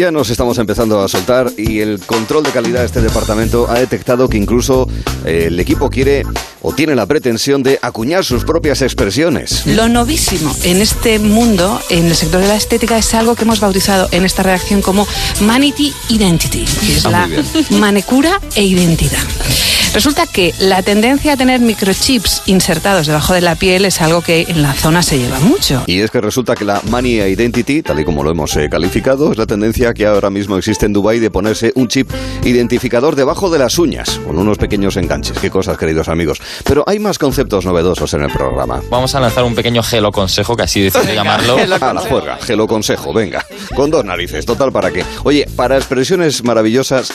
Ya nos estamos empezando a soltar y el control de calidad de este departamento ha detectado que incluso eh, el equipo quiere o tiene la pretensión de acuñar sus propias expresiones. Lo novísimo en este mundo, en el sector de la estética, es algo que hemos bautizado en esta redacción como Manity Identity, que es Ah, la manecura e identidad. Resulta que la tendencia a tener microchips insertados debajo de la piel es algo que en la zona se lleva mucho. Y es que resulta que la Money Identity, tal y como lo hemos eh, calificado, es la tendencia que ahora mismo existe en Dubai de ponerse un chip identificador debajo de las uñas, con unos pequeños enganches. Qué cosas, queridos amigos. Pero hay más conceptos novedosos en el programa. Vamos a lanzar un pequeño gelo consejo, que así decide llamarlo. A la juega, gelo consejo, venga. Con dos narices, total, ¿para qué? Oye, para expresiones maravillosas.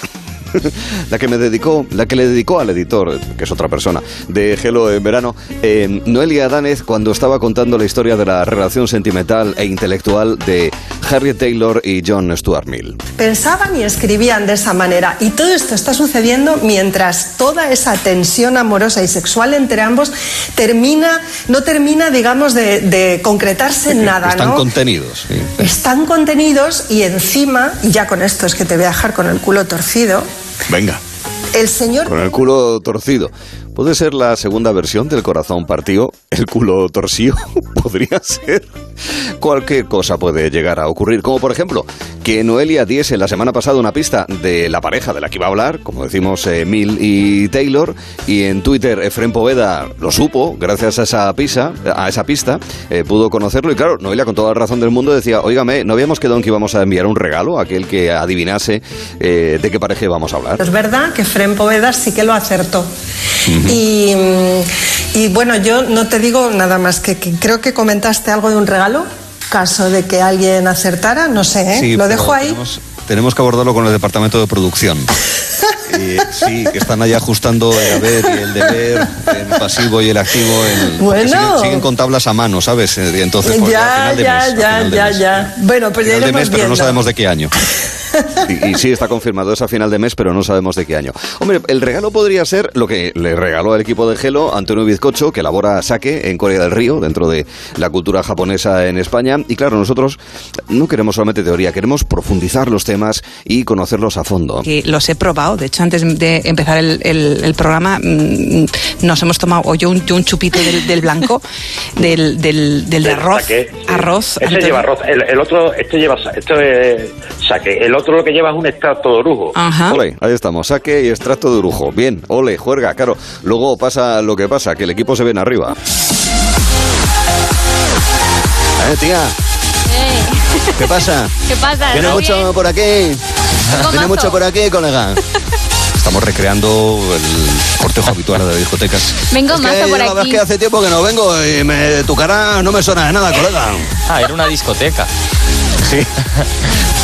La que me dedicó, la que le dedicó al editor, que es otra persona, de Gelo en verano, eh, Noelia Danez, cuando estaba contando la historia de la relación sentimental e intelectual de Harriet Taylor y John Stuart Mill. Pensaban y escribían de esa manera. Y todo esto está sucediendo mientras toda esa tensión amorosa y sexual entre ambos termina, no termina, digamos, de, de concretarse en nada, Están ¿no? contenidos. sí. Están contenidos y encima, y ya con esto es que te voy a dejar con el culo torcido, Venga. el señor Con el culo torcido. ¿Puede ser la segunda versión del corazón partido? ¿El culo torcido? Podría ser. Cualquier cosa puede llegar a ocurrir. Como por ejemplo, que Noelia diese la semana pasada una pista de la pareja de la que iba a hablar, como decimos eh, Mill y Taylor, y en Twitter Efren Poveda lo supo, gracias a esa pista, a esa pista, eh, pudo conocerlo. Y claro, Noelia con toda la razón del mundo decía, oígame, ¿no habíamos quedado en que íbamos a enviar un regalo a aquel que adivinase eh, de qué pareja íbamos a hablar? Es verdad que Fren Povedas sí que lo acertó. y, y bueno, yo no te digo nada más que, que creo que comentaste algo de un regalo, caso de que alguien acertara, no sé, ¿eh? Sí, lo dejo ahí. Tenemos, tenemos que abordarlo con el departamento de producción. Y, sí, que están ahí ajustando el haber y el deber, el pasivo y el activo. El, Bueno. siguen, siguen con tablas a mano, ¿sabes? Eh, Y entonces, pues, ya, final de ya, mes, ya, final de ya, mes. ya. Bueno, pues ya Final de iremos mes, pero no sabemos de qué año. Y, y sí, está confirmado, es a final de mes, pero no sabemos de qué año. Hombre, el regalo podría ser lo que le regaló al equipo de Gelo Antonio Bizcocho, que elabora sake en Corea del Río, dentro de la cultura japonesa en España. Y claro, nosotros no queremos solamente teoría, queremos profundizar los temas y conocerlos a fondo. que los he probado. De hecho, antes de empezar el, el- el programa, mm, nos hemos tomado, o yo un, yo un chupito del, del blanco, del, del, del de Del arroz. sí. Arroz. Ese Antonio. lleva arroz. El, el otro, este lleva, sa- esto es saque. El otro lo que lleva es un extracto de orujo. Ajá. Ole, ahí estamos, saque y extracto de brujo. Bien, ole, juerga, claro. Luego pasa lo que pasa, que el equipo se viene arriba. Eh, tía, ¿qué pasa? ¿Qué pasa? ¿Viene ¿Todo mucho bien? por aquí? ¿Viene mucho por aquí, colega? Estamos recreando el cortejo habitual de las discotecas. Vengo es que por aquí. que hace tiempo que no vengo y me- tu cara no me suena de nada, colega. Ah, era una discoteca. Sí.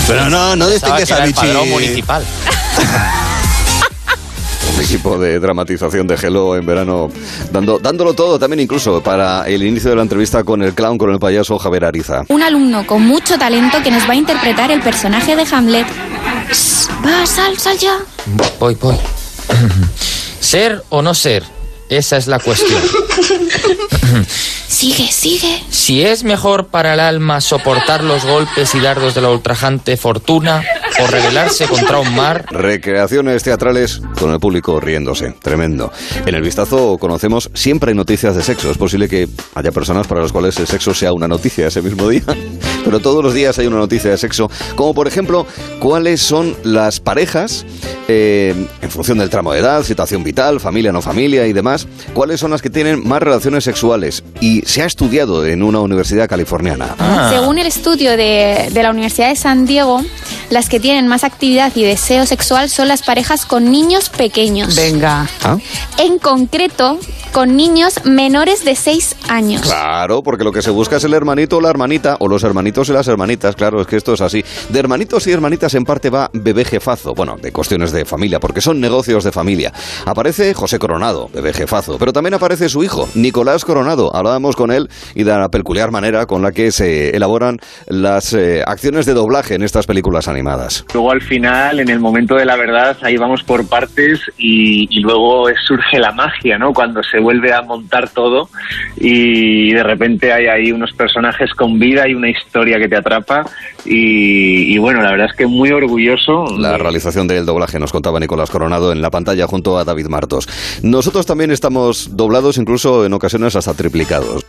Pero no, no distingues a era el Vichy. municipal. Un equipo de dramatización de Gelo en verano, dando, dándolo todo también incluso para el inicio de la entrevista con el clown, con el payaso Javier Ariza. Un alumno con mucho talento que nos va a interpretar el personaje de Hamlet. Va, sal, sal ya. Voy, voy. ¿Ser o no ser? Esa es la cuestión. Sigue, sigue. Si es mejor para el alma soportar los golpes y dardos de la ultrajante fortuna o rebelarse contra un mar, Recreaciones teatrales con el público riéndose. Tremendo. En el vistazo conocemos siempre hay noticias de sexo. Es posible que haya personas para las cuales el sexo sea una noticia ese mismo día. Pero todos los días hay una noticia de sexo. Como por ejemplo, cuáles son las parejas, eh, en función del tramo de edad, situación vital, familia, no familia y demás, cuáles son las que tienen más relaciones sexuales. Y se ha estudiado en una universidad californiana. Ah. Según el estudio de, de la Universidad de San Diego, las que tienen más actividad y deseo sexual son las parejas con niños pequeños. Venga. ¿Ah? En concreto, con niños menores de 6 años. Claro, porque lo que se busca es el hermanito o la hermanita, o los hermanitos y las hermanitas, claro, es que esto es así. De hermanitos y hermanitas en parte va bebé jefazo, bueno, de cuestiones de familia, porque son negocios de familia. Aparece José Coronado, bebé jefazo, pero también aparece su hijo, Nicolás Coronado. Hablábamos con él y de la peculiar manera con la que se elaboran las eh, acciones de doblaje en estas películas animadas. Luego al final, en el momento de la verdad, ahí vamos por partes y, y luego surge la magia, ¿no? Cuando se vuelve a montar todo y de repente hay ahí unos personajes con vida y una historia que te atrapa y, y bueno, la verdad es que muy orgulloso. La realización del doblaje nos contaba Nicolás Coronado en la pantalla junto a David Martos. Nosotros también estamos doblados, incluso en ocasiones hasta triplicados.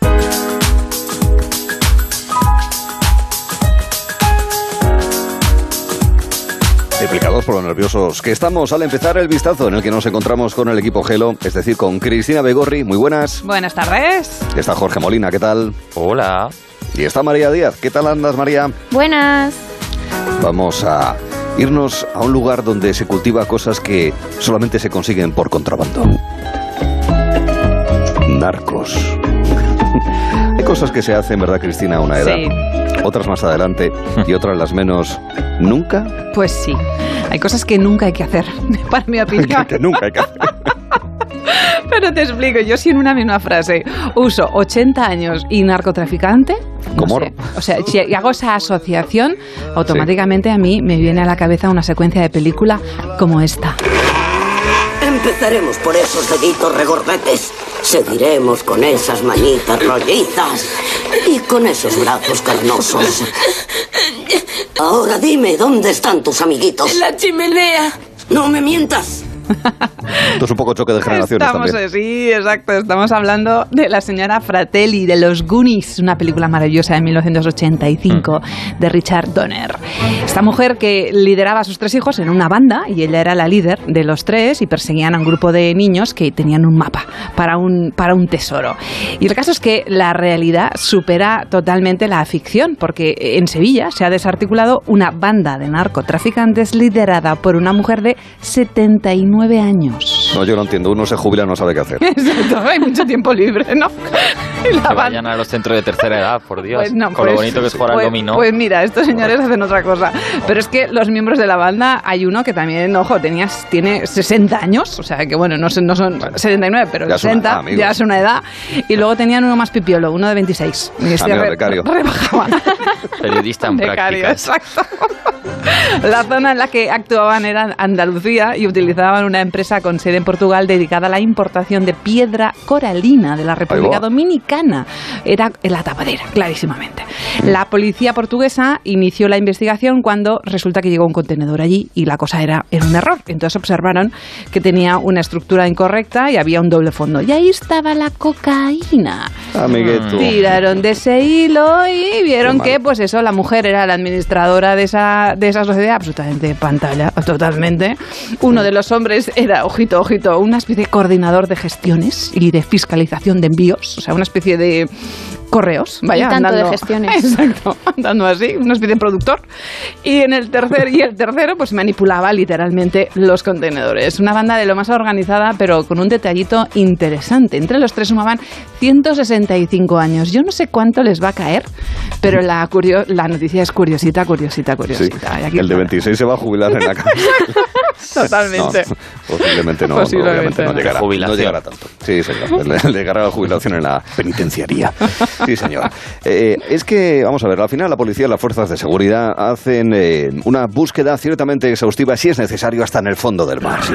Triplicados por los nerviosos que estamos al empezar el vistazo en el que nos encontramos con el equipo Gelo, es decir, con Cristina Begorri. Muy buenas. Buenas tardes. Está Jorge Molina, ¿qué tal? Hola. Y está María Díaz. ¿Qué tal andas, María? Buenas. Vamos a irnos a un lugar donde se cultiva cosas que solamente se consiguen por contrabando. Narcos. Hay cosas que se hacen, ¿verdad, Cristina, a una edad? Sí. Otras más adelante y otras las menos nunca. Pues sí. Hay cosas que nunca hay que hacer, para mi opinión. que nunca hay que hacer. Pero te explico, yo si en una misma frase uso 80 años y narcotraficante, no sé. o sea, si hago esa asociación, automáticamente a mí me viene a la cabeza una secuencia de película como esta. Empezaremos por esos deditos regordetes. Seguiremos con esas manitas rollizas. Y con esos brazos carnosos. Ahora dime, ¿dónde están tus amiguitos? En la chimenea. No me mientas. Esto es un poco choque de generaciones Estamos, también. sí, exacto. Estamos hablando de la señora Fratelli, de Los Goonies, una película maravillosa de 1985 de Richard Donner. Esta mujer que lideraba a sus tres hijos en una banda y ella era la líder de los tres y perseguían a un grupo de niños que tenían un mapa para un, para un tesoro. Y el caso es que la realidad supera totalmente la ficción, porque en Sevilla se ha desarticulado una banda de narcotraficantes liderada por una mujer de 79 años. No, yo no entiendo. Uno se jubila y no sabe qué hacer. Exacto, hay mucho tiempo libre, ¿no? Y la Que vayan a los centros de tercera edad, por Dios. Pues no, con lo pues- bonito que es jugar pues- al dominó. Pues mira, estos señores hacen otra cosa. Pero es que los miembros de la banda, hay uno que también, ojo, tenía, tiene 60 años, o sea que bueno, no, son- no son 79, pero ya es una 60, edad, amigo. ya es una edad. Y luego tenían uno más pipiolo, uno de 26. Y este Amigo re- rebajaba. Periodista en Becario, exacto. La zona en la que actuaban era Andalucía y utilizaban una empresa con sede en Portugal dedicada a la importación de piedra coralina de la República. Dominicana. Era la tapadera, clarísimamente. La policía portuguesa inició la investigación cuando resulta que llegó un contenedor allí y la cosa era, era un error. Entonces observaron que tenía una estructura incorrecta y había un doble fondo. Y ahí estaba la cocaína. Amigueto. Tiraron de ese hilo y vieron que, pues eso, la mujer era la administradora de esa, de esa sociedad, absolutamente pantalla, totalmente. Uno de los hombres era, ojito, ojito, una especie de coordinador de gestiones y de fiscalización de envíos, o sea, una especie de correos, vaya, Un tanto de andando- gestiones. Exacto, andando así, una especie de productor. Y en el tercer y el tercero, pues manipulaba literalmente los contenedores. Una banda de lo más organizada, pero con un detallito interesante. Entre los tres sumaban 165 años. Yo no sé cuánto les va a caer, pero la, curio- la noticia es curiosita, curiosita, Sí, curiosita. Y aquí el de está. 26 se va a jubilar en la cárcel. Totalmente. No, posiblemente no, Posiblemente obviamente no no. llegará, no llegará tanto. Sí, señor. Le- Llegará a la jubilación en la penitenciaría. Sí, señor. Eh, es que, vamos a ver, al final la policía y las fuerzas de seguridad hacen eh, una búsqueda ciertamente exhaustiva, si es necesario, hasta en el fondo del mar. sí.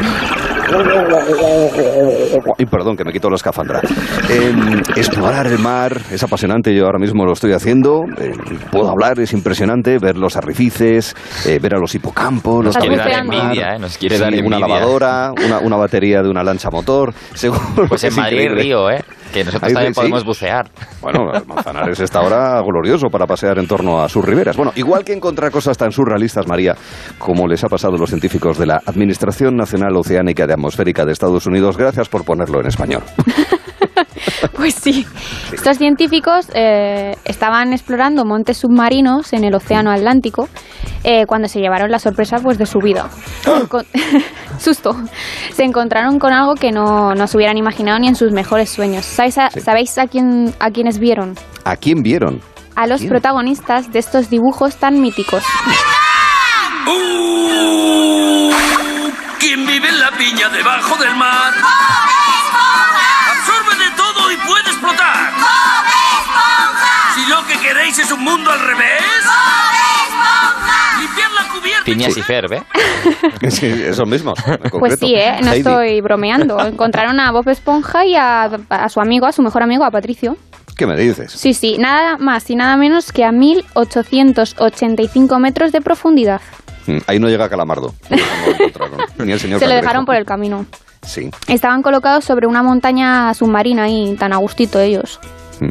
Y perdón, que me quito la escafandra. Eh, explorar el mar es apasionante, yo ahora mismo lo estoy haciendo. eh, puedo hablar, es impresionante ver los arrecifes, eh, ver a los hipocampos, los Nos quiere quiere dar envidia, ¿eh? Nos quiere Sí, dar una envidia. lavadora, una, una batería de una lancha motor. Seguro Pues que en Madrid increíble. Río, ¿eh? Que nosotros Ahí también sí. podemos bucear. Bueno, el Manzanares está ahora glorioso para pasear en torno a sus riberas. Bueno, igual que encontrar cosas tan surrealistas, María, como les ha pasado a los científicos de la Administración Nacional Oceánica y Atmosférica de Estados Unidos, gracias por ponerlo en español. Pues sí. Estos científicos eh, estaban explorando montes submarinos en el Océano Atlántico eh, cuando se llevaron la sorpresa pues, de su vida. Con- Susto. Se encontraron con algo que no, no se hubieran imaginado ni en sus mejores sueños. ¿Sabéis a, ¿sabéis a, quién, a quiénes vieron? ¿A quién vieron? A los ¿Quién? protagonistas de estos dibujos tan míticos. ¿Quién vive en la piña debajo del mar? Queréis es un mundo al revés, limpiar la cubierta Phineas y Ferb, ¿eh? Sí, esos mismos. Pues sí, ¿eh? No Heidi. estoy bromeando. Encontraron a Bob Esponja y a, a su amigo, a su mejor amigo, a Patricio. ¿Qué me dices? Sí, sí, nada más y nada menos que a 1885 metros de profundidad. Mm, Ahí no llega Calamardo. No lo encontraron. Ni el señor Se lo dejaron por el camino. Sí. Estaban colocados sobre una montaña submarina ahí, tan a gustito ellos. Mm.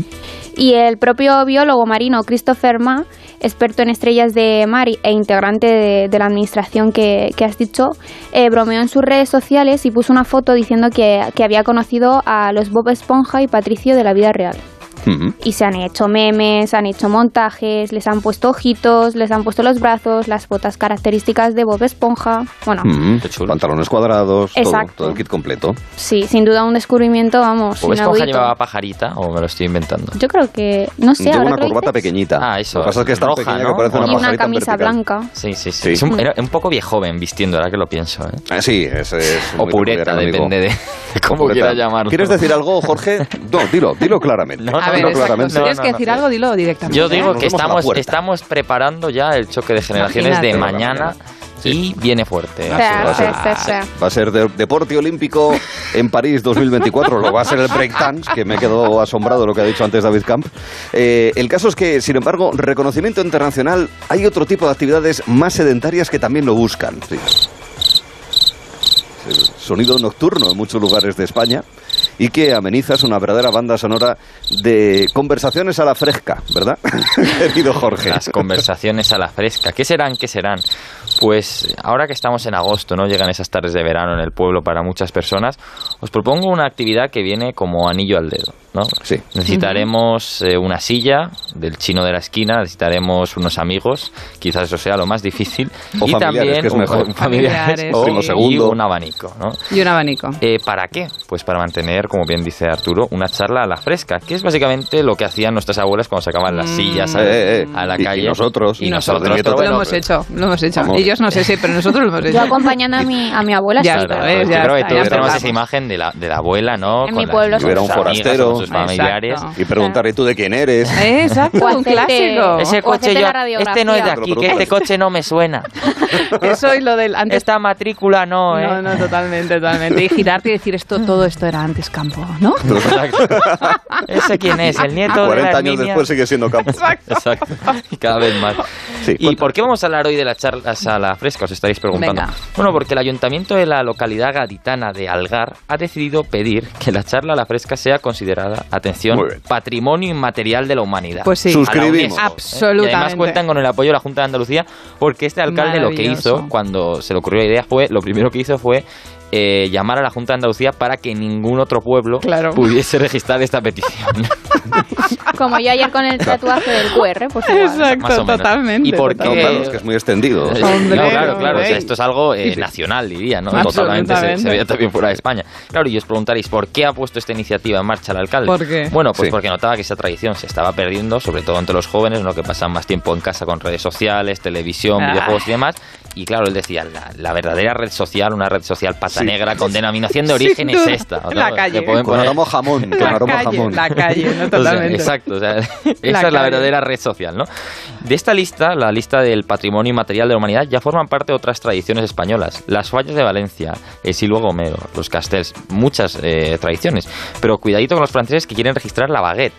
Y el propio biólogo marino Christopher Ma, experto en estrellas de mar e integrante de, de la administración que, que has dicho, eh, bromeó en sus redes sociales y puso una foto diciendo que, que había conocido a los Bob Esponja y Patricio de la vida real. Y se han hecho memes, han hecho montajes, les han puesto ojitos, les han puesto los brazos, las botas características de Bob Esponja. Bueno. Pantalones cuadrados, todo, Exacto. todo el kit completo. sí, sin duda un descubrimiento, vamos, ¿Bob Esponja inaudito. llevaba pajarita o me lo estoy inventando? Yo creo que, no sé, Lleva una corbata dices. pequeñita. Ah, eso. Lo que pasa es que es tan roja, pequeña ¿no? que parece una y una pajarita camisa vertical. blanca. Sí, sí, sí. Sí. Es un, era un poco viejoven vistiendo, ahora que lo pienso. ¿eh? Ah, sí, ese es O pureta, depende de, de cómo quieras llamarlo. ¿Quieres decir algo, Jorge? No, dilo, dilo claramente. No, A ver, exacto. claramente. Si tienes No, que no, decir no. algo, dilo directamente. Yo digo que estamos, estamos preparando ya el choque de generaciones de Imagínate. mañana y viene fuerte. O sea, va a ser. o sea. Va a ser de- deporte olímpico en París 2024. Lo va a ser el breakdance, que me quedó asombrado de lo que ha dicho antes David Camp. Eh, el caso es que, sin embargo, reconocimiento internacional, hay otro tipo de actividades más sedentarias que también lo buscan. Sí. Sonido nocturno en muchos lugares de España y que amenizas una verdadera banda sonora de conversaciones a la fresca, ¿verdad? Querido Jorge. Las conversaciones a la fresca. ¿Qué serán? ¿Qué serán? Pues ahora que estamos en agosto, ¿no? Llegan esas tardes de verano en el pueblo para muchas personas. Os propongo una actividad que viene como anillo al dedo, ¿no? Sí. Necesitaremos eh, una silla del chino de la esquina, necesitaremos unos amigos, quizás eso sea lo más difícil. O y también que es mejor. un familiares Familiares, o- y un abanico, ¿no? Y un abanico. Eh, ¿Para qué? Pues para mantener, como bien dice Arturo, una charla a la fresca, que es básicamente lo que hacían nuestras abuelas cuando sacaban las sillas a, Eh, eh, eh. a la Y- y calle. nosotros. Y Y nosotros, nosotros, pero lo bueno, hemos hecho, lo hemos hecho. Vamos. Ellos no sé si, pero nosotros lo hemos hecho. Yo acompañando a mi, a mi abuela, Ya sí. está, Claro, ¿ves? pues Ya yo creo que está, todos ya tenemos esa imagen de la, de la abuela, ¿no? En Con mi pueblo con Era un forastero. con sus familiares. Exacto. Y preguntar, ¿y tú de quién eres? Exacto, un clásico. Ese coche yo, este no es de aquí, que este coche no me suena. Eso y lo del antes. Esta matrícula no, ¿eh? No, no, totalmente, totalmente. Y girarte y decir esto, todo esto era antes campo, ¿no? Exacto. ¿Ese quién es? ¿El nieto de 40 la años después sigue siendo campo. Exacto. Y cada vez más. Sí, ¿Y cuenta. por qué vamos a hablar hoy de las charlas a la fresca? Os estaréis preguntando. Venga. Bueno, porque el ayuntamiento de la localidad gaditana de Algar ha decidido pedir que la charla a la fresca sea considerada, atención, patrimonio inmaterial de la humanidad. Pues sí. Suscribimos. UNESCO, ¿eh? Absolutamente. Y además cuentan con el apoyo de la Junta de Andalucía porque este alcalde lo que hizo cuando se le ocurrió la idea fue, lo primero que hizo fue eh, llamar a la Junta de Andalucía para que ningún otro pueblo Claro. pudiese registrar esta petición. Como yo ayer con el tatuaje del QR, pues igual. Exacto, Más o menos. totalmente. ¿Y por No, claro, es que es muy extendido. Eh, Hombre, no, claro, claro. o sea, esto es algo eh, nacional, diría, ¿no? Absolutamente. Totalmente. Se, se veía también fuera de España. Claro, y os preguntaréis, ¿por qué ha puesto esta iniciativa en marcha el alcalde? ¿Por qué? Bueno, pues Sí. porque notaba que esa tradición se estaba perdiendo, sobre todo entre los jóvenes, ¿no? que pasan más tiempo en casa con redes sociales, televisión, Ah. videojuegos y demás. Y claro, él decía, la, la verdadera red social, una red social pata Sí. negra con denominación de origen es esta. ¿no? La calle. Le pueden Con poner- aroma jamón. Con La aroma calle, jamón. la calle, no o sea, totalmente. exacto, o sea, esa es la verdadera red social, ¿no? De esta lista, la lista del patrimonio inmaterial de la humanidad, ya forman parte otras tradiciones españolas. Las fallas de Valencia, el silbo gomero, los castells, muchas eh, tradiciones. Pero cuidadito con los franceses que quieren registrar la baguette.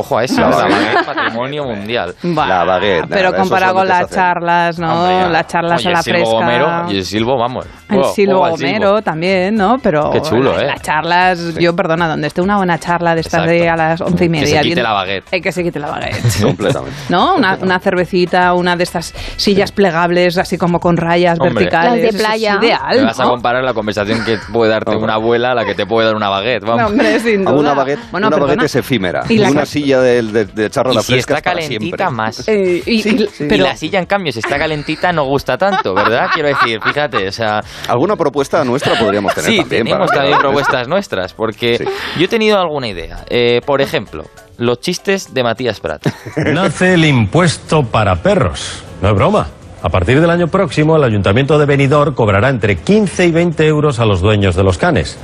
Ojo a eso, La baguette. baguette patrimonio mundial. La baguette, Pero nada, comparado con las charlas, ¿no? Hombre, las charlas Oye, a la el silbo fresca. gomero y el silbo, vamos. El silbo. gomero también, ¿no? Pero Qué chulo, las, ¿eh? las charlas, yo perdona, donde esté una buena charla de estas de a las once y Que media. se quite viendo- la baguette. Eh, que se quite la baguette. Completamente. ¿No? Una, una cervecita, una de estas sillas plegables, así como con rayas Hombre. verticales. Las de es playa. ideal. Me vas a comparar la conversación que puede darte una abuela a la que te puede dar una baguette, vamos. No, hombre, sin A duda. una baguette, Bueno, una baguette es efímera. Y una ca- silla de, de, la y si fresca está calentita, más. Eh, y, y- Y pero la silla, en cambio, si está calentita, no gusta tanto, ¿verdad? Quiero decir, fíjate, o sea... ¿Alguna propuesta nuestra podríamos tener Sí, también? tenemos para- también propuestas nuestras, porque Sí. yo he tenido alguna idea. Eh, por ejemplo, los chistes de Matías Prat. Nace el impuesto para perros. No es broma. A partir del año próximo, el Ayuntamiento de Benidorm cobrará entre 15 y 20 euros a los dueños de los canes.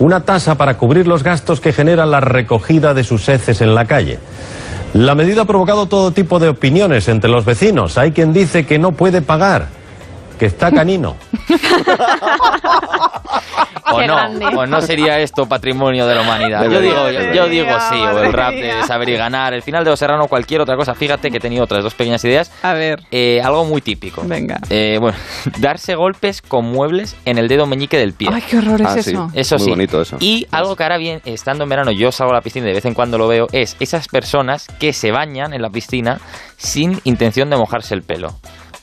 Una tasa para cubrir los gastos que genera la recogida de sus heces en la calle. La medida ha provocado todo tipo de opiniones entre los vecinos. Hay quien dice que no puede pagar, que está canino. O no, o no sería esto patrimonio de la humanidad. Yo digo, yo, digo sí, o el rap de saber y ganar, el final de Los Serrano, cualquier otra cosa. Fíjate que he tenido otras dos pequeñas ideas. A ver. Eh, algo muy típico. Venga. Eh, bueno, darse golpes con muebles en el dedo meñique del pie. Ay, qué horror es Ah, sí. eso. Eso Muy sí. bonito eso. Y algo que ahora bien, estando en verano, yo salgo a la piscina y de vez en cuando lo veo, es esas personas que se bañan en la piscina sin intención de mojarse el pelo.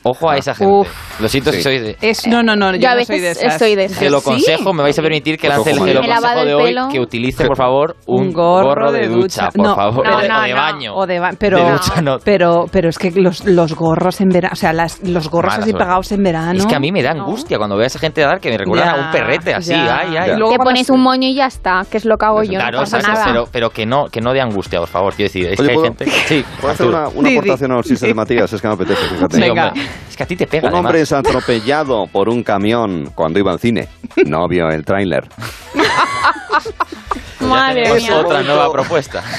Ojo a esa gente. Uf. Lo siento Sí. si sois de... Es, no, no, no, yo, Yo a no veces soy de esas. estoy de esas. Te lo ¿Sí? consejo, me vais a permitir que Pues lance el, el consejo de hoy que utilice, por favor, un, Un gorro, de ducha, por no, favor. no, o de, no, o de no. baño. O de ba- pero, De ducha no. pero, pero es que los, los gorros en verano, o sea, las, los gorros Mala así suerte. pegados en verano. Es que a mí me da angustia cuando veo a esa gente dar que me recuerdan Ya, a un perrete así. ya. Ay, ay. Te pones un moño y ya está, que es lo que hago yo. Claro, pero, pero que no que no de angustia, por favor. Quiero decir, es Oye, que hay ¿puedo- gente. Sí, ¿Puedo hacer una, aportación a los chistes de Matías? Es que me apetece, fíjate. Sí, Venga. hombre. Es que a ti te pega. Un hombre además. es atropellado por un camión cuando iba al cine. No vio el tráiler. Madre mía. otra nueva propuesta.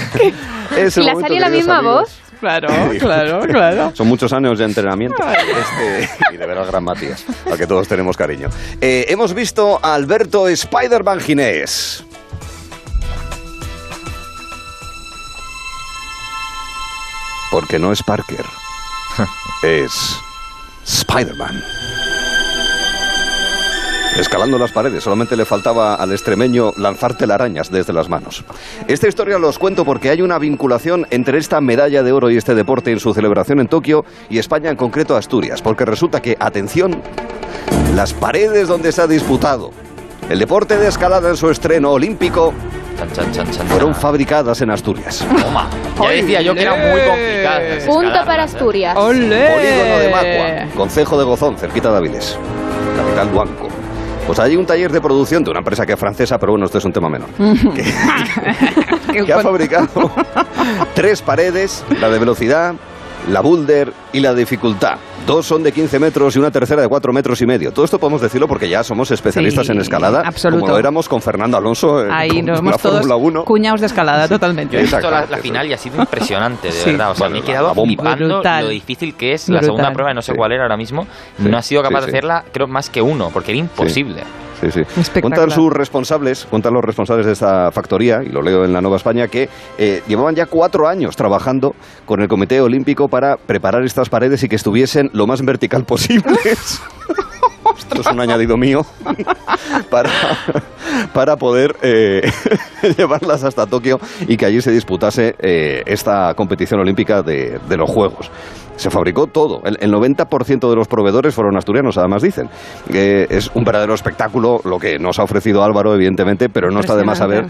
Es el ¿Y la momento, sale la misma amigos. voz? Claro, claro, claro. Son muchos años de entrenamiento. Este, y de ver al gran Matías, al que todos tenemos cariño. Eh, hemos visto a Alberto Spider-Man Ginés. Porque no es Parker. es Spider-Man. Escalando las paredes, solamente le faltaba al extremeño lanzar telarañas desde las manos. Esta historia los cuento porque hay una vinculación entre esta medalla de oro y este deporte en su celebración en Tokio y España, en concreto Asturias, porque resulta que, atención, las paredes donde se ha disputado el deporte de escalada en su estreno olímpico Chan, chan, chan, chan, fueron chan. fabricadas en Asturias. Toma. Ya decía yo que era muy complicado. Punto para Asturias. ¡Olé! Polígono de Macua, concejo de Gozón, cerquita de Avilés, capital Duanco. Pues hay un taller de producción de una empresa que es francesa, pero bueno, esto es un tema menor. que, que ha fabricado tres paredes, la de velocidad, la boulder y la de dificultad. Dos son de 15 metros y una tercera de 4 metros y medio. Todo esto podemos decirlo porque ya somos especialistas Sí, en escalada, absoluto. como lo éramos con Fernando Alonso eh, Ahí nos la Fórmula 1. cuñados de escalada, Yo totalmente. he visto la, la final y ha sido impresionante, de Sí. verdad. O sea, Bueno, me he quedado flipando Brutal. lo difícil que es la segunda prueba, no sé Sí. cuál era ahora mismo. Sí. No ha sido capaz Sí, de hacerla, creo, más que uno, porque era imposible. Sí, sí. Cuentan sus responsables, cuentan los responsables de esta factoría, y lo leo en la Nueva España, que eh, llevaban ya cuatro años trabajando con el Comité Olímpico para preparar estas paredes y que estuviesen lo más vertical posibles. Esto es un añadido mío para, para poder eh, llevarlas hasta Tokio y que allí se disputase eh, esta competición olímpica de, de los Juegos. Se fabricó todo. El, el 90% de los proveedores fueron asturianos, además dicen. Eh, es un verdadero espectáculo lo que nos ha ofrecido Álvaro, evidentemente, pero no está de más saber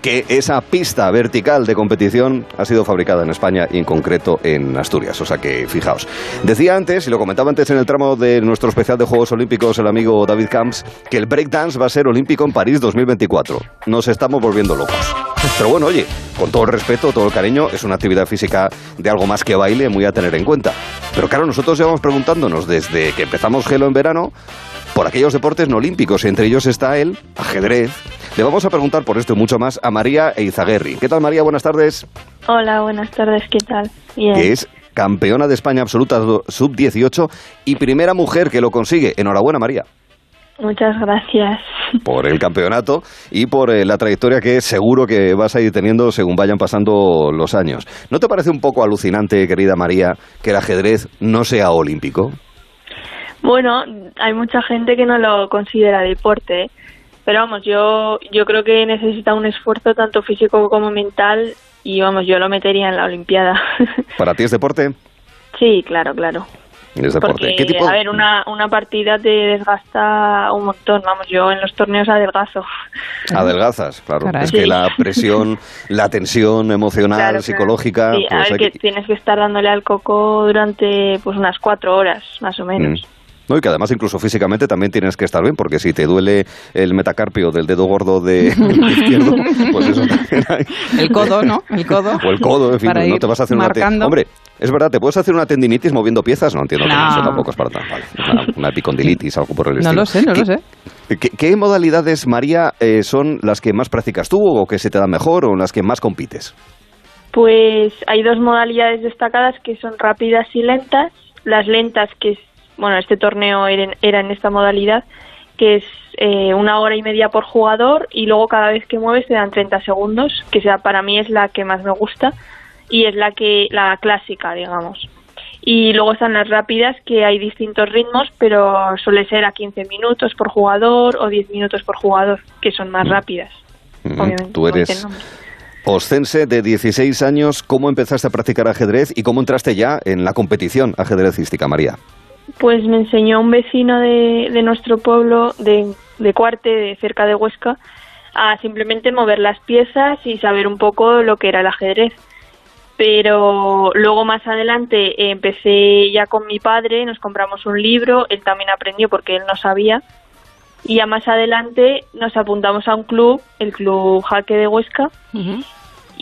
que esa pista vertical de competición ha sido fabricada en España y en concreto en Asturias. O sea que fijaos. Decía antes, y lo comentaba antes en el tramo de nuestro especial de Juegos Olímpicos, el amigo David Camps, que el breakdance va a ser olímpico en París 2024. Nos estamos volviendo locos. Pero bueno, oye, con todo el respeto, todo el cariño, es una actividad física de algo más que baile, muy a tener en cuenta. Pero claro, nosotros llevamos preguntándonos desde que empezamos Gelo en verano por aquellos deportes no olímpicos, entre ellos está el ajedrez. Le vamos a preguntar por esto y mucho más a María Eizaguerri. ¿Qué tal, María? Buenas tardes. Hola, buenas tardes, ¿qué tal? Bien. Que es campeona de España absoluta do- sub-18 y primera mujer que lo consigue. Enhorabuena, María, Muchas gracias. por el campeonato y por eh, la trayectoria que seguro que vas a ir teniendo según vayan pasando los años. ¿No te parece un poco alucinante, querida María, que el ajedrez no sea olímpico? Bueno, hay mucha gente que no lo considera deporte, ¿eh? pero vamos, yo yo creo que necesita un esfuerzo tanto físico como mental y vamos, yo lo metería en la Olimpiada. ¿Para ti es deporte? sí, claro, claro. Es deporte. Porque, ¿Qué tipo? a ver, una, una partida te desgasta un montón. Vamos, yo en los torneos adelgazo. Adelgazas, claro. Caray. Es que Sí. la presión, la tensión emocional, Claro, psicológica. Sí, a pues ver, hay que que- tienes que estar dándole al coco durante pues unas cuatro horas, más o menos. Mm. No, y que además incluso físicamente también tienes que estar bien, porque si te duele el metacarpio del dedo gordo de izquierdo, pues eso también hay. El codo, ¿no? El codo. O el codo, en fin, Para no te vas a hacer una marcando. Hombre, es verdad, ¿te puedes hacer una tendinitis moviendo piezas? No entiendo que No. eso tampoco es para tan vale. Una, una epicondilitis, algo por el No estilo. lo sé, no lo sé. ¿Qué, qué modalidades, María, eh, son las que más practicas tú o que se te dan mejor o en las que más compites? Pues hay dos modalidades destacadas que son rápidas y lentas. Las lentas, que es bueno, este torneo era en, esta modalidad, que es eh, una hora y media por jugador y luego cada vez que mueves te dan 30 segundos, que sea para mí es la que más me gusta y es la que la clásica, digamos. Y luego están las rápidas, que hay distintos ritmos, pero suele ser a 15 minutos por jugador o 10 minutos por jugador, que son más rápidas. Mm, obviamente, Tú eres oscense de 16 años. ¿Cómo empezaste a practicar ajedrez y cómo entraste ya en la competición ajedrecística, María? Pues me enseñó un vecino de, de nuestro pueblo, de, de Cuarte, de cerca de Huesca, a simplemente mover las piezas y saber un poco lo que era el ajedrez. Pero luego más adelante empecé ya con mi padre, nos compramos un libro, él también aprendió porque él no sabía. Y ya más adelante nos apuntamos a un club, el Club Jaque de Huesca,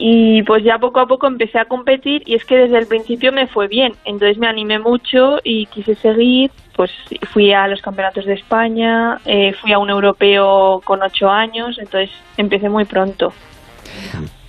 y pues ya poco a poco empecé a competir y es que desde el principio me fue bien, entonces me animé mucho y quise seguir, pues fui a los campeonatos de España, eh, fui a un europeo con ocho años, entonces empecé muy pronto.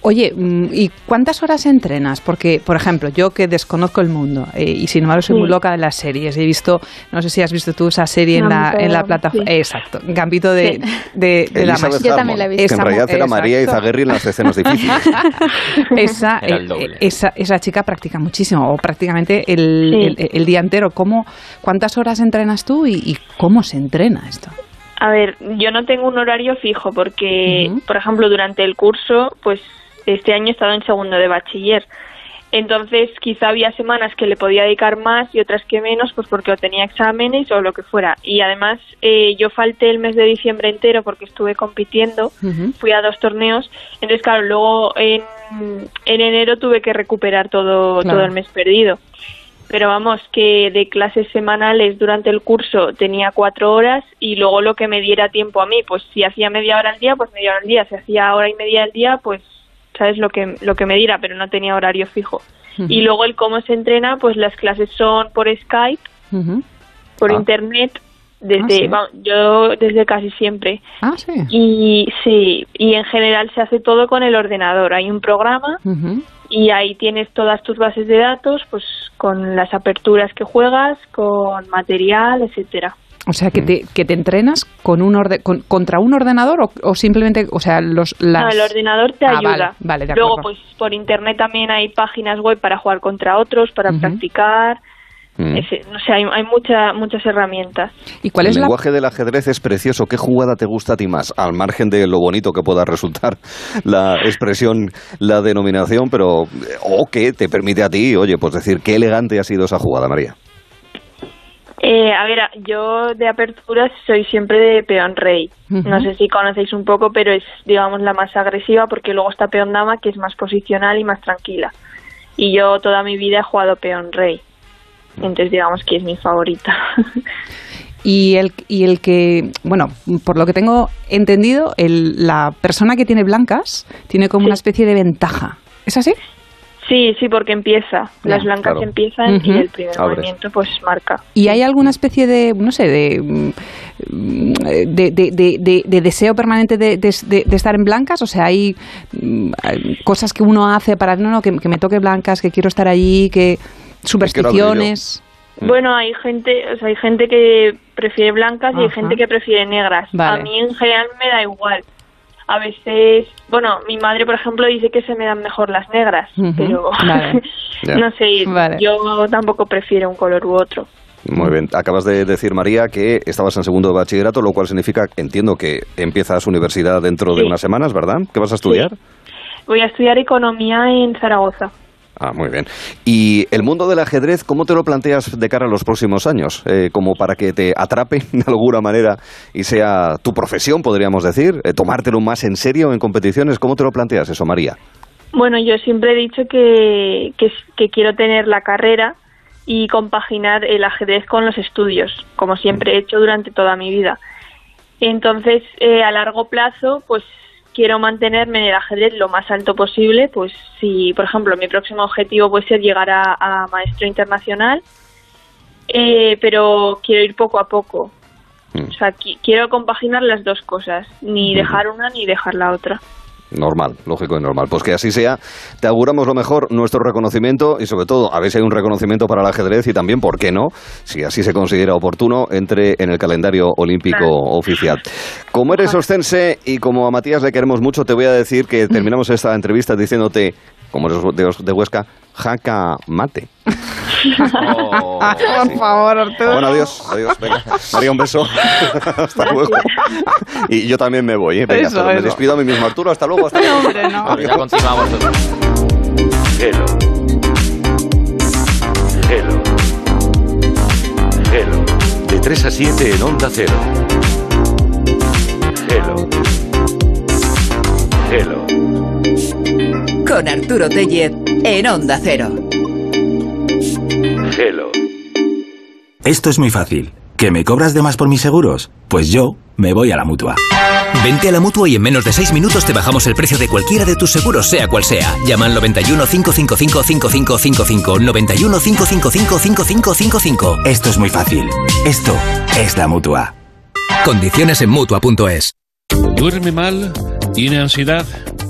Oye, mm, ¿y cuántas horas entrenas? Porque, por ejemplo, yo que desconozco el mundo eh, y sin embargo soy Sí. muy loca de las series. He visto, no sé si has visto tú esa serie en la, en la plataforma. sí. Exacto, Gambito de, Sí. de, de Damas. Elizabeth Yo también la he visto. Que en realidad era María. Izaguirre en las escenas difíciles. esa, Era el eh, doble. esa, esa chica practica muchísimo, o prácticamente el, Sí. el- el día entero. ¿Cómo, ¿Cuántas horas entrenas tú y, y cómo se entrena esto? A ver, yo no tengo un horario fijo porque, por ejemplo, durante el curso, pues este año he estado en segundo de bachiller. Entonces, quizá había semanas que le podía dedicar más y otras que menos, pues porque o tenía exámenes o lo que fuera. Y además, eh, yo falté el mes de diciembre entero porque estuve compitiendo, fui a dos torneos. Entonces, claro, luego en, en enero tuve que recuperar todo, Claro. todo el mes perdido. Pero vamos, que de clases semanales durante el curso tenía cuatro horas y luego lo que me diera tiempo a mí, pues si hacía media hora al día, pues media hora al día. Si hacía hora y media al día, pues sabes lo que, lo que me diera, pero no tenía horario fijo. Y luego el cómo se entrena, pues las clases son por Skype, por Ah. internet, desde, Ah, sí. vamos, yo desde casi siempre. Ah, sí. Y sí, y en general se hace todo con el ordenador. Hay un programa y ahí tienes todas tus bases de datos, pues con las aperturas que juegas, con material, etcétera. O sea, Mm. que te, que te entrenas con un orde- con- contra un ordenador o, o simplemente, o sea, los las... No, el ordenador te Ah, ayuda. vale, vale, de Luego, pues por internet también hay páginas web para jugar contra otros, para practicar. Mm. Ese- no sé, hay, hay mucha, muchas herramientas. ¿Y cuál el es la lenguaje del ajedrez es precioso. ¿Qué jugada te gusta a ti más? Al margen de lo bonito que pueda resultar la expresión, la denominación, pero o que te permite a ti, oye, pues decir qué elegante ha sido esa jugada, María. Eh, a ver, yo de aperturas soy siempre de peón rey. No sé si conocéis un poco, pero es, digamos, la más agresiva porque luego está peón dama, que es más posicional y más tranquila. Y yo toda mi vida he jugado peón rey. Entonces, digamos que es mi favorita. y el y el que, bueno, por lo que tengo entendido, el, la persona que tiene blancas tiene como Sí. una especie de ventaja. ¿Es así? Sí, sí, porque empieza. Ya, Las blancas claro. empiezan y el primer Abres. movimiento pues marca. ¿Y hay alguna especie de, no sé, de, mm, de, de, de- de- de deseo permanente de, de- de- de estar en blancas? O sea, hay mm, cosas que uno hace para, no, no, que, que me toque blancas, que quiero estar allí, que supersticiones. Mm. Bueno, hay gente, o sea, hay gente que prefiere blancas y hay gente que prefiere negras. Vale. A mí en general me da igual. A veces, bueno, mi madre, por ejemplo, dice que se me dan mejor las negras, pero vale. No sé, Vale. yo tampoco prefiero un color u otro. Muy bien. Acabas de decir, María, que estabas en segundo de bachillerato, lo cual significa, entiendo que empiezas universidad dentro de unas semanas, ¿verdad? ¿Qué vas a estudiar? Voy a estudiar economía en Zaragoza. Ah, muy bien. ¿Y el mundo del ajedrez, cómo te lo planteas de cara a los próximos años? Eh, como para que te atrape de alguna manera y sea tu profesión, podríamos decir, Eh, tomártelo más en serio en competiciones. ¿Cómo te lo planteas eso, María? Bueno, yo siempre he dicho que, que, quiero tener la carrera y compaginar el ajedrez con los estudios, como siempre he hecho durante toda mi vida. Entonces, eh, a largo plazo, pues quiero mantenerme en el ajedrez lo más alto posible. Pues si, por ejemplo, mi próximo objetivo puede ser llegar a, a maestro internacional, eh, pero quiero ir poco a poco. Mm. O sea, qui- quiero compaginar las dos cosas, ni Ujú. dejar una ni dejar la otra. Normal, lógico y normal. Pues que así sea. Te auguramos lo mejor, nuestro reconocimiento y sobre todo, a ver si hay un reconocimiento para el ajedrez y también, ¿por qué no? Si así se considera oportuno, entre en el calendario olímpico oficial. Como eres ostense y como a Matías le queremos mucho, te voy a decir que terminamos esta entrevista diciéndote, como eres de, de Huesca, jaca mate. Oh, Por favor, Arturo. Bueno, adiós, adiós. Venga, María, un beso. hasta luego. Y yo también me voy, ¿eh? Venga, Eso, pero me eso. despido a mí mismo, Arturo. Hasta luego, hasta luego. hombre, no. Ya continuamos. Hello. Hello. Hello. De 3 a 7 en Onda Cero. Hello. Hello. Con Arturo Tellez en Onda Cero. Hello. Esto es muy fácil. ¿Que me cobras de más por mis seguros? Pues yo me voy a la mutua. Vente a la mutua y en menos de 6 minutos te bajamos el precio de cualquiera de tus seguros, sea cual sea. Llama al 91 555 5555. 91 555 5555. Esto es muy fácil. Esto es la mutua. Condiciones en mutua.es. ¿Duerme mal? ¿Tiene ansiedad?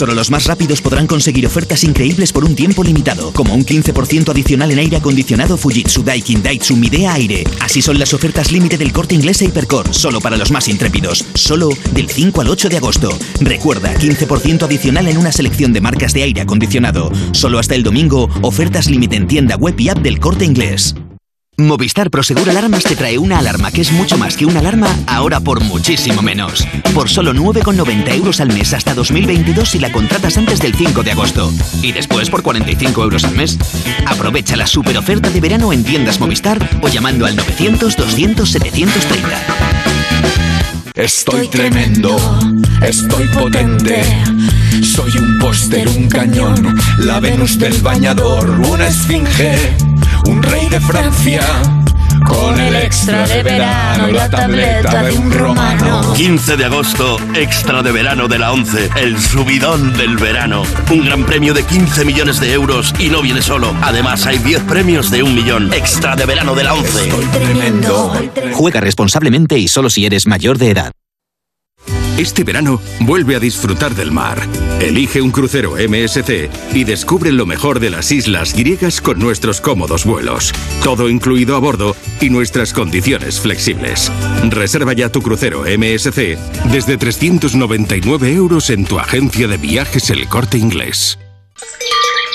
Solo los más rápidos podrán conseguir ofertas increíbles por un tiempo limitado, como un 15% adicional en aire acondicionado Fujitsu Daikin Daitsu Midea Aire. Así son las ofertas límite del corte inglés e Hypercore, solo para los más intrépidos, solo del 5 al 8 de agosto. Recuerda, 15% adicional en una selección de marcas de aire acondicionado. Solo hasta el domingo, ofertas límite en tienda web y app del corte inglés. Movistar Prosegur Alarmas te trae una alarma que es mucho más que una alarma, ahora por muchísimo menos. Por solo 9,90 euros al mes hasta 2022 si la contratas antes del 5 de agosto. Y después por 45 euros al mes. Aprovecha la super oferta de verano en tiendas Movistar o llamando al 900 200 730. Estoy tremendo, estoy potente. Soy un póster, un cañón, la Venus del bañador, una esfinge, rey de Francia. Con el extra de verano, la tableta de un romano. 15 de agosto, extra de verano de la 11, el subidón del verano. Un gran premio de 15 millones de euros y no viene solo. Además, hay 10 premios de un millón. Extra de verano de la 11. Tremendo. Juega responsablemente y solo si eres mayor de edad. Este verano vuelve a disfrutar del mar. Elige un crucero MSC y descubre lo mejor de las islas griegas con nuestros cómodos vuelos. Todo incluido a bordo y nuestras condiciones flexibles. Reserva ya tu crucero MSC desde 399 euros en tu agencia de viajes El Corte Inglés.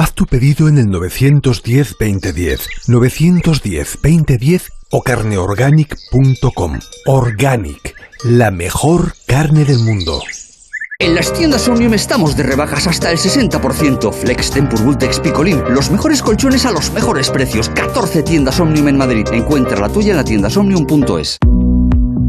Haz tu pedido en el 910-2010, 910-2010 o carneorganic.com. Organic, la mejor carne del mundo. En las tiendas Omnium estamos de rebajas hasta el 60%. Flex Tempur Vultex Picolín, los mejores colchones a los mejores precios. 14 tiendas Omnium en Madrid. Encuentra la tuya en la tienda omnium.es.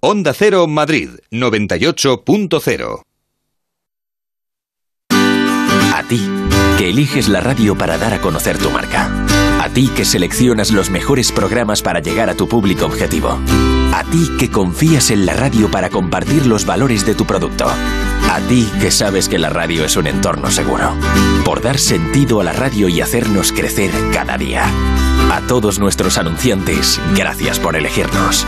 Onda Cero Madrid 98.0 A ti, que eliges la radio para dar a conocer tu marca. A ti que seleccionas los mejores programas para llegar a tu público objetivo. A ti que confías en la radio para compartir los valores de tu producto. A ti que sabes que la radio es un entorno seguro. Por dar sentido a la radio y hacernos crecer cada día. A todos nuestros anunciantes, gracias por elegirnos.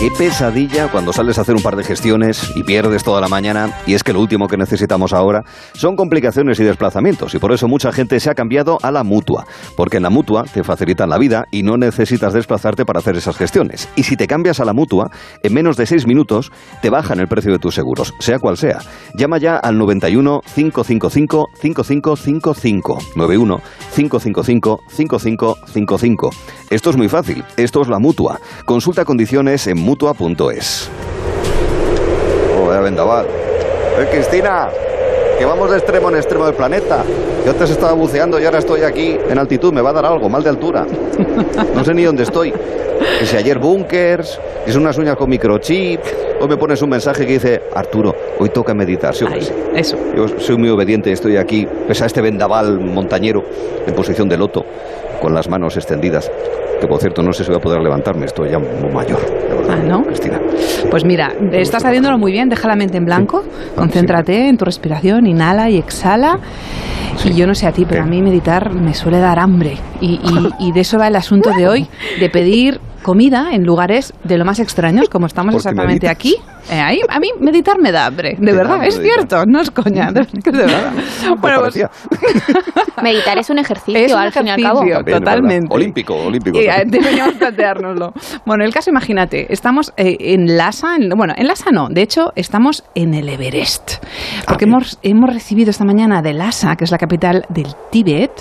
Qué pesadilla cuando sales a hacer un par de gestiones y pierdes toda la mañana. Y es que lo último que necesitamos ahora son complicaciones y desplazamientos. Y por eso mucha gente se ha cambiado a la mutua. Porque en la mutua te facilitan la vida y no necesitas desplazarte para hacer esas gestiones. Y si te cambias a la mutua, en menos de seis minutos te bajan el precio de tus seguros, sea cual sea. Llama ya al 91 555 5555. 91 555 5555. Esto es muy fácil. Esto es la mutua. Consulta condiciones en mutua.es. Oh, vaya vendaval. ¡Eh, Cristina! Que vamos de extremo en extremo del planeta. Yo antes estaba buceando y ahora estoy aquí en altitud. Me va a dar algo, mal de altura. No sé ni dónde estoy. Que si ayer bunkers, que son unas uñas con microchip. Hoy me pones un mensaje que dice, Arturo, hoy toca meditar. ¿sí? Eso. Yo soy muy obediente, estoy aquí, pese a este vendaval montañero, en posición de loto, con las manos extendidas. Que por cierto, no sé si voy a poder levantarme, estoy ya muy mayor. verdad, Ah, ¿no? Cristina. Pues mira, estás haciéndolo muy bien, deja la mente en blanco, concéntrate en tu respiración, inhala y exhala. Y yo no sé a ti, pero a mí meditar me suele dar hambre. Y, y- y de eso va el asunto de hoy, de pedir comida en lugares de lo más extraños, como estamos Porque exactamente aquí. Eh, ahí, a mí meditar me da hambre, de da verdad, hambre es meditar. cierto, no es coña, de, de verdad. Bueno, pues, Meditar es un ejercicio, Es un al fin y al cabo. totalmente. Olímpico, olímpico. Y, eh, también. deberíamos planteárnoslo. Bueno, el caso, imagínate, estamos eh, en Lhasa, en- bueno, en Lhasa no, de hecho estamos en el Everest, porque hemos, hemos recibido esta mañana de Lhasa, que es la capital del Tíbet,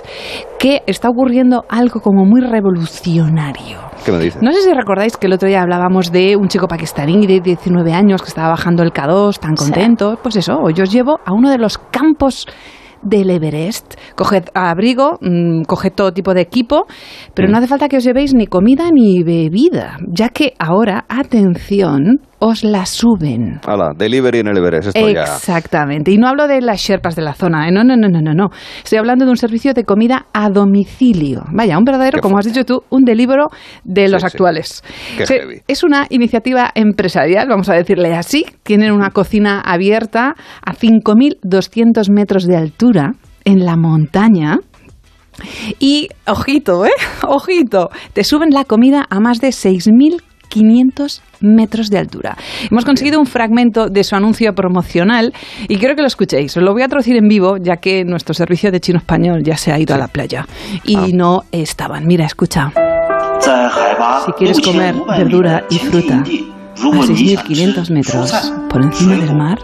que está ocurriendo algo como muy revolucionario. ¿Qué me dices? No sé si recordáis que el otro día hablábamos de un chico pakistaní de 19 años que estaba bajando el K2 tan contento. Pues eso, hoy os llevo a uno de los campos del Everest. Coged abrigo, mm, coged todo tipo de equipo, pero no hace falta que os llevéis ni comida ni bebida, ya que ahora, atención, os la suben. Hala, delivery en el Everest, esto ya... Exactamente. Y no hablo de las sherpas de la zona. ¿eh? No, no, no, no, no, no. Estoy hablando de un servicio de comida a domicilio. Vaya, un verdadero, Qué como has dicho tú, un delibero de los sí. actuales. Qué heavy. es una iniciativa empresarial, vamos a decirle así. Tienen una cocina abierta a 5.200 metros de altura en la montaña. Y, ojito, ¿eh? Ojito, te suben la comida a más de 6.500 metros de altura. Hemos conseguido un fragmento de su anuncio promocional y quiero que lo escuchéis. Os lo voy a traducir en vivo, ya que nuestro servicio de chino español ya se ha ido a la playa. Y Ah. no estaban. Mira, escucha. Si quieres comer verdura y fruta a 6.500 metros por encima del mar,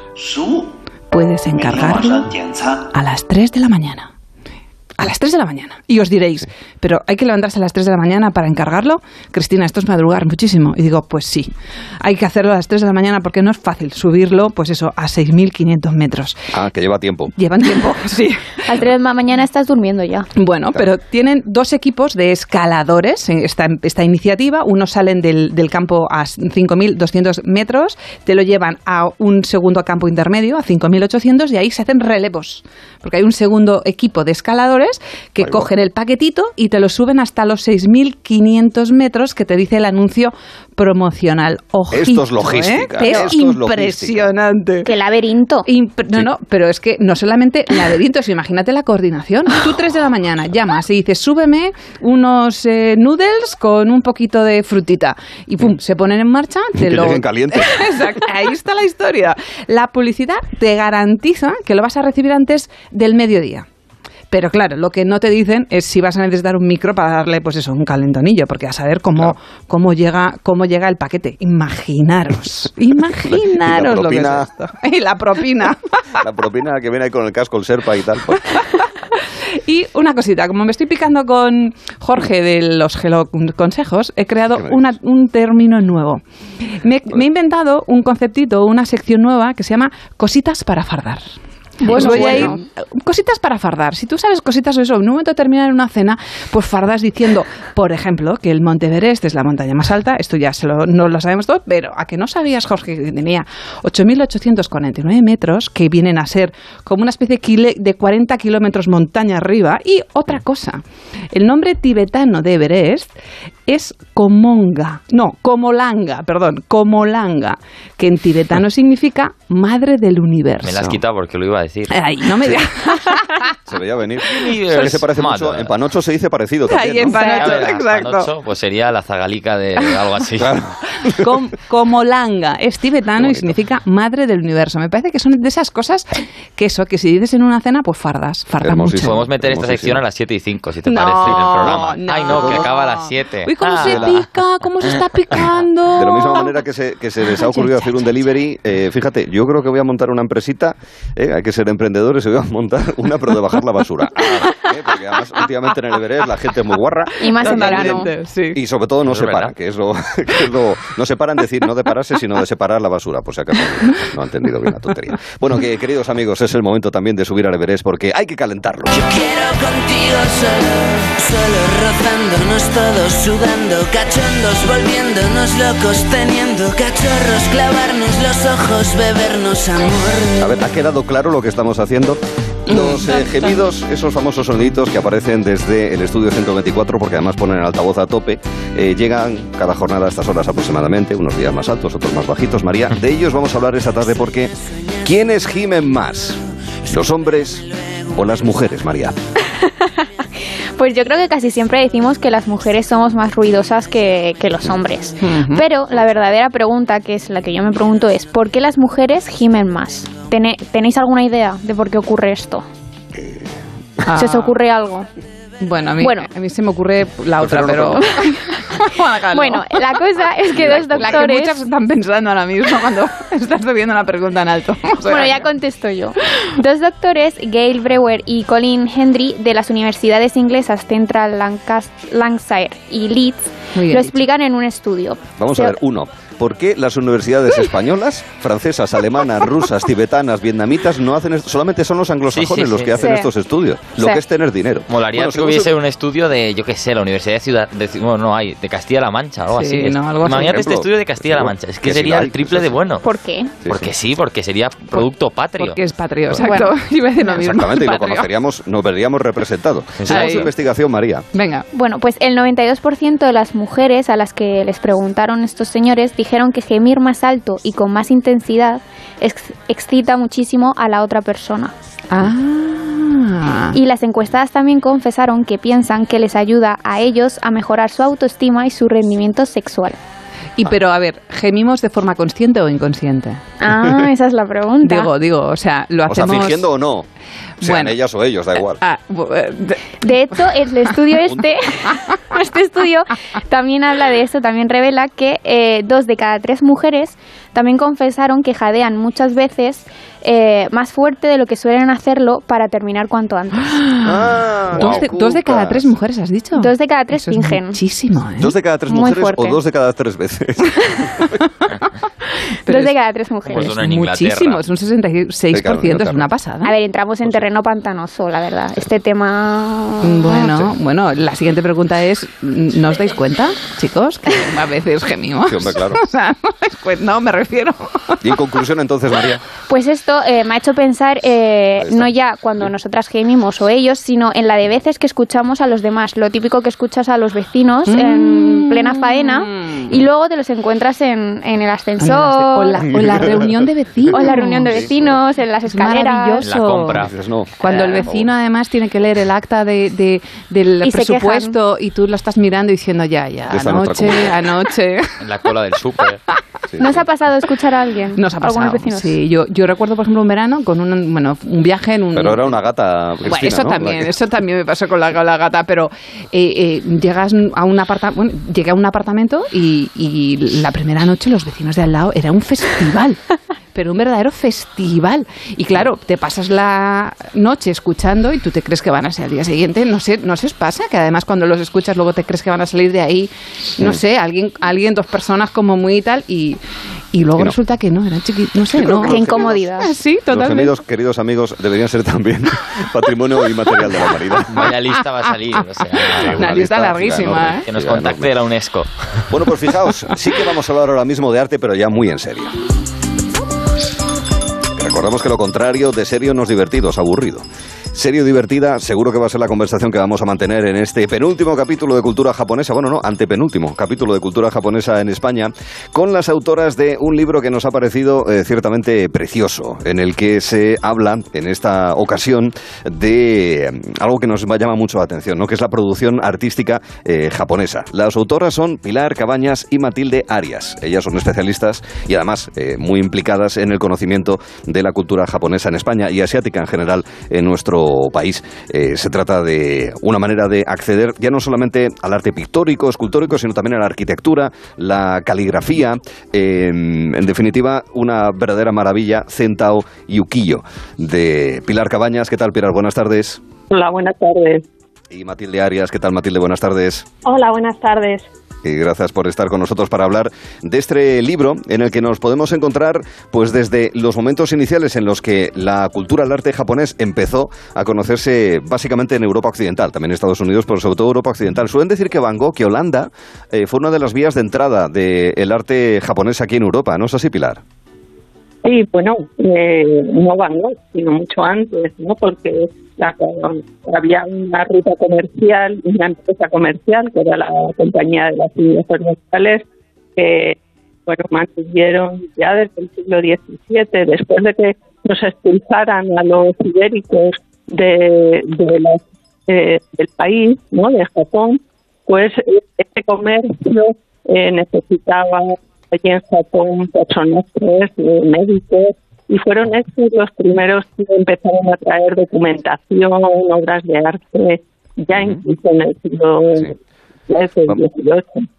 puedes encargarlo a las 3 de la mañana. A las 3 de la mañana. Y os diréis, pero hay que levantarse a las 3 de la mañana para encargarlo. Cristina, esto es madrugar muchísimo. Y digo, pues sí, hay que hacerlo a las 3 de la mañana porque no es fácil subirlo, pues eso, a 6.500 metros. Ah, que lleva tiempo. Llevan tiempo, sí. Al 3 de la mañana estás durmiendo ya. Bueno, pero tienen dos equipos de escaladores en esta, esta iniciativa. Unos salen del, del campo a 5.200 metros, te lo llevan a un segundo campo intermedio, a 5.800, y ahí se hacen relevos. Porque hay un segundo equipo de escaladores que cogen el paquetito y te lo suben hasta los 6.500 metros que te dice el anuncio promocional. Ojito, Esto es logística, ¿eh? Es esto es logística. impresionante. ¡Qué laberinto! No, no, pero es que no solamente laberintos, imagínate la coordinación. Tú 3 de la mañana llamas y dices, súbeme unos eh, noodles con un poquito de frutita. Y pum, se ponen en marcha. Te Que lo... lleguen calientes. Exacto, ahí está la historia. La publicidad te garantiza que lo vas a recibir antes del mediodía. Pero claro, lo que no te dicen es si vas a necesitar un micro para darle, pues eso, un calentonillo, porque a saber cómo, cómo, llega, cómo llega el paquete. Imaginaros, imaginaros lo que es propina. esto. Y la propina. La propina que viene ahí con el casco, el serpa y tal. pues, Y una cosita, como me estoy picando con Jorge de los Gelo Consejos, he creado una- un término nuevo. Me, me he inventado un conceptito, una sección nueva que se llama Cositas para fardar. Pues Bueno, voy a ir cositas para fardar. Si tú sabes cositas de eso, en un momento determinado en una cena, pues fardas diciendo, por ejemplo, que el Monte Everest es la montaña más alta. Esto ya se lo, no lo sabemos todos, pero a que no sabías, Jorge, que tenía 8.849 metros, que vienen a ser como una especie de 40 kilómetros montaña arriba. Y otra cosa, el nombre tibetano de Everest es Komonga, no, Komolanga, perdón, Komolanga, que en tibetano significa madre del universo. Me la has quitado porque lo iba a decir. Ay, no me digas. Se veía venir. Que se parece mucho. En Panocho se dice parecido Ahí también. en ¿no? Panocho, exacto. Panocho, pues sería la zagalica de algo así. Com- Komolanga es tibetano y significa madre del universo. Me parece que son de esas cosas que eso, que si dices en una cena, pues fardas, fardas mucho. Podemos meter esta sección a las 7 y 5, si te No, parece, en el programa. no. Ay, no, que acaba a las 7. Uy, cómo Ah, se la- pica, cómo se está picando. De la misma manera que se, que se les ha ocurrido hacer un delivery, eh, fíjate, yo creo que voy a montar una empresita, eh, hay que ser emprendedores, y voy a montar una, pero de bajar la basura. Ah, eh, porque además últimamente en el Everest la gente es muy guarra. Y más en verano. Y sobre todo no se paran, que es, lo, que es lo- No se paran decir, no de pararse, sino de separar la basura, por si acaso no, ha entendido bien la tontería. Bueno, que queridos amigos, es el momento también de subir al Everest porque hay que calentarlo. Quiero contigo solo, solo rozándonos todos, sudando, cachondos, volviéndonos locos, teniendo cachorros, clavarnos los ojos, bebernos amor. A ver, ¿ha quedado claro lo que estamos haciendo? Los eh, gemidos, esos famosos soniditos que aparecen desde el estudio 124, porque además ponen el altavoz a tope, eh, llegan cada jornada a estas horas aproximadamente, unos días más altos, otros más bajitos. María, de ellos vamos a hablar esta tarde porque ¿quiénes gimen más? ¿Los hombres o las mujeres, María? Pues yo creo que casi siempre decimos que las mujeres somos más ruidosas que, que los hombres. Pero la verdadera pregunta, que es la que yo me pregunto, es ¿por qué las mujeres gimen más? ¿Tene- ¿Tenéis alguna idea de por qué ocurre esto? ¿Se os Ah. ocurre algo? Bueno, a mí, Bueno. a mí se me ocurre la otra, Prefiero no pero... Bueno, la cosa es que dos La que doctores... muchas están pensando ahora mismo cuando estás subiendo la pregunta en alto. O sea, Bueno, ya contesto yo. Dos doctores, Gail Brewer y Colin Hendry, de las universidades inglesas Central Lancas- Lancashire y Leeds, lo dicho. explican en un estudio. Vamos Se- a ver, uno, ¿por qué las universidades españolas, francesas, alemanas, rusas, tibetanas, vietnamitas no hacen esto? Solamente son los anglosajones Sí, sí, los que hacen Sí. estos estudios. Lo Sí. que es tener dinero. Molaría Bueno, que hubiese su- un estudio de, yo qué sé, la Universidad de Ciudad. De, bueno, no hay, de Castilla-La Mancha o así. no, algo así. Imagínate este estudio de Castilla-La Mancha. Es que, sería hay, el triple de bueno. ¿Por qué? porque sí. porque sería producto patrio. Porque es patrio, exacto. Mismo. Exactamente, y lo conoceríamos, nos veríamos representados. Su investigación, María. Venga. Bueno, pues el 92% de las mujeres a las que les preguntaron estos señores dijeron que gemir más alto y con más intensidad ex- excita muchísimo a la otra persona. Ah. Y las encuestadas también confesaron que piensan que les ayuda a ellos a mejorar su autoestima y su rendimiento sexual. Y pero, a ver, ¿gemimos de forma consciente o inconsciente? Ah, esa es la pregunta. Digo, digo, o sea, lo O sea, hacemos... fingiendo o no. Sean Bueno. ellas o ellos, da igual. Ah, eh, de- De hecho, el estudio este, este estudio también habla de eso, también revela que eh, dos de cada tres mujeres también confesaron que jadean muchas veces eh, más fuerte de lo que suelen hacerlo para terminar cuanto antes. dos, de, dos de cada tres mujeres, ¿has dicho? Dos de cada tres Eso es fingen. muchísimo, ¿eh? ¿Dos de cada tres Muy mujeres o fuerte. dos de cada tres veces? Dos de cada tres mujeres. Pues Muchísimo, es un 66%, Claro, es una pasada. A ver, entramos en terreno pantanoso, la verdad. Este tema... Bueno, bueno, la siguiente pregunta es, ¿no os dais cuenta, chicos, que a veces gemimos? Sí, hombre, claro. O sea, no, me refiero. Y en conclusión, entonces, María. Pues esto eh, me ha hecho pensar eh, no ya cuando nosotras gemimos o ellos, sino en la de veces que escuchamos a los demás. Lo típico que escuchas a los vecinos en Mm. plena faena y luego te los encuentras en, en el ascensor. O la, o la reunión de vecinos. O la reunión de vecinos, en las Es escaleras. maravilloso. Dices, no. Cuando el vecino además tiene que leer el acta de, de- del Y presupuesto y tú lo estás mirando y diciendo ya, ya, anoche, anoche. En la cola del súper. ¿No os ha pasado escuchar a alguien? Nos ha Algunos pasado. vecinos. Sí, yo, yo recuerdo, por ejemplo, un verano con un, bueno, un viaje en un... Pero era una gata Bueno, Cristina, eso ¿no? también, que- eso también me pasó con la, con la gata, pero eh, eh, llegas a un apartamento, bueno, llegué a un apartamento y, y la primera noche los vecinos de al lado era un festival. Pero un verdadero festival. Y claro, te pasas la noche escuchando y tú te crees que van a ser al día siguiente. No sé, no se os pasa que además cuando los escuchas luego te crees que van a salir de ahí, no sé, alguien, alguien, dos personas como muy y tal. Y, Y luego Y no. resulta que no, eran chiquitos. No sé, no. los Qué incomodidad. Ah, sí, Los totalmente. gemidos, queridos amigos, deberían ser también patrimonio inmaterial de la humanidad. Vaya lista va a salir. O sea, Una lista larguísima, enorme. ¿eh? Que nos contacte la UNESCO. Bueno, pues fijaos, sí que vamos a hablar ahora mismo de arte, pero ya muy en serio. Recordamos que lo contrario de serio no es divertido, es aburrido. Serio divertida, seguro que va a ser la conversación que vamos a mantener en este penúltimo capítulo de cultura japonesa, bueno, no, antepenúltimo capítulo de cultura japonesa en España, con las autoras de un libro que nos ha parecido eh, ciertamente precioso, en el que se habla en esta ocasión de eh, algo que nos llama mucho la atención, ¿no? que es la producción artística eh, japonesa. Las autoras son Pilar Cabañas y Matilde Arias. Ellas son especialistas y además eh, muy implicadas en el conocimiento de la cultura japonesa en España y asiática en general en nuestro país. Eh, se trata de una manera de acceder ya no solamente al arte pictórico, escultórico, sino también a la arquitectura, la caligrafía, eh, en definitiva, una verdadera maravilla, Centao y Ukiyo, de Pilar Cabañas. ¿Qué tal, Pilar? Buenas tardes. Hola, buenas tardes. Y Matilde Arias, ¿qué tal, Matilde? Buenas tardes. Hola, buenas tardes. Y gracias por estar con nosotros para hablar de este libro en el que nos podemos encontrar pues desde los momentos iniciales en los que la cultura del arte japonés empezó a conocerse básicamente en Europa Occidental, también en Estados Unidos, pero sobre todo Europa Occidental. Suelen decir que Van Gogh, que Holanda, eh, fue una de las vías de entrada del arte japonés aquí en Europa, ¿no es así, Pilar? Sí, bueno, eh, no Van Gogh, sino mucho antes, ¿no? Porque había una ruta comercial, una empresa comercial, que era la compañía de las Indias Orientales, que, bueno, mantuvieron ya desde el siglo XVII, después de que nos expulsaran a los ibéricos de, de las- eh, del país, ¿no? De Japón, pues este comercio eh, necesitaba allí en Japón personajes, eh, médicos, y fueron estos los primeros que empezaron a traer documentación, obras de arte, ya incluso en el siglo XVIII.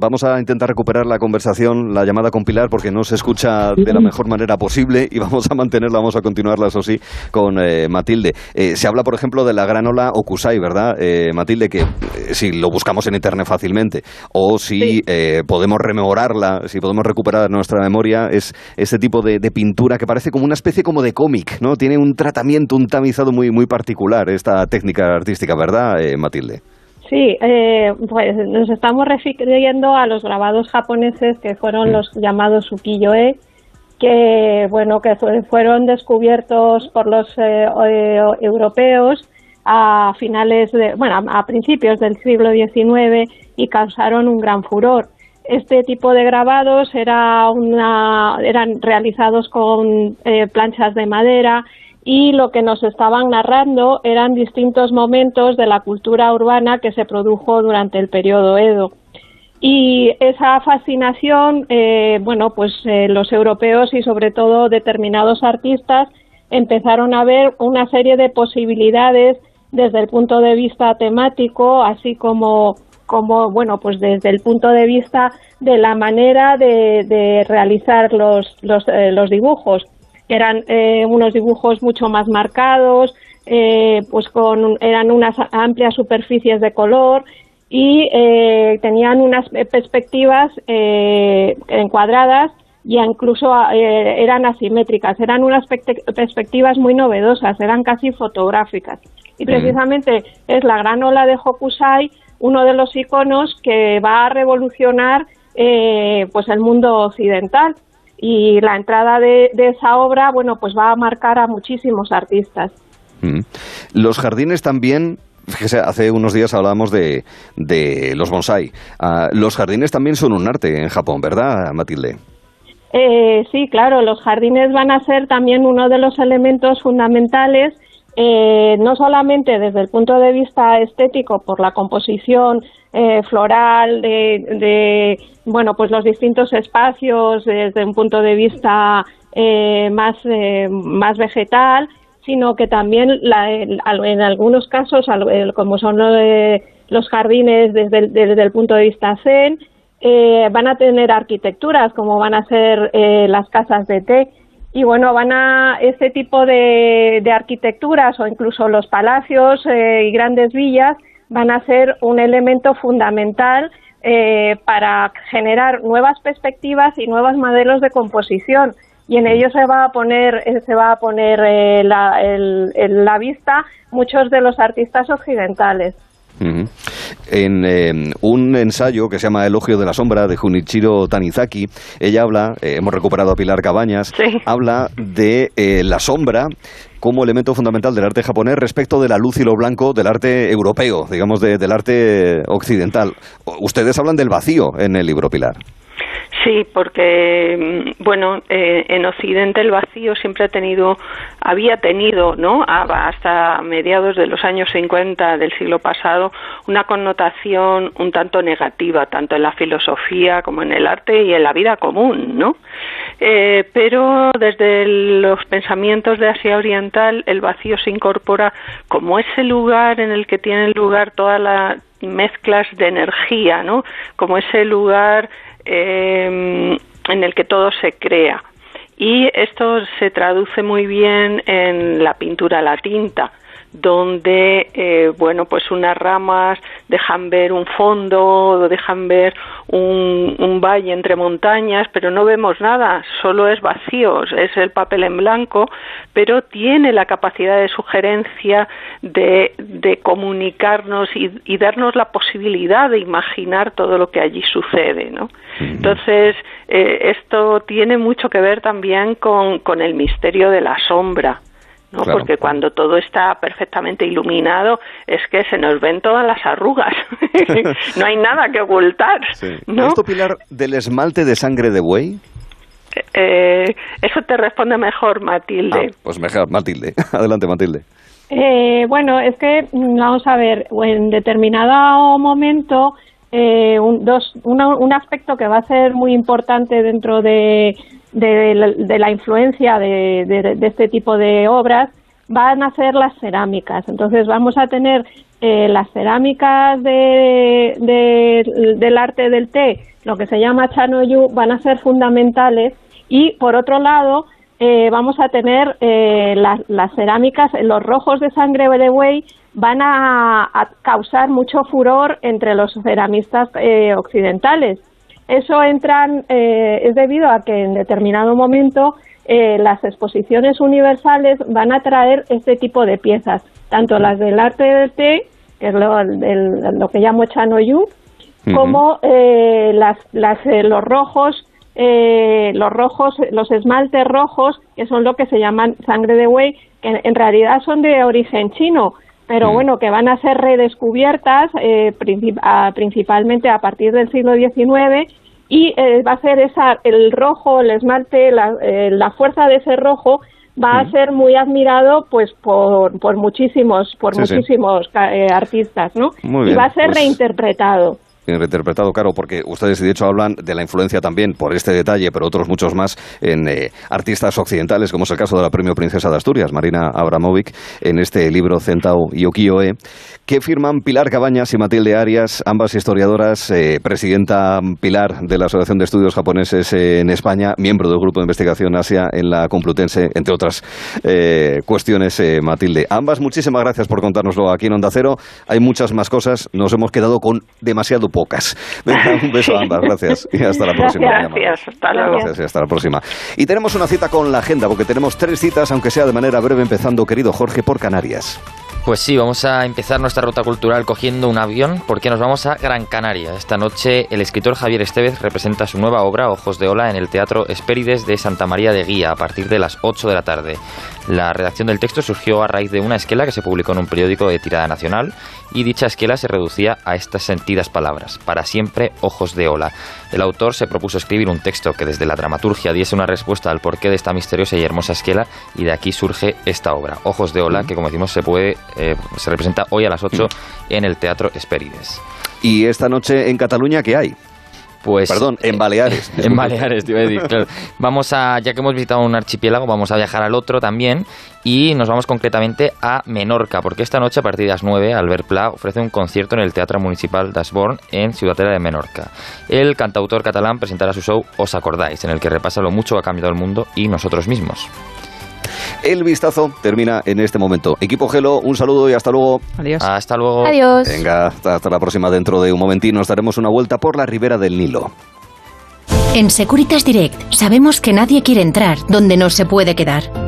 Vamos a intentar recuperar la conversación, la llamada con Pilar, porque no se escucha de la mejor manera posible y vamos a mantenerla, vamos a continuarla, eso sí, con eh, Matilde. Eh, se habla, por ejemplo, de la granola Okusai, ¿verdad, eh, Matilde? Que eh, si lo buscamos en Internet fácilmente o si eh, podemos rememorarla, si podemos recuperar nuestra memoria, es este tipo de, de pintura que parece como una especie como de cómic, ¿no? Tiene un tratamiento, un tamizado muy, muy particular, esta técnica artística, ¿verdad, eh, Matilde? Sí, eh, pues nos estamos refiriendo a los grabados japoneses que fueron los llamados ukiyo-e, que bueno que fue- fueron descubiertos por los eh, eh, europeos a finales de bueno a, a principios del siglo XIX y causaron un gran furor. Este tipo de grabados era una, eran realizados con eh, planchas de madera y lo que nos estaban narrando eran distintos momentos de la cultura urbana que se produjo durante el periodo Edo. Y esa fascinación, eh, bueno, pues eh, los europeos y sobre todo determinados artistas empezaron a ver una serie de posibilidades desde el punto de vista temático, así como, como bueno, pues desde el punto de vista de la manera de, realizar los, los, eh, los dibujos. Eran eh, unos dibujos mucho más marcados, eh, pues con eran unas amplias superficies de color y eh, tenían unas perspectivas eh, encuadradas y incluso eh, eran asimétricas, eran unas perspectivas muy novedosas, eran casi fotográficas. Y precisamente es la gran ola de Hokusai uno de los iconos que va a revolucionar eh, pues el mundo occidental y la entrada de, de esa obra bueno pues va a marcar a muchísimos artistas. Mm. Los jardines también, fíjese, hace unos días hablábamos de, de los bonsai. Ah, los jardines también son un arte en Japón, ¿verdad, Matilde? Eh, sí, claro, los jardines van a ser también uno de los elementos fundamentales, eh, no solamente desde el punto de vista estético por la composición eh, floral de, de, bueno, pues los distintos espacios desde un punto de vista eh, más eh, más vegetal, sino que también la- al- en algunos casos, como son los jardines desde el, desde el punto de vista zen, eh, van a tener arquitecturas como van a ser eh, las casas de té y bueno van a este tipo de, de arquitecturas o incluso los palacios eh, y grandes villas van a ser un elemento fundamental eh, para generar nuevas perspectivas y nuevos modelos de composición y en ello se va a poner eh, se va a poner eh, la, el- la vista muchos de los artistas occidentales. En eh, un ensayo que se llama Elogio de la Sombra de Junichiro Tanizaki, ella habla, eh, hemos recuperado a Pilar Cabañas, habla de eh, la sombra como elemento fundamental del arte japonés respecto de la luz y lo blanco del arte europeo, digamos, de- del arte occidental. Ustedes hablan del vacío en el libro, Pilar. Sí, porque mm, bueno, eh, en Occidente el vacío siempre ha tenido, había tenido, ¿no? Hasta mediados de los años 50 del siglo pasado, una connotación un tanto negativa, tanto en la filosofía como en el arte y en la vida común, ¿no? Eh, pero desde los pensamientos de Asia Oriental, el vacío se incorpora como ese lugar en el que tienen lugar todas las mezclas de energía, ¿no? Como ese lugar eh, en el que todo se crea. Y esto se traduce muy bien en la pintura a la tinta, donde, eh, bueno, pues unas ramas dejan ver un fondo, dejan ver un, un valle entre montañas, pero no vemos nada, solo es vacío, es el papel en blanco, pero tiene la capacidad de sugerencia de, de comunicarnos y, y darnos la posibilidad de imaginar todo lo que allí sucede, ¿no? Entonces, eh, esto tiene mucho que ver también con, con el misterio de la sombra. ¿No? Claro. Porque cuando todo está perfectamente iluminado es que se nos ven todas las arrugas. no hay nada que ocultar. ¿no? ¿Esto, Pilar, del esmalte de sangre de buey? Eh, eso te responde mejor, Matilde. Pues mejor, Matilde. Adelante, Matilde. Eh, bueno, es que mm, vamos a ver, en determinado momento, eh, un, dos, una- un aspecto que va a ser muy importante dentro de, de, la- influencia de, de- de este tipo de obras van a ser las cerámicas. Entonces vamos a tener eh, las cerámicas de, de- del arte del té, lo que se llama chanoyu, van a ser fundamentales y por otro lado eh, vamos a tener eh, las, las cerámicas, los rojos de sangre de buey van a, a causar mucho furor entre los ceramistas eh, occidentales. Eso entran, eh, es debido a que en determinado momento eh, las exposiciones universales van a traer este tipo de piezas, tanto las del arte del té, que es lo, del- lo que llamo chanoyu, como eh, las, las, eh, los rojos, eh, los rojos, los esmaltes rojos, que son lo que se llaman sangre de buey, que en, en realidad son de origen chino, pero bueno, que van a ser redescubiertas eh, princip- a- principalmente a partir del siglo XIX y eh, va a ser esa, el rojo, el esmalte, la, eh, la fuerza de ese rojo va a ser muy admirado pues por, por muchísimos por Sí, sí. muchísimos ca- eh, artistas, ¿no? Muy y bien, va a ser pues- reinterpretado. Bien reinterpretado, claro, porque ustedes de hecho hablan de la influencia también, por este detalle, pero otros muchos más, en eh, artistas occidentales, como es el caso de la Premio Princesa de Asturias, Marina Abramovic, en este libro Centao y Okioe, que firman Pilar Cabañas y Matilde Arias, ambas historiadoras, eh, presidenta Pilar de la Asociación de Estudios Japoneses en España, miembro del Grupo de Investigación Asia en la Complutense, entre otras eh, cuestiones, Matilde. Ambas, muchísimas gracias por contárnoslo aquí en Onda Cero. Hay muchas más cosas, nos hemos quedado con demasiado pocas. Venga, un beso a ambas, gracias. Y hasta la próxima. Gracias, hasta luego. Gracias y hasta la próxima. Y tenemos una cita con la agenda, porque tenemos tres citas, aunque sea de manera breve, empezando, querido Jorge, por Canarias. Pues sí, vamos a empezar nuestra ruta cultural cogiendo un avión porque nos vamos a Gran Canaria. Esta noche el escritor Javier Estevez representa su nueva obra Ojos de Ola en el Teatro Espérides de Santa María de Guía a partir de las 8 de la tarde. La redacción del texto surgió a raíz de una esquela que se publicó en un periódico de tirada nacional y dicha esquela se reducía a estas sentidas palabras, para siempre Ojos de Ola. El autor se propuso escribir un texto que desde la dramaturgia diese una respuesta al porqué de esta misteriosa y hermosa esquela y de aquí surge esta obra, Ojos de Ola, que como decimos se puede eh, se representa hoy a las 8 en el Teatro Espérides. ¿Y esta noche en Cataluña qué hay? Pues Perdón, en Baleares. en. Baleares, te iba a decir, claro. Vamos a, ya que hemos visitado un archipiélago, vamos a viajar al otro también y nos vamos concretamente a Menorca, porque esta noche a partir de las 9 Albert Pla ofrece un concierto en el Teatro Municipal d'Asborn en Ciudadela de Menorca. El cantautor catalán presentará su show Os Acordáis, en el que repasa lo mucho que ha cambiado el mundo y nosotros mismos. El vistazo termina en este momento. Equipo Gelo, un saludo y hasta luego. Adiós. Hasta luego. Adiós. Venga, hasta, hasta la próxima. Dentro de un momentín nos daremos una vuelta por la ribera del Nilo. En Securitas Direct sabemos que nadie quiere entrar donde no se puede quedar.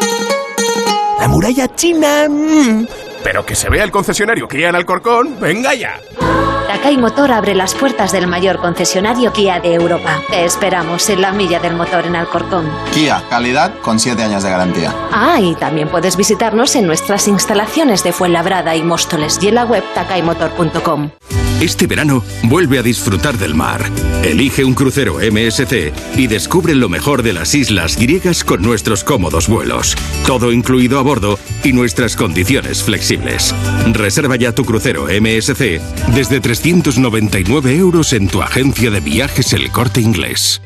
La muralla china... mm, Pero que se vea el concesionario Kia en Alcorcón, venga ya. Takai Motor abre las puertas del mayor concesionario Kia de Europa. Te esperamos en la milla del motor en Alcorcón. Kia, calidad con 7 años de garantía. Ah, y también puedes visitarnos en nuestras instalaciones de Fuenlabrada y Móstoles y en la web takaimotor.com. Este verano vuelve a disfrutar del mar. Elige un crucero MSC y descubre lo mejor de las islas griegas con nuestros cómodos vuelos. Todo incluido a bordo y nuestras condiciones flexibles. Reserva ya tu crucero MSC desde 399 euros en tu agencia de viajes El Corte Inglés.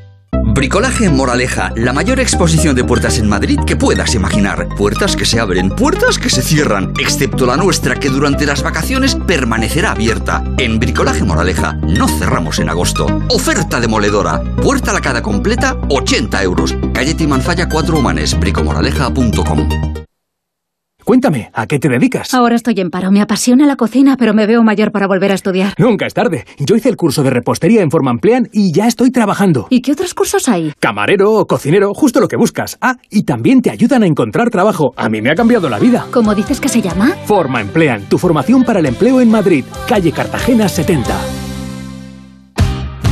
Bricolaje Moraleja, la mayor exposición de puertas en Madrid que puedas imaginar. Puertas que se abren, puertas que se cierran, excepto la nuestra que durante las vacaciones permanecerá abierta. En Bricolaje Moraleja no cerramos en agosto. Oferta demoledora. Puerta lacada completa, 80 euros. Calle Timanfaya 4 Humanes, bricomoraleja.com. Cuéntame, ¿a qué te dedicas? Ahora estoy en paro. Me apasiona la cocina, pero me veo mayor para volver a estudiar. Nunca es tarde. Yo hice el curso de repostería en Formanplean y ya estoy trabajando. ¿Y qué otros cursos hay? Camarero cocinero, justo lo que buscas. Ah, y también te ayudan a encontrar trabajo. A mí me ha cambiado la vida. ¿Cómo dices que se llama? Forma Emplean, tu formación para el empleo en Madrid, calle Cartagena 70.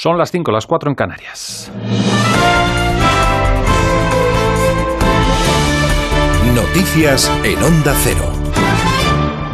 Son las 5, las 4 en Canarias. Noticias en Onda Cero.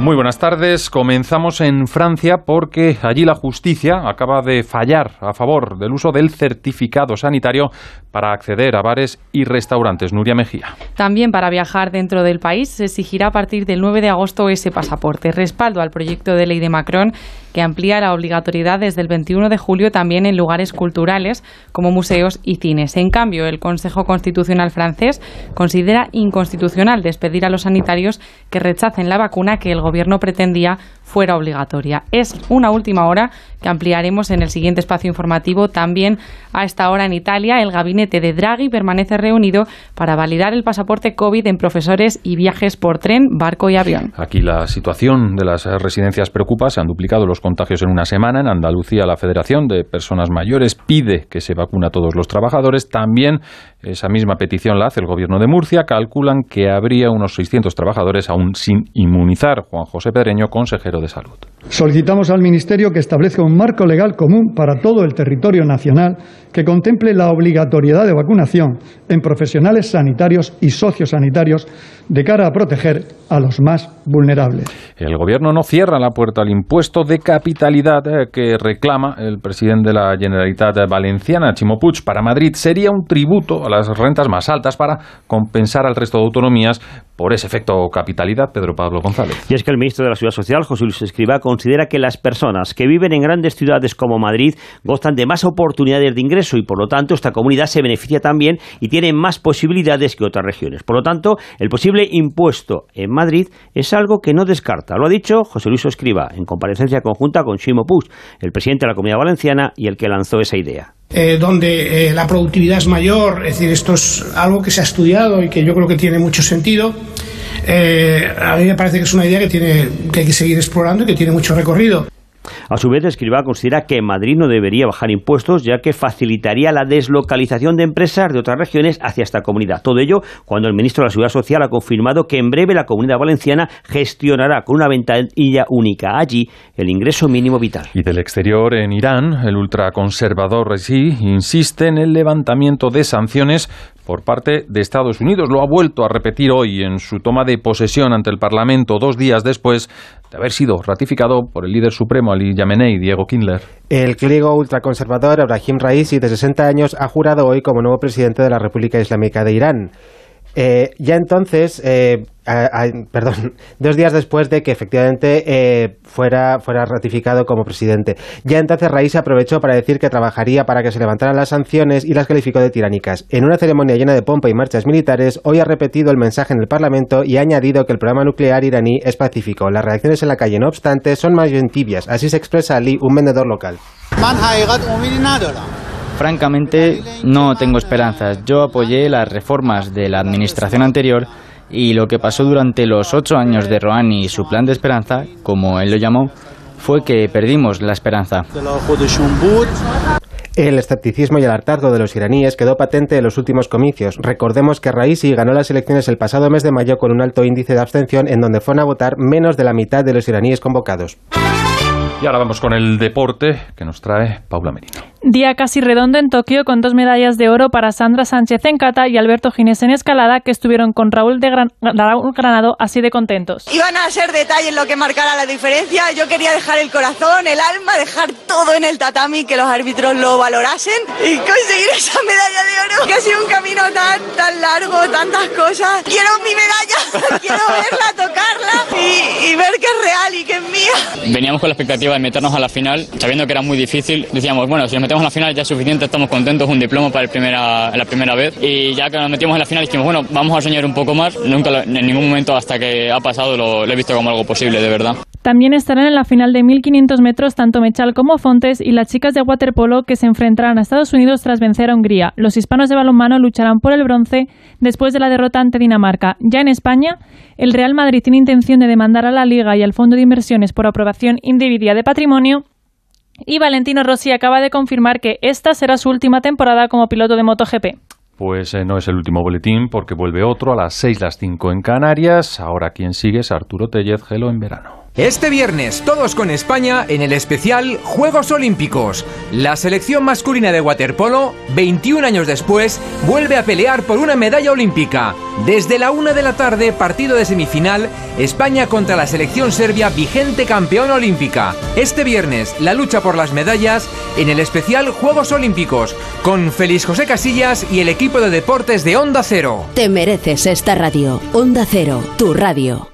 Muy buenas tardes. Comenzamos en Francia porque allí la justicia acaba de fallar a favor del uso del certificado sanitario para acceder a bares y restaurantes. Nuria Mejía. También para viajar dentro del país se exigirá a partir del 9 de agosto ese pasaporte. Respaldo al proyecto de ley de Macron que amplía la obligatoriedad desde el 21 de julio también en lugares culturales como museos y cines. En cambio, el Consejo Constitucional francés considera inconstitucional despedir a los sanitarios que rechacen la vacuna que el gobierno pretendía fuera obligatoria. Es una última hora que ampliaremos en el siguiente espacio informativo. También a esta hora en Italia, el gabinete de Draghi permanece reunido para validar el pasaporte COVID en profesores y viajes por tren, barco y avión. Aquí la situación de las residencias preocupa. Se han duplicado los contagios en una semana. En Andalucía, la Federación de Personas Mayores pide que se vacune a todos los trabajadores. También esa misma petición la hace el Gobierno de Murcia. Calculan que habría unos 600 trabajadores aún sin inmunizar. Juan José Pedreño, consejero de Salud. Solicitamos al Ministerio que establezca un marco legal común para todo el territorio nacional que contemple la obligatoriedad de vacunación en profesionales sanitarios y sociosanitarios de cara a proteger a los más vulnerables. El gobierno no cierra la puerta al impuesto de capitalidad eh, que reclama el presidente de la Generalitat Valenciana, Chimo Puig, para Madrid. Sería un tributo a las rentas más altas para compensar al resto de autonomías por ese efecto capitalidad, Pedro Pablo González. Y es que el ministro de la Ciudad Social, José Luis Escriba, considera que las personas que viven en grandes ciudades como Madrid gozan de más oportunidades de ingreso y por lo tanto esta comunidad se beneficia también y tiene más posibilidades que otras regiones. Por lo tanto, el posible impuesto en Madrid es algo que no descarta. Lo ha dicho José Luis Escriba en comparecencia conjunta con Ximo Puig, el presidente de la Comunidad Valenciana y el que lanzó esa idea. Eh, donde eh, la productividad es mayor, es decir, esto es algo que se ha estudiado y que yo creo que tiene mucho sentido. Eh, a mí me parece que es una idea que, tiene, que hay que seguir explorando y que tiene mucho recorrido. A su vez, Escribá considera que Madrid no debería bajar impuestos, ya que facilitaría la deslocalización de empresas de otras regiones hacia esta comunidad. Todo ello cuando el ministro de la Seguridad Social ha confirmado que en breve la comunidad valenciana gestionará con una ventanilla única allí el ingreso mínimo vital. Y del exterior, en Irán, el ultraconservador Resi insiste en el levantamiento de sanciones por parte de Estados Unidos. Lo ha vuelto a repetir hoy en su toma de posesión ante el Parlamento dos días después de haber sido ratificado por el líder supremo Ali Yamenei, Diego Kindler. El clérigo ultraconservador Abraham Raisi, de 60 años, ha jurado hoy como nuevo presidente de la República Islámica de Irán. Eh, ya entonces, eh, perdón, dos días después de que efectivamente eh, fuera, fuera ratificado como presidente, ya entonces Raíz aprovechó para decir que trabajaría para que se levantaran las sanciones y las calificó de tiránicas. En una ceremonia llena de pompa y marchas militares, hoy ha repetido el mensaje en el Parlamento y ha añadido que el programa nuclear iraní es pacífico. Las reacciones en la calle, no obstante, son más bien tibias. Así se expresa Ali, un vendedor local. Francamente, no tengo esperanzas. Yo apoyé las reformas de la administración anterior y lo que pasó durante los ocho años de Rouhani y su plan de esperanza, como él lo llamó, fue que perdimos la esperanza. El escepticismo y el hartazgo de los iraníes quedó patente en los últimos comicios. Recordemos que Raisi ganó las elecciones el pasado mes de mayo con un alto índice de abstención en donde fueron a votar menos de la mitad de los iraníes convocados. Y ahora vamos con el deporte que nos trae Paula Merino. Día casi redondo en Tokio con dos medallas de oro para Sandra Sánchez en kata y Alberto Ginés en escalada que estuvieron con Raúl, de Raúl Granado así de contentos. Iban a ser detalles lo que marcara la diferencia. Yo quería dejar el corazón, el alma, dejar todo en el tatami, que los árbitros lo valorasen y conseguir esa medalla de oro. Que ha sido un camino tan, tan largo, tantas cosas. Quiero mi medalla, quiero verla, tocarla y, y ver que es real y que es mía. Veníamos con la expectativa de meternos a la final, sabiendo que era muy difícil. Decíamos, bueno, si nos metemos en la final ya es suficiente, estamos contentos, un diploma para el primera, la primera vez. Y ya que nos metimos en la final dijimos, bueno, vamos a soñar un poco más. Nunca, en ningún momento hasta que ha pasado lo, he visto como algo posible, de verdad. También estarán en la final de 1500 metros tanto Mechal como Fontes y las chicas de waterpolo que se enfrentarán a Estados Unidos tras vencer a Hungría. Los hispanos de balonmano lucharán por el bronce después de la derrota ante Dinamarca. Ya en España, el Real Madrid tiene intención de demandar a la Liga y al Fondo de Inversiones por aprobación indebida de patrimonio y Valentino Rossi acaba de confirmar que esta será su última temporada como piloto de MotoGP. Pues eh, no es el último boletín porque vuelve otro a las 6, las 5 en Canarias. Ahora quien sigue es Arturo Tellez Gelo en verano. Este viernes, todos con España en el especial Juegos Olímpicos. La selección masculina de waterpolo, 21 años después, vuelve a pelear por una medalla olímpica. Desde la una de la tarde, partido de semifinal, España contra la selección serbia vigente campeona olímpica. Este viernes, la lucha por las medallas en el especial Juegos Olímpicos, con Félix José Casillas y el equipo de deportes de Onda Cero. Te mereces esta radio. Onda Cero, tu radio.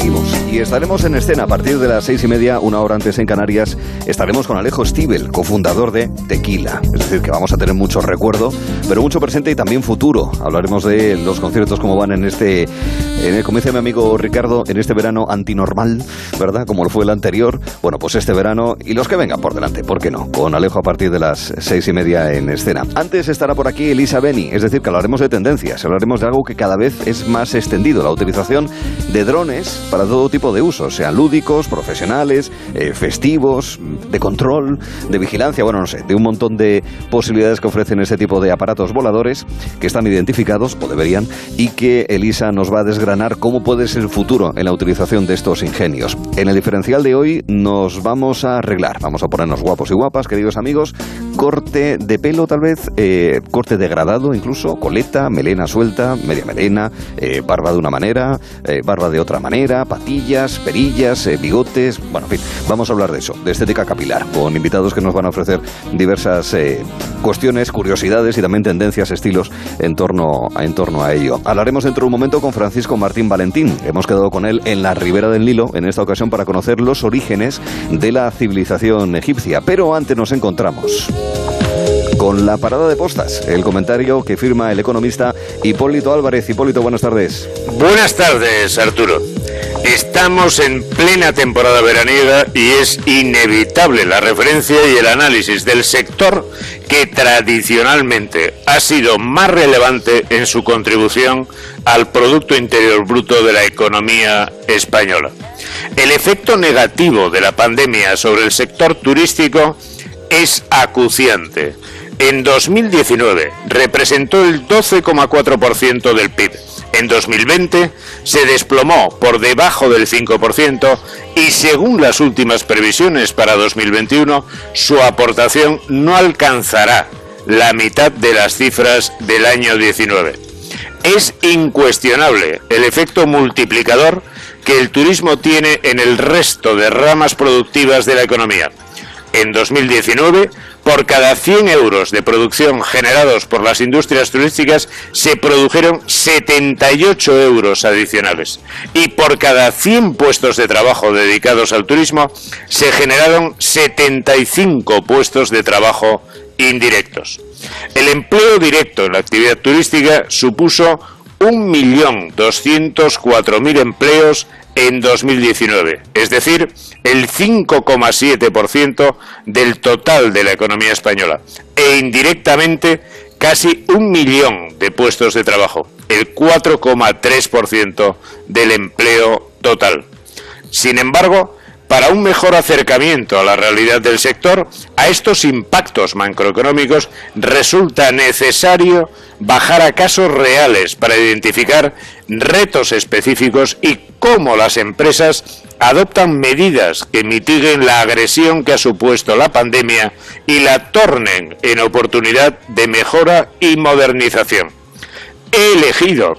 seguimos y estaremos en escena a partir de las seis y media, una hora antes en Canarias. Estaremos con Alejo Stivel, cofundador de Tequila. Es decir, que vamos a tener mucho recuerdo, pero mucho presente y también futuro. Hablaremos de los conciertos, cómo van en este, en el, como dice mi amigo Ricardo, en este verano antinormal, ¿verdad? Como lo fue el anterior. Bueno, pues este verano y los que vengan por delante, ¿por qué no? Con Alejo a partir de las seis y media en escena. Antes estará por aquí Elisa Beni, es decir, que hablaremos de tendencias, hablaremos de algo que cada vez es más extendido, la utilización de drones para todo tipo de usos, sean lúdicos, profesionales, eh, festivos, de control, de vigilancia, bueno, no sé, de un montón de posibilidades que ofrecen este tipo de aparatos voladores que están identificados, o deberían, y que Elisa nos va a desgranar cómo puede ser el futuro en la utilización de estos ingenios. En el diferencial de hoy nos vamos a arreglar, vamos a ponernos guapos y guapas, queridos amigos, corte de pelo tal vez, eh, corte degradado incluso, coleta, melena suelta, media melena, eh, barba de una manera, eh, barba de otra manera, patillas, perillas, bigotes, bueno, en fin, vamos a hablar de eso, de estética capilar, con invitados que nos van a ofrecer diversas cuestiones, curiosidades y también tendencias, estilos en torno, en torno a ello. Hablaremos dentro de un momento con Francisco Martín Valentín. Hemos quedado con él en la ribera del Nilo en esta ocasión para conocer los orígenes de la civilización egipcia. Pero antes nos encontramos con la parada de postas, el comentario que firma el economista Hipólito Álvarez. Hipólito, buenas tardes. Buenas tardes, Arturo. Estamos en plena temporada veraniega y es inevitable la referencia y el análisis del sector que tradicionalmente ha sido más relevante en su contribución al Producto Interior Bruto de la economía española. El efecto negativo de la pandemia sobre el sector turístico es acuciante. En 2019 representó el 12,4% del PIB. En 2020 se desplomó por debajo del 5% y según las últimas previsiones para 2021 su aportación no alcanzará la mitad de las cifras del año 19. Es incuestionable el efecto multiplicador que el turismo tiene en el resto de ramas productivas de la economía. En 2019, por cada 100 euros de producción generados por las industrias turísticas, se produjeron 78 euros adicionales. Y por cada 100 puestos de trabajo dedicados al turismo, se generaron 75 puestos de trabajo indirectos. El empleo directo en la actividad turística supuso 1.204.000 empleos en 2019, es decir, el 5,7% del total de la economía española, e indirectamente casi un millón de puestos de trabajo, el 4,3% del empleo total. Sin embargo, para un mejor acercamiento a la realidad del sector, a estos impactos macroeconómicos resulta necesario bajar a casos reales para identificar retos específicos y cómo las empresas adoptan medidas que mitiguen la agresión que ha supuesto la pandemia y la tornen en oportunidad de mejora y modernización. He elegido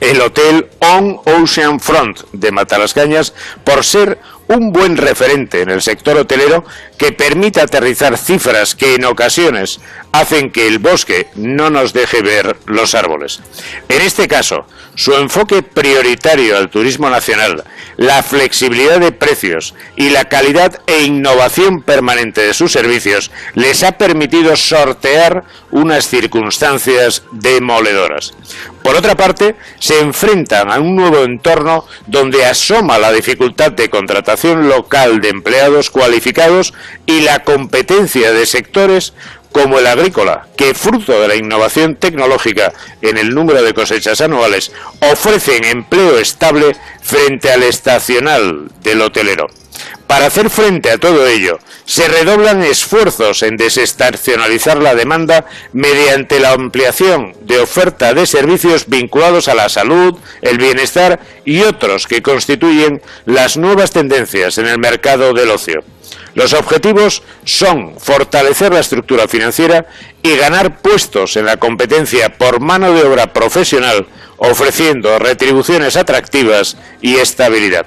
el Hotel On Ocean Front de Matalascañas por ser un buen referente en el sector hotelero que permite aterrizar cifras que en ocasiones hacen que el bosque no nos deje ver los árboles. En este caso, su enfoque prioritario al turismo nacional, la flexibilidad de precios y la calidad e innovación permanente de sus servicios les ha permitido sortear unas circunstancias demoledoras. Por otra parte, se enfrentan a un nuevo entorno donde asoma la dificultad de contratación local de empleados cualificados y la competencia de sectores como el agrícola, que fruto de la innovación tecnológica en el número de cosechas anuales, ofrecen empleo estable frente al estacional del hotelero. Para hacer frente a todo ello, se redoblan esfuerzos en desestacionalizar la demanda mediante la ampliación de oferta de servicios vinculados a la salud, el bienestar y otros que constituyen las nuevas tendencias en el mercado del ocio. Los objetivos son fortalecer la estructura financiera y ganar puestos en la competencia por mano de obra profesional, ofreciendo retribuciones atractivas y estabilidad.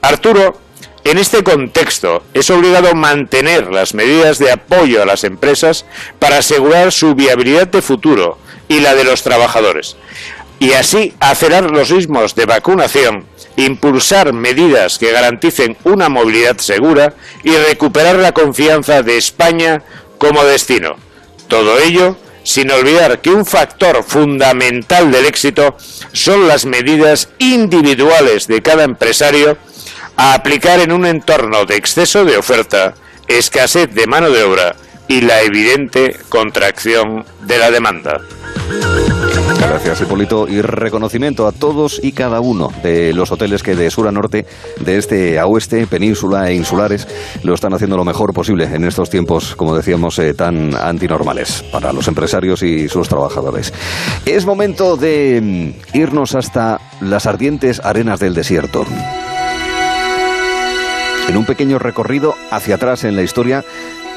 Arturo en este contexto, es obligado mantener las medidas de apoyo a las empresas para asegurar su viabilidad de futuro y la de los trabajadores, y así acelerar los ritmos de vacunación, impulsar medidas que garanticen una movilidad segura y recuperar la confianza de España como destino. Todo ello sin olvidar que un factor fundamental del éxito son las medidas individuales de cada empresario a aplicar en un entorno de exceso de oferta, escasez de mano de obra y la evidente contracción de la demanda. Gracias, Hipólito. Y reconocimiento a todos y cada uno de los hoteles que de sur a norte, de este a oeste, península e insulares, lo están haciendo lo mejor posible en estos tiempos, como decíamos, eh, tan antinormales para los empresarios y sus trabajadores. Es momento de mm, irnos hasta las ardientes arenas del desierto. En un pequeño recorrido hacia atrás en la historia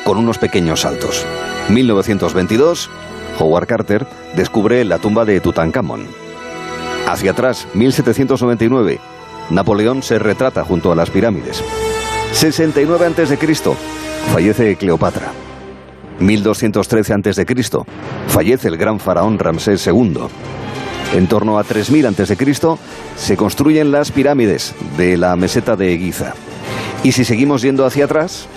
con unos pequeños saltos. 1922 Howard Carter descubre la tumba de Tutankamón. Hacia atrás, 1799, Napoleón se retrata junto a las pirámides. 69 a.C., fallece Cleopatra. 1213 a.C., fallece el gran faraón Ramsés II. En torno a 3000 a.C., se construyen las pirámides de la meseta de Giza. Y si seguimos yendo hacia atrás,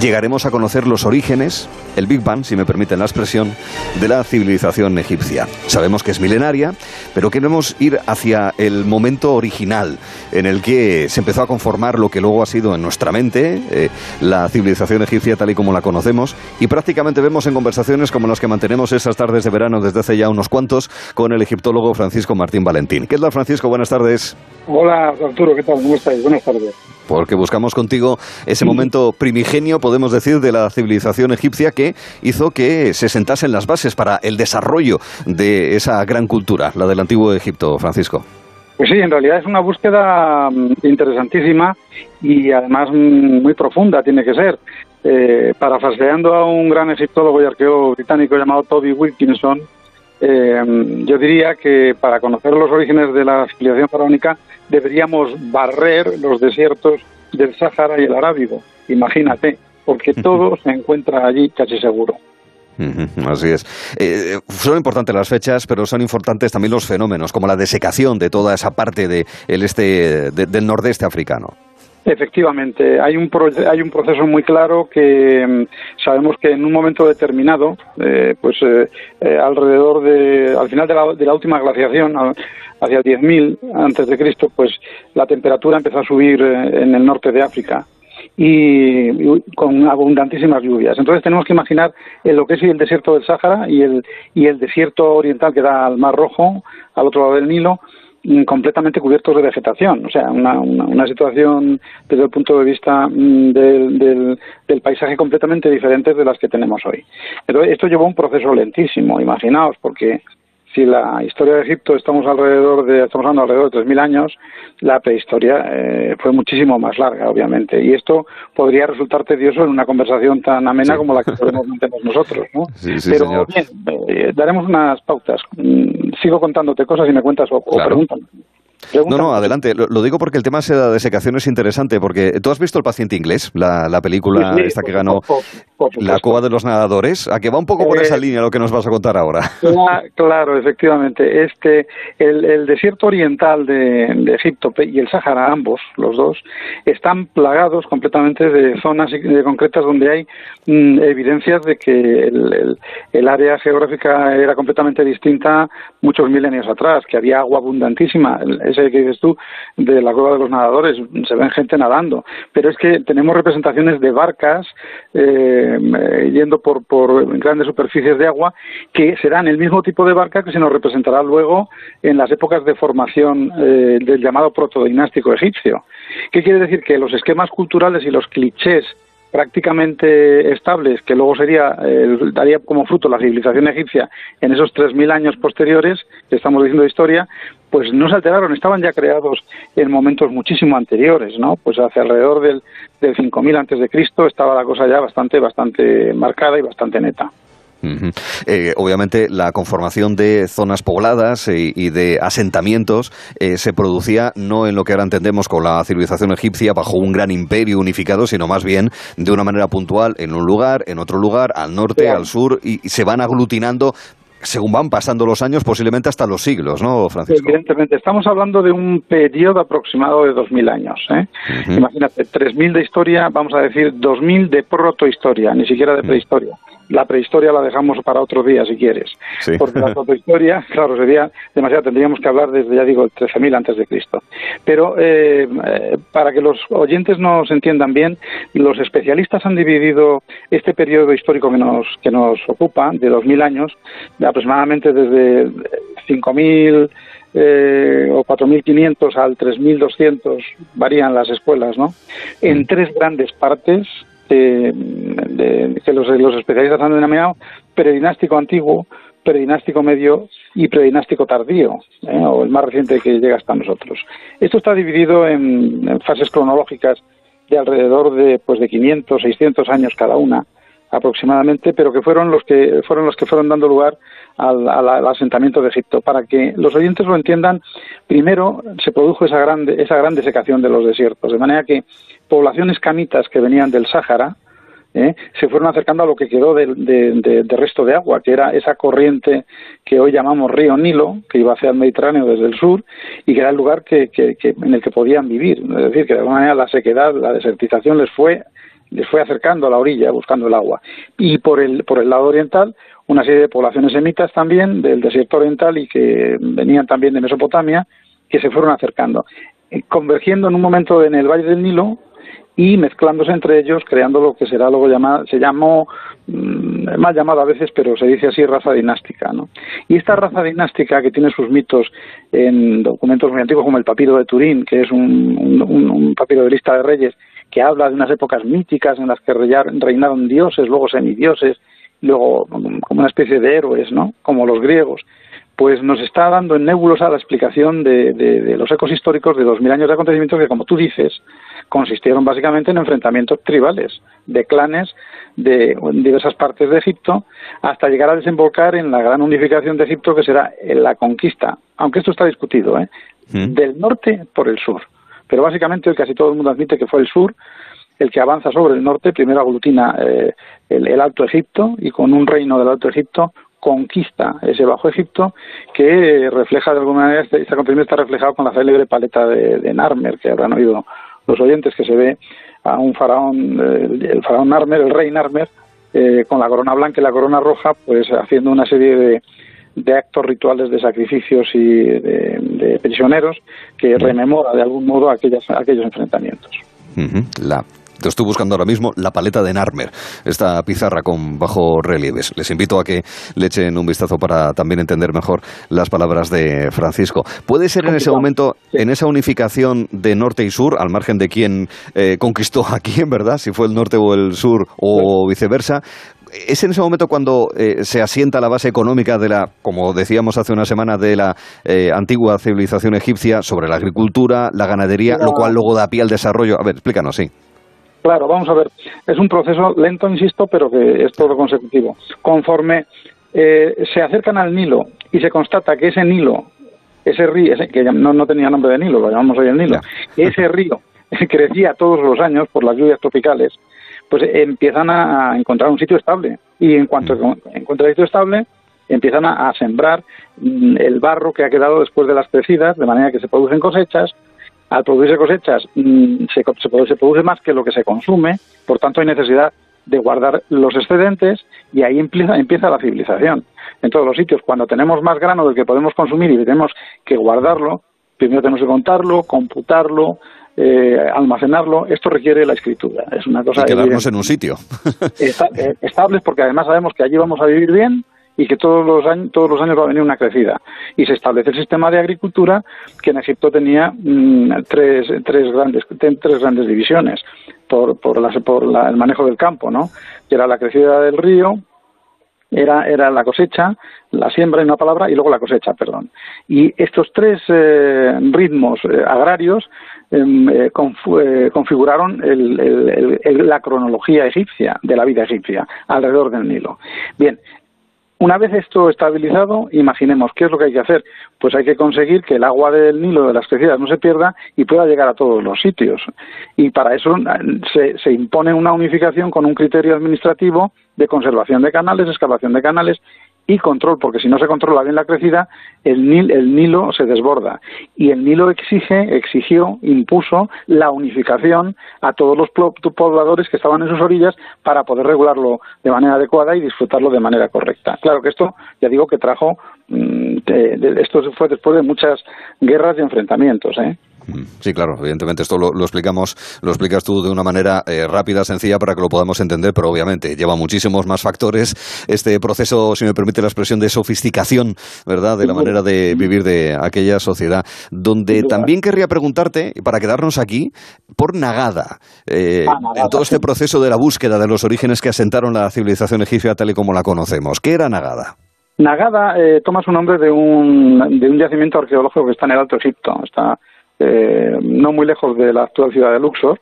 llegaremos a conocer los orígenes, el Big Bang, si me permiten la expresión, de la civilización egipcia. Sabemos que es milenaria, pero queremos ir hacia el momento original en el que se empezó a conformar lo que luego ha sido en nuestra mente eh, la civilización egipcia tal y como la conocemos y prácticamente vemos en conversaciones como las que mantenemos esas tardes de verano desde hace ya unos cuantos con el egiptólogo Francisco Martín Valentín. ¿Qué tal, Francisco? Buenas tardes. Hola, Arturo, ¿qué tal? ¿Cómo estáis? Buenas tardes porque buscamos contigo ese momento primigenio, podemos decir, de la civilización egipcia que hizo que se sentasen las bases para el desarrollo de esa gran cultura, la del antiguo Egipto, Francisco. Pues sí, en realidad es una búsqueda mm, interesantísima y además mm, muy profunda tiene que ser. Eh, parafraseando a un gran egiptólogo y arqueólogo británico llamado Toby Wilkinson, eh, yo diría que para conocer los orígenes de la civilización faraónica deberíamos barrer los desiertos del Sáhara y el Arábigo. Imagínate, porque todo se encuentra allí casi seguro. Así es. Eh, son importantes las fechas, pero son importantes también los fenómenos, como la desecación de toda esa parte de este, del nordeste africano. Efectivamente, hay un, hay un proceso muy claro que mm, sabemos que en un momento determinado, eh, pues eh, eh, alrededor de, al final de la, de la última glaciación, hacia el 10.000 antes de Cristo, pues la temperatura empezó a subir en el norte de África y, con abundantísimas lluvias. Entonces tenemos que imaginar lo que es el desierto del Sáhara y el, y el desierto oriental que da al Mar Rojo, al otro lado del Nilo, Mm, completamente cubiertos de vegetación, o sea, una, una, situación desde el punto de vista mm, del, del, del, paisaje completamente diferente de las que tenemos hoy. Pero esto llevó un proceso lentísimo, imaginaos, porque si la historia de Egipto estamos alrededor de estamos hablando alrededor de 3000 años, la prehistoria eh, fue muchísimo más larga, obviamente, y esto podría resultar tedioso en una conversación tan amena como la que podemos mantener nosotros, ¿no? Pero bien, eh, daremos unas pautas. Mm, sigo contándote cosas y me cuentas o, o No, no, adelante. Lo, digo porque el tema de la desecación es interesante, porque tú has visto El paciente inglés, la, película esta que ganó La cova de los nadadores, a que va un poco por esa eh, línea lo que nos vas a contar ahora. Claro, efectivamente. Este, el, desierto oriental de, Egipto y el Sáhara, ambos, los dos, están plagados completamente de zonas de concretas donde hay mm, evidencias de que el, el área geográfica era completamente distinta muchos milenios atrás, que había agua abundantísima ese que dices tú, de la cueva de los nadadores, se ven gente nadando, pero es que tenemos representaciones de barcas eh, yendo por, por grandes superficies de agua que serán el mismo tipo de barca que se nos representará luego en las épocas de formación eh, del llamado protodinástico egipcio. ¿Qué quiere decir? Que los esquemas culturales y los clichés prácticamente estables, que luego sería eh, daría como fruto la civilización egipcia en esos 3.000 años posteriores, que estamos diciendo de historia, pues no se alteraron, estaban ya creados en momentos muchísimo anteriores, ¿no? Pues hacia alrededor del, del 5000 antes de Cristo estaba la cosa ya bastante, bastante marcada y bastante neta. Eh, obviamente la conformación de zonas pobladas y, de asentamientos eh, se producía no en lo que ahora entendemos con la civilización egipcia bajo un gran imperio unificado, sino más bien de una manera puntual en un lugar, en otro lugar, al norte, al sur, y, se van aglutinando según van pasando los años, posiblemente hasta los siglos, ¿no, Francisco? Evidentemente, estamos hablando de un periodo aproximado de 2.000 años. ¿eh? Imagínate, 3.000 de historia, vamos a decir 2.000 de protohistoria, ni siquiera de prehistoria la prehistoria la dejamos para otro día si quieres. Porque la prehistoria, claro, sería demasiado, tendríamos que hablar desde, ya digo, el 13.000 antes de Cristo. Pero eh, eh, para que los oyentes nos entiendan bien, los especialistas han dividido este periodo histórico que nos, que nos ocupa, de 2.000 años, aproximadamente desde 5.000 eh, o 4.500 al 3.200 varían las escuelas, ¿no? En tres grandes partes eh, de, que los, los especialistas han denominado predinástico antiguo, predinástico medio y predinástico tardío, ¿eh? o el más reciente que llega hasta nosotros. Esto está dividido en, fases cronológicas de alrededor de pues de 500, 600 años cada una aproximadamente, pero que fueron los que fueron los que fueron dando lugar al, al, asentamiento de Egipto. Para que los oyentes lo entiendan, primero se produjo esa grande esa gran desecación de los desiertos, de manera que poblaciones camitas que venían del Sáhara, ¿eh? se fueron acercando a lo que quedó de, resto de agua, que era esa corriente que hoy llamamos río Nilo, que iba hacia el Mediterráneo desde el sur y que era el lugar que, en el que podían vivir. Es decir, que de alguna manera la sequedad, la desertización les fue les fue acercando a la orilla buscando el agua. Y por el, por el lado oriental, una serie de poblaciones semitas también del desierto oriental y que venían también de Mesopotamia, que se fueron acercando, eh, convergiendo en un momento en el Valle del Nilo y mezclándose entre ellos, creando lo que será luego llamado, se llamó, mm, mal llamado a veces, pero se dice así raza dinástica. ¿no? Y esta raza dinástica, que tiene sus mitos en documentos muy antiguos como el papiro de Turín, que es un, un, papiro de lista de reyes, que habla de unas épocas míticas en las que reinaron dioses, luego semidioses, luego como una especie de héroes, ¿no? como los griegos pues nos está dando en nebulosa la explicación de, de, los ecos históricos de dos mil años de acontecimientos que, como tú dices, consistieron básicamente en enfrentamientos tribales de clanes de diversas partes de Egipto hasta llegar a desembocar en la gran unificación de Egipto que será la conquista, aunque esto está discutido, ¿eh? Mm. del norte por el sur. Pero básicamente casi todo el mundo admite que fue el sur el que avanza sobre el norte, primero aglutina eh, el, Alto Egipto y con un reino del Alto Egipto conquista ese Bajo Egipto que refleja de alguna manera, este, este acontecimiento está reflejado con la célebre paleta de, de Narmer que habrán oído los oyentes que se ve a un faraón, eh, el faraón Narmer, el rey Narmer, eh, con la corona blanca y la corona roja, pues haciendo una serie de, de actos rituales de sacrificios y de, prisioneros que rememora de algún modo aquellas, aquellos enfrentamientos. La estoy buscando ahora mismo la paleta de Narmer, esta pizarra con bajo relieves. Les invito a que le echen un vistazo para también entender mejor las palabras de Francisco. ¿Puede ser en ese momento, en esa unificación de norte y sur, al margen de quién eh, conquistó a quién, verdad? Si fue el norte o el sur o viceversa, es en ese momento cuando eh, se asienta la base económica de la, como decíamos hace una semana, de la eh, antigua civilización egipcia sobre la agricultura, la ganadería, lo cual luego da pie al desarrollo. A ver, explícanos, sí. Claro, vamos a ver. Es un proceso lento, insisto, pero que es todo consecutivo. Conforme eh, se acercan al Nilo y se constata que ese Nilo, ese río, que no, tenía nombre de Nilo, lo llamamos hoy el Nilo, ese río crecía todos los años por las lluvias tropicales, pues empiezan a encontrar un sitio estable. Y en cuanto mm. encuentran sitio estable, empiezan a, sembrar mm, el barro que ha quedado después de las crecidas, de manera que se producen cosechas, al producirse cosechas mm, se, se, produce más que lo que se consume, por tanto hay necesidad de guardar los excedentes y ahí empieza, empieza la civilización. En todos los sitios, cuando tenemos más grano del que podemos consumir y tenemos que guardarlo, primero tenemos que contarlo, computarlo, eh, almacenarlo, esto requiere la escritura. Es una cosa. Y quedarnos en un sitio. Eh, estables, porque además sabemos que allí vamos a vivir bien y que todos los años todos los años va a venir una crecida y se establece el sistema de agricultura que en Egipto tenía mm, tres, tres grandes tres grandes divisiones por por, por el manejo del campo no que era la crecida del río era, era la cosecha, la siembra en una palabra y luego la cosecha, perdón. Y estos tres eh, ritmos eh, agrarios em, eh, configuraron la cronología egipcia, de la vida egipcia, alrededor del Nilo. Bien, una vez esto estabilizado, imaginemos qué es lo que hay que hacer. Pues hay que conseguir que el agua del Nilo de las crecidas no se pierda y pueda llegar a todos los sitios. Y para eso se, se impone una unificación con un criterio administrativo de conservación de canales, excavación de canales y control, porque si no se controla bien la crecida, el, el Nilo se desborda. Y el Nilo exige, exigió, impuso la unificación a todos los pobladores que estaban en sus orillas para poder regularlo de manera adecuada y disfrutarlo de manera correcta. Claro que esto, ya digo, que trajo, mm, esto fue después de muchas guerras y enfrentamientos. ¿eh? Sí, claro, evidentemente esto lo, explicamos, lo explicas tú de una manera eh, rápida, sencilla, para que lo podamos entender, pero obviamente lleva muchísimos más factores este proceso, si me permite la expresión, de sofisticación, ¿verdad?, de la manera de vivir de aquella sociedad. Donde también querría preguntarte, para quedarnos aquí, por Nagada, eh, ah, en todo este proceso de la búsqueda de los orígenes que asentaron la civilización egipcia tal y como la conocemos. ¿Qué era Nagada? Nagada eh, toma su nombre de un, de un yacimiento arqueológico que está en el Alto Egipto, está eh, no muy lejos de la actual ciudad de Luxor,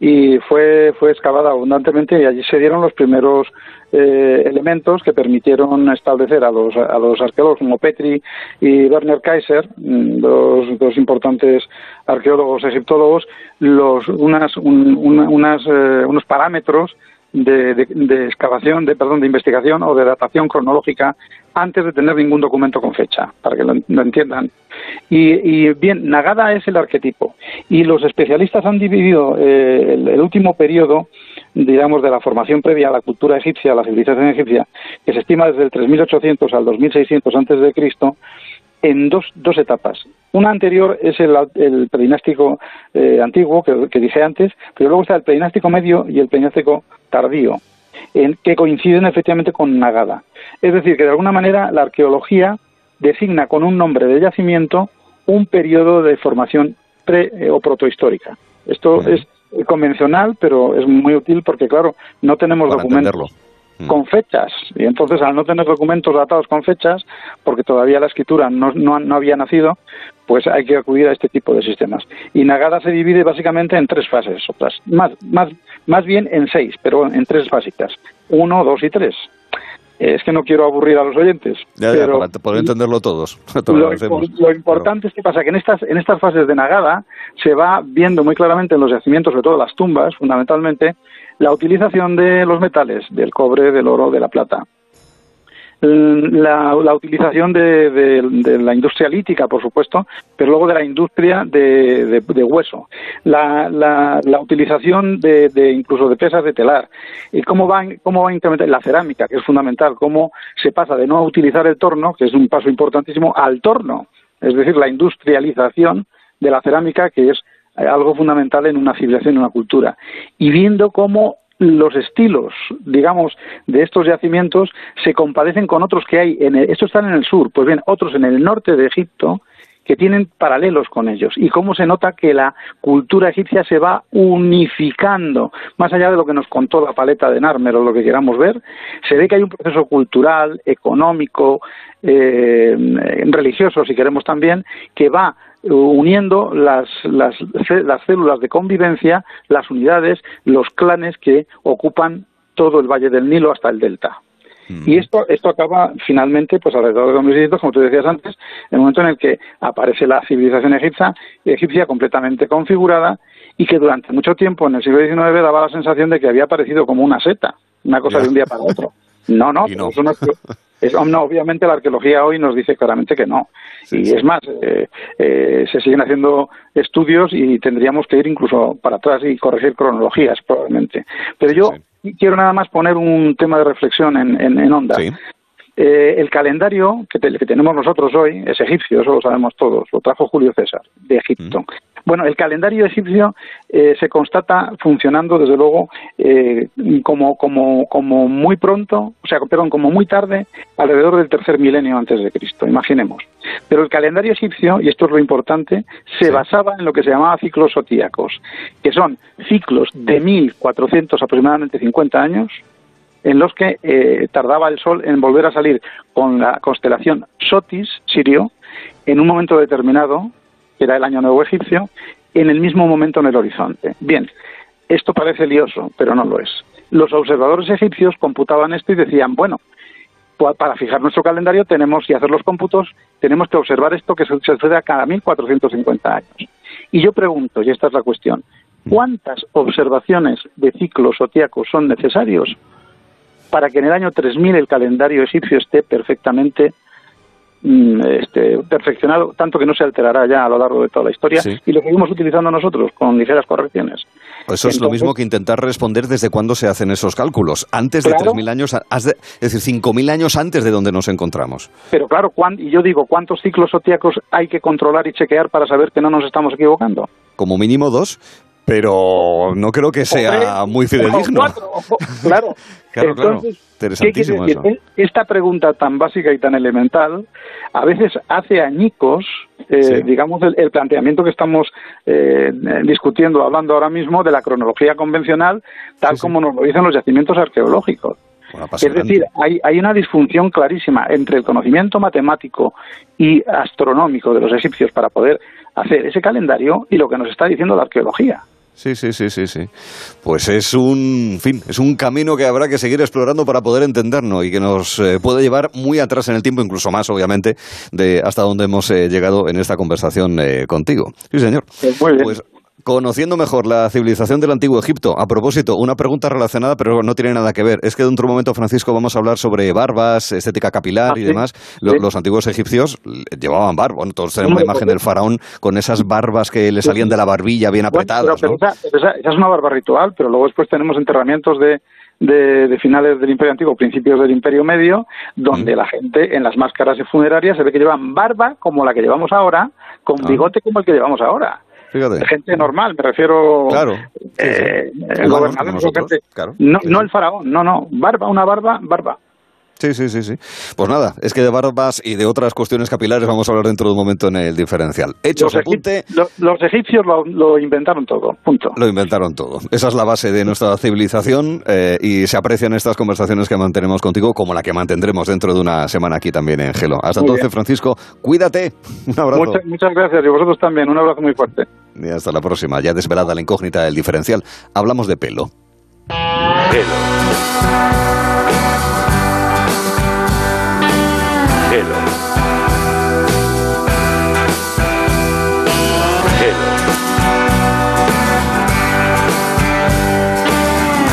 y fue, fue excavada abundantemente y allí se dieron los primeros eh, elementos que permitieron establecer a los, a los arqueólogos como Petri y Werner Kaiser, mm, dos, dos importantes arqueólogos egiptólogos, los, unas, unas, eh, unos parámetros de, excavación, de, perdón, de investigación o de datación cronológica antes de tener ningún documento con fecha, para que lo, entiendan. Y, bien, Nagada es el arquetipo. Y los especialistas han dividido eh, el, último periodo, digamos, de la formación previa a la cultura egipcia, a la civilización egipcia, que se estima desde el 3800 al 2600 antes de Cristo, en dos, dos etapas. Una anterior es el, el predinástico eh, antiguo, que, dije antes, pero luego está el predinástico medio y el predinástico tardío, en, que coinciden efectivamente con Nagada. Es decir, que de alguna manera la arqueología designa con un nombre de yacimiento un periodo de formación pre eh, o protohistórica. Esto es convencional, pero es muy útil porque, claro, no tenemos documentos. Mm. con fechas. Y entonces, al no tener documentos datados con fechas, porque todavía la escritura no, no, había nacido, pues hay que acudir a este tipo de sistemas. Y Nagada se divide básicamente en tres fases, otras, más, más, más bien en seis, pero en tres básicas. Uno, dos y tres. Es que no quiero aburrir a los oyentes. pero para poder entenderlo todos. lo, importante es que pasa que en estas, en estas fases de Nagada se va viendo muy claramente en los yacimientos, sobre todo las tumbas, fundamentalmente, la utilización de los metales, del cobre, del oro, de la plata. La, utilización de, la industria lítica, por supuesto, pero luego de la industria de, hueso. La, utilización de, incluso de pesas de telar. Y cómo va, cómo va incrementar la cerámica, que es fundamental. Cómo se pasa de no utilizar el torno, que es un paso importantísimo, al torno. Es decir, la industrialización de la cerámica, que es algo fundamental en una civilización, en una cultura. Y viendo cómo los estilos, digamos, de estos yacimientos se compadecen con otros que hay. En el, estos están en el sur, pues bien, otros en el norte de Egipto que tienen paralelos con ellos y cómo se nota que la cultura egipcia se va unificando, más allá de lo que nos contó la paleta de Narmer o lo que queramos ver, se ve que hay un proceso cultural, económico, eh, religioso, si queremos también, que va uniendo las, las, las células de convivencia, las unidades, los clanes que ocupan todo el Valle del Nilo hasta el delta. Y esto, esto acaba finalmente, pues alrededor de 2600, como tú decías antes, en el momento en el que aparece la civilización egipcia, egipcia completamente configurada y que durante mucho tiempo en el siglo XIX daba la sensación de que había aparecido como una seta, una cosa de un día para otro. No, no, no. No, obviamente la arqueología hoy nos dice claramente que no. y es más, eh, eh, se siguen haciendo estudios y tendríamos que ir incluso para atrás y corregir cronologías probablemente. Pero yo quiero nada más poner un tema de reflexión en, en, onda. Eh, el calendario que, que, tenemos nosotros hoy es egipcio, eso lo sabemos todos, lo trajo Julio César, de Egipto. Bueno, el calendario egipcio eh, se constata funcionando, desde luego, eh, como, como, como muy pronto, o sea, perdón, como muy tarde, alrededor del tercer milenio antes de Cristo, imaginemos. Pero el calendario egipcio, y esto es lo importante, se basaba en lo que se llamaba ciclos sotíacos, que son ciclos de 1400 aproximadamente 50 años, en los que eh, tardaba el Sol en volver a salir con la constelación Sotis, Sirio, en un momento determinado, era el año nuevo egipcio, en el mismo momento en el horizonte. Bien, esto parece lioso, pero no lo es. Los observadores egipcios computaban esto y decían, bueno, para fijar nuestro calendario tenemos y hacer los cómputos, tenemos que observar esto que sucede cada 1450 años. Y yo pregunto, y esta es la cuestión, ¿cuántas observaciones de ciclos zodiacos son necesarios para que en el año 3000 el calendario egipcio esté perfectamente este, perfeccionado, tanto que no se alterará ya a lo largo de toda la historia, y lo seguimos utilizando nosotros con ligeras correcciones. Eso es lo mismo que intentar responder desde cuándo se hacen esos cálculos. Antes de 3.000 años, es decir, 5.000 años antes de donde nos encontramos. Pero claro, y yo digo, ¿cuántos ciclos zodiacos hay que controlar y chequear para saber que no nos estamos equivocando? Como mínimo dos, pero no creo que sea muy fidedigno. claro. claro, Interesantísimo eso. Esta pregunta tan básica y tan elemental, a veces hace añicos, eh, digamos, el, planteamiento que estamos eh, discutiendo, hablando ahora mismo de la cronología convencional, tal como nos lo dicen los yacimientos arqueológicos. Es decir, hay, hay una disfunción clarísima entre el conocimiento matemático y astronómico de los egipcios para poder hacer ese calendario y lo que nos está diciendo la arqueología. Sí, sí, sí, sí, sí. Pues es un, fin, es un camino que habrá que seguir explorando para poder entendernos y que nos eh, puede llevar muy atrás en el tiempo, incluso más, obviamente, de hasta donde hemos eh, llegado en esta conversación eh, contigo. Sí, señor. Pues bien. Pues Conociendo mejor la civilización del antiguo Egipto, a propósito, una pregunta relacionada, pero no tiene nada que ver. Es que dentro de un momento, Francisco, vamos a hablar sobre barbas, estética capilar ah, y demás. Los, antiguos egipcios llevaban barba. Bueno, todos tenemos la imagen del faraón con esas barbas que le salían de la barbilla bien apretadas. esa, es una barba ritual, pero luego después tenemos enterramientos de, de, finales del Imperio Antiguo, principios del Imperio Medio, donde la gente en las máscaras funerarias se ve que llevan barba como la que llevamos ahora, con ah. bigote como el que llevamos ahora. Gente normal, me refiero. Claro. Eh, el gobernador, no, no el faraón, no, no. Barba, una barba, barba. Sí, sí, sí, sí. Pues nada, es que de barbas y de otras cuestiones capilares vamos a hablar dentro de un momento en el diferencial. Hechos, los apunte. los, egipcios lo, inventaron todo, punto. Lo inventaron todo. Esa es la base de nuestra civilización eh, y se aprecian estas conversaciones que mantenemos contigo como la que mantendremos dentro de una semana aquí también en Gelo. Hasta entonces, Francisco, cuídate. Un abrazo. Muchas, muchas gracias y vosotros también. Un abrazo muy fuerte. Y hasta la próxima. Ya desvelada la incógnita del diferencial, hablamos de pelo. Pelo.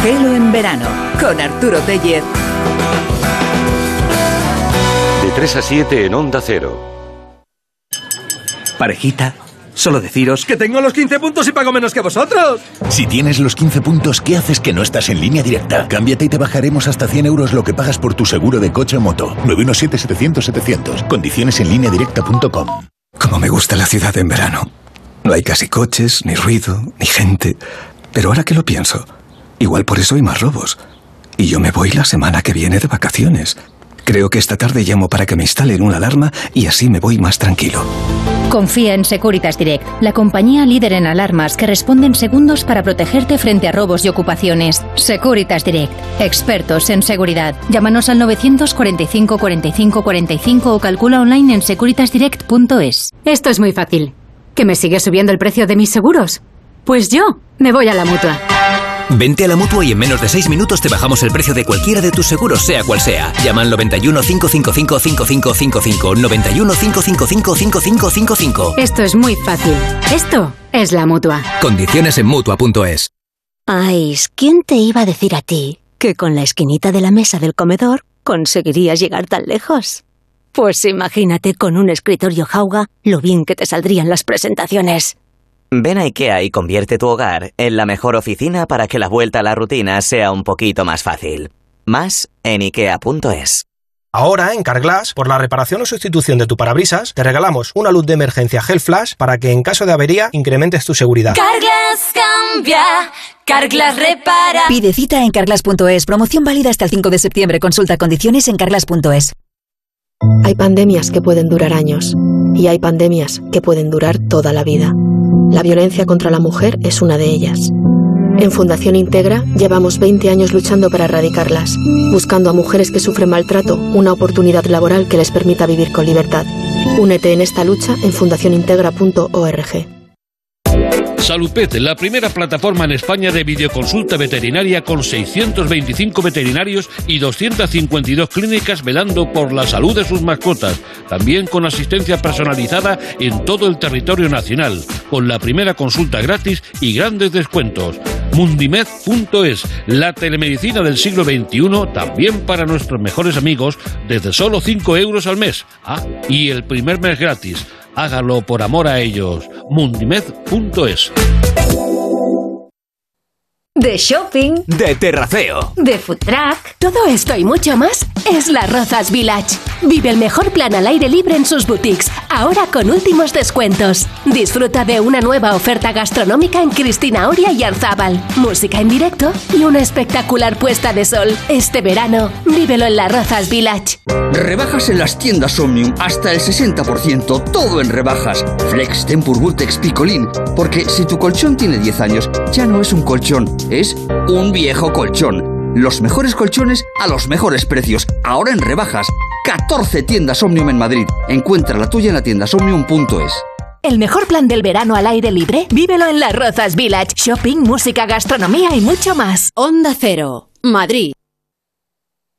Gelo en verano con Arturo Tellez. De 3 a 7 en Onda Cero. Parejita, solo deciros que tengo los 15 puntos y pago menos que vosotros. Si tienes los 15 puntos, ¿qué haces que no estás en línea directa? Cámbiate y te bajaremos hasta 100 euros lo que pagas por tu seguro de coche o moto. 917-700-700. Condiciones en línea directa.com. Como me gusta la ciudad en verano. No hay casi coches, ni ruido, ni gente. Pero ahora que lo pienso, Igual por eso hay más robos. Y yo me voy la semana que viene de vacaciones. Creo que esta tarde llamo para que me instalen una alarma y así me voy más tranquilo. Confía en Securitas Direct, la compañía líder en alarmas que responde en segundos para protegerte frente a robos y ocupaciones. Securitas Direct, expertos en seguridad. Llámanos al 945 45 45 o calcula online en securitasdirect.es. Esto es muy fácil. ¿Que me sigue subiendo el precio de mis seguros? Pues yo me voy a la mutua. Vente a la mutua y en menos de 6 minutos te bajamos el precio de cualquiera de tus seguros, sea cual sea. Llama al 91 555 5555. 91 555 5555. Esto es muy fácil. Esto es la mutua. Condiciones en mutua.es. Ay, ¿quién te iba a decir a ti que con la esquinita de la mesa del comedor conseguirías llegar tan lejos? Pues imagínate con un escritorio jauga lo bien que te saldrían las presentaciones. Ven a IKEA y convierte tu hogar en la mejor oficina para que la vuelta a la rutina sea un poquito más fácil. Más en IKEA.es. Ahora, en Carglass, por la reparación o sustitución de tu parabrisas, te regalamos una luz de emergencia Gel Flash para que en caso de avería incrementes tu seguridad. Carglass cambia, Carglass repara. Pide cita en carglass.es. Promoción válida hasta el 5 de septiembre. Consulta condiciones en carglass.es. Hay pandemias que pueden durar años y hay pandemias que pueden durar toda la vida. La violencia contra la mujer es una de ellas. En Fundación Integra llevamos 20 años luchando para erradicarlas, buscando a mujeres que sufren maltrato una oportunidad laboral que les permita vivir con libertad. Únete en esta lucha en fundacionintegra.org. Salupet, la primera plataforma en España de videoconsulta veterinaria con 625 veterinarios y 252 clínicas velando por la salud de sus mascotas, también con asistencia personalizada en todo el territorio nacional, con la primera consulta gratis y grandes descuentos. Mundimed.es, la telemedicina del siglo XXI, también para nuestros mejores amigos, desde solo 5 euros al mes. Ah, y el primer mes gratis. Hágalo por amor a ellos. mundimed.es. de shopping, de terraceo, de food truck. Todo esto y mucho más es Las Rozas Village. Vive el mejor plan al aire libre en sus boutiques, ahora con últimos descuentos. Disfruta de una nueva oferta gastronómica en Cristina Oria y Arzábal, música en directo y una espectacular puesta de sol. Este verano, vívelo en Las Rozas Village. Rebajas en las tiendas Omnium hasta el 60%, todo en rebajas. Flex, Tempur, Vultex, Picolín. Porque si tu colchón tiene 10 años, ya no es un colchón, es un viejo colchón. Los mejores colchones a los mejores precios. Ahora en rebajas. 14 tiendas Omnium en Madrid. Encuentra la tuya en la tienda omnium.es. El mejor plan del verano al aire libre, vívelo en Las Rozas Village. Shopping, música, gastronomía y mucho más. Onda Cero, Madrid.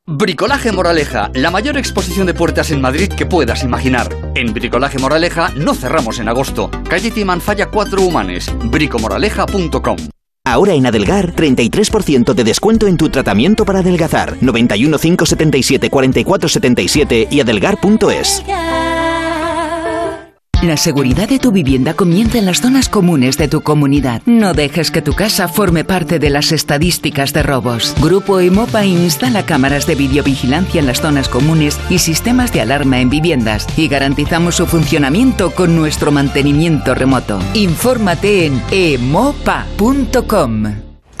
Bricolaje Moraleja, la mayor exposición de puertas en Madrid que puedas imaginar. En Bricolaje Moraleja no cerramos en agosto. Calle Timanfaya 4 Humanes. bricomoraleja.com Ahora en Adelgar, 33% de descuento en tu tratamiento para adelgazar. 91 577 44 77 y adelgar.es. La seguridad de tu vivienda comienza en las zonas comunes de tu comunidad. No dejes que tu casa forme parte de las estadísticas de robos. Grupo Emopa instala cámaras de videovigilancia en las zonas comunes y sistemas de alarma en viviendas y garantizamos su funcionamiento con nuestro mantenimiento remoto. Infórmate en emopa.com.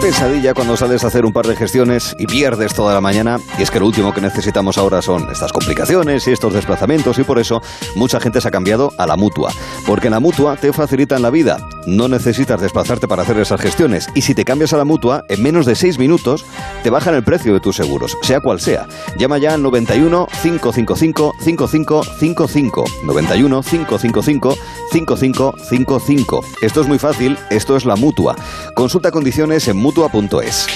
pesadilla cuando sales a hacer un par de gestiones y pierdes toda la mañana. Y es que lo último que necesitamos ahora son estas complicaciones y estos desplazamientos y por eso mucha gente se ha cambiado a la mutua. Porque en la mutua te facilitan la vida. No necesitas desplazarte para hacer esas gestiones. Y si te cambias a la mutua, en menos de 6 minutos te bajan el precio de tus seguros, sea cual sea. Llama ya al 91 555 5555. 91 555 5555. Esto es muy fácil, esto es la mutua. Consulta condiciones en mutua.es.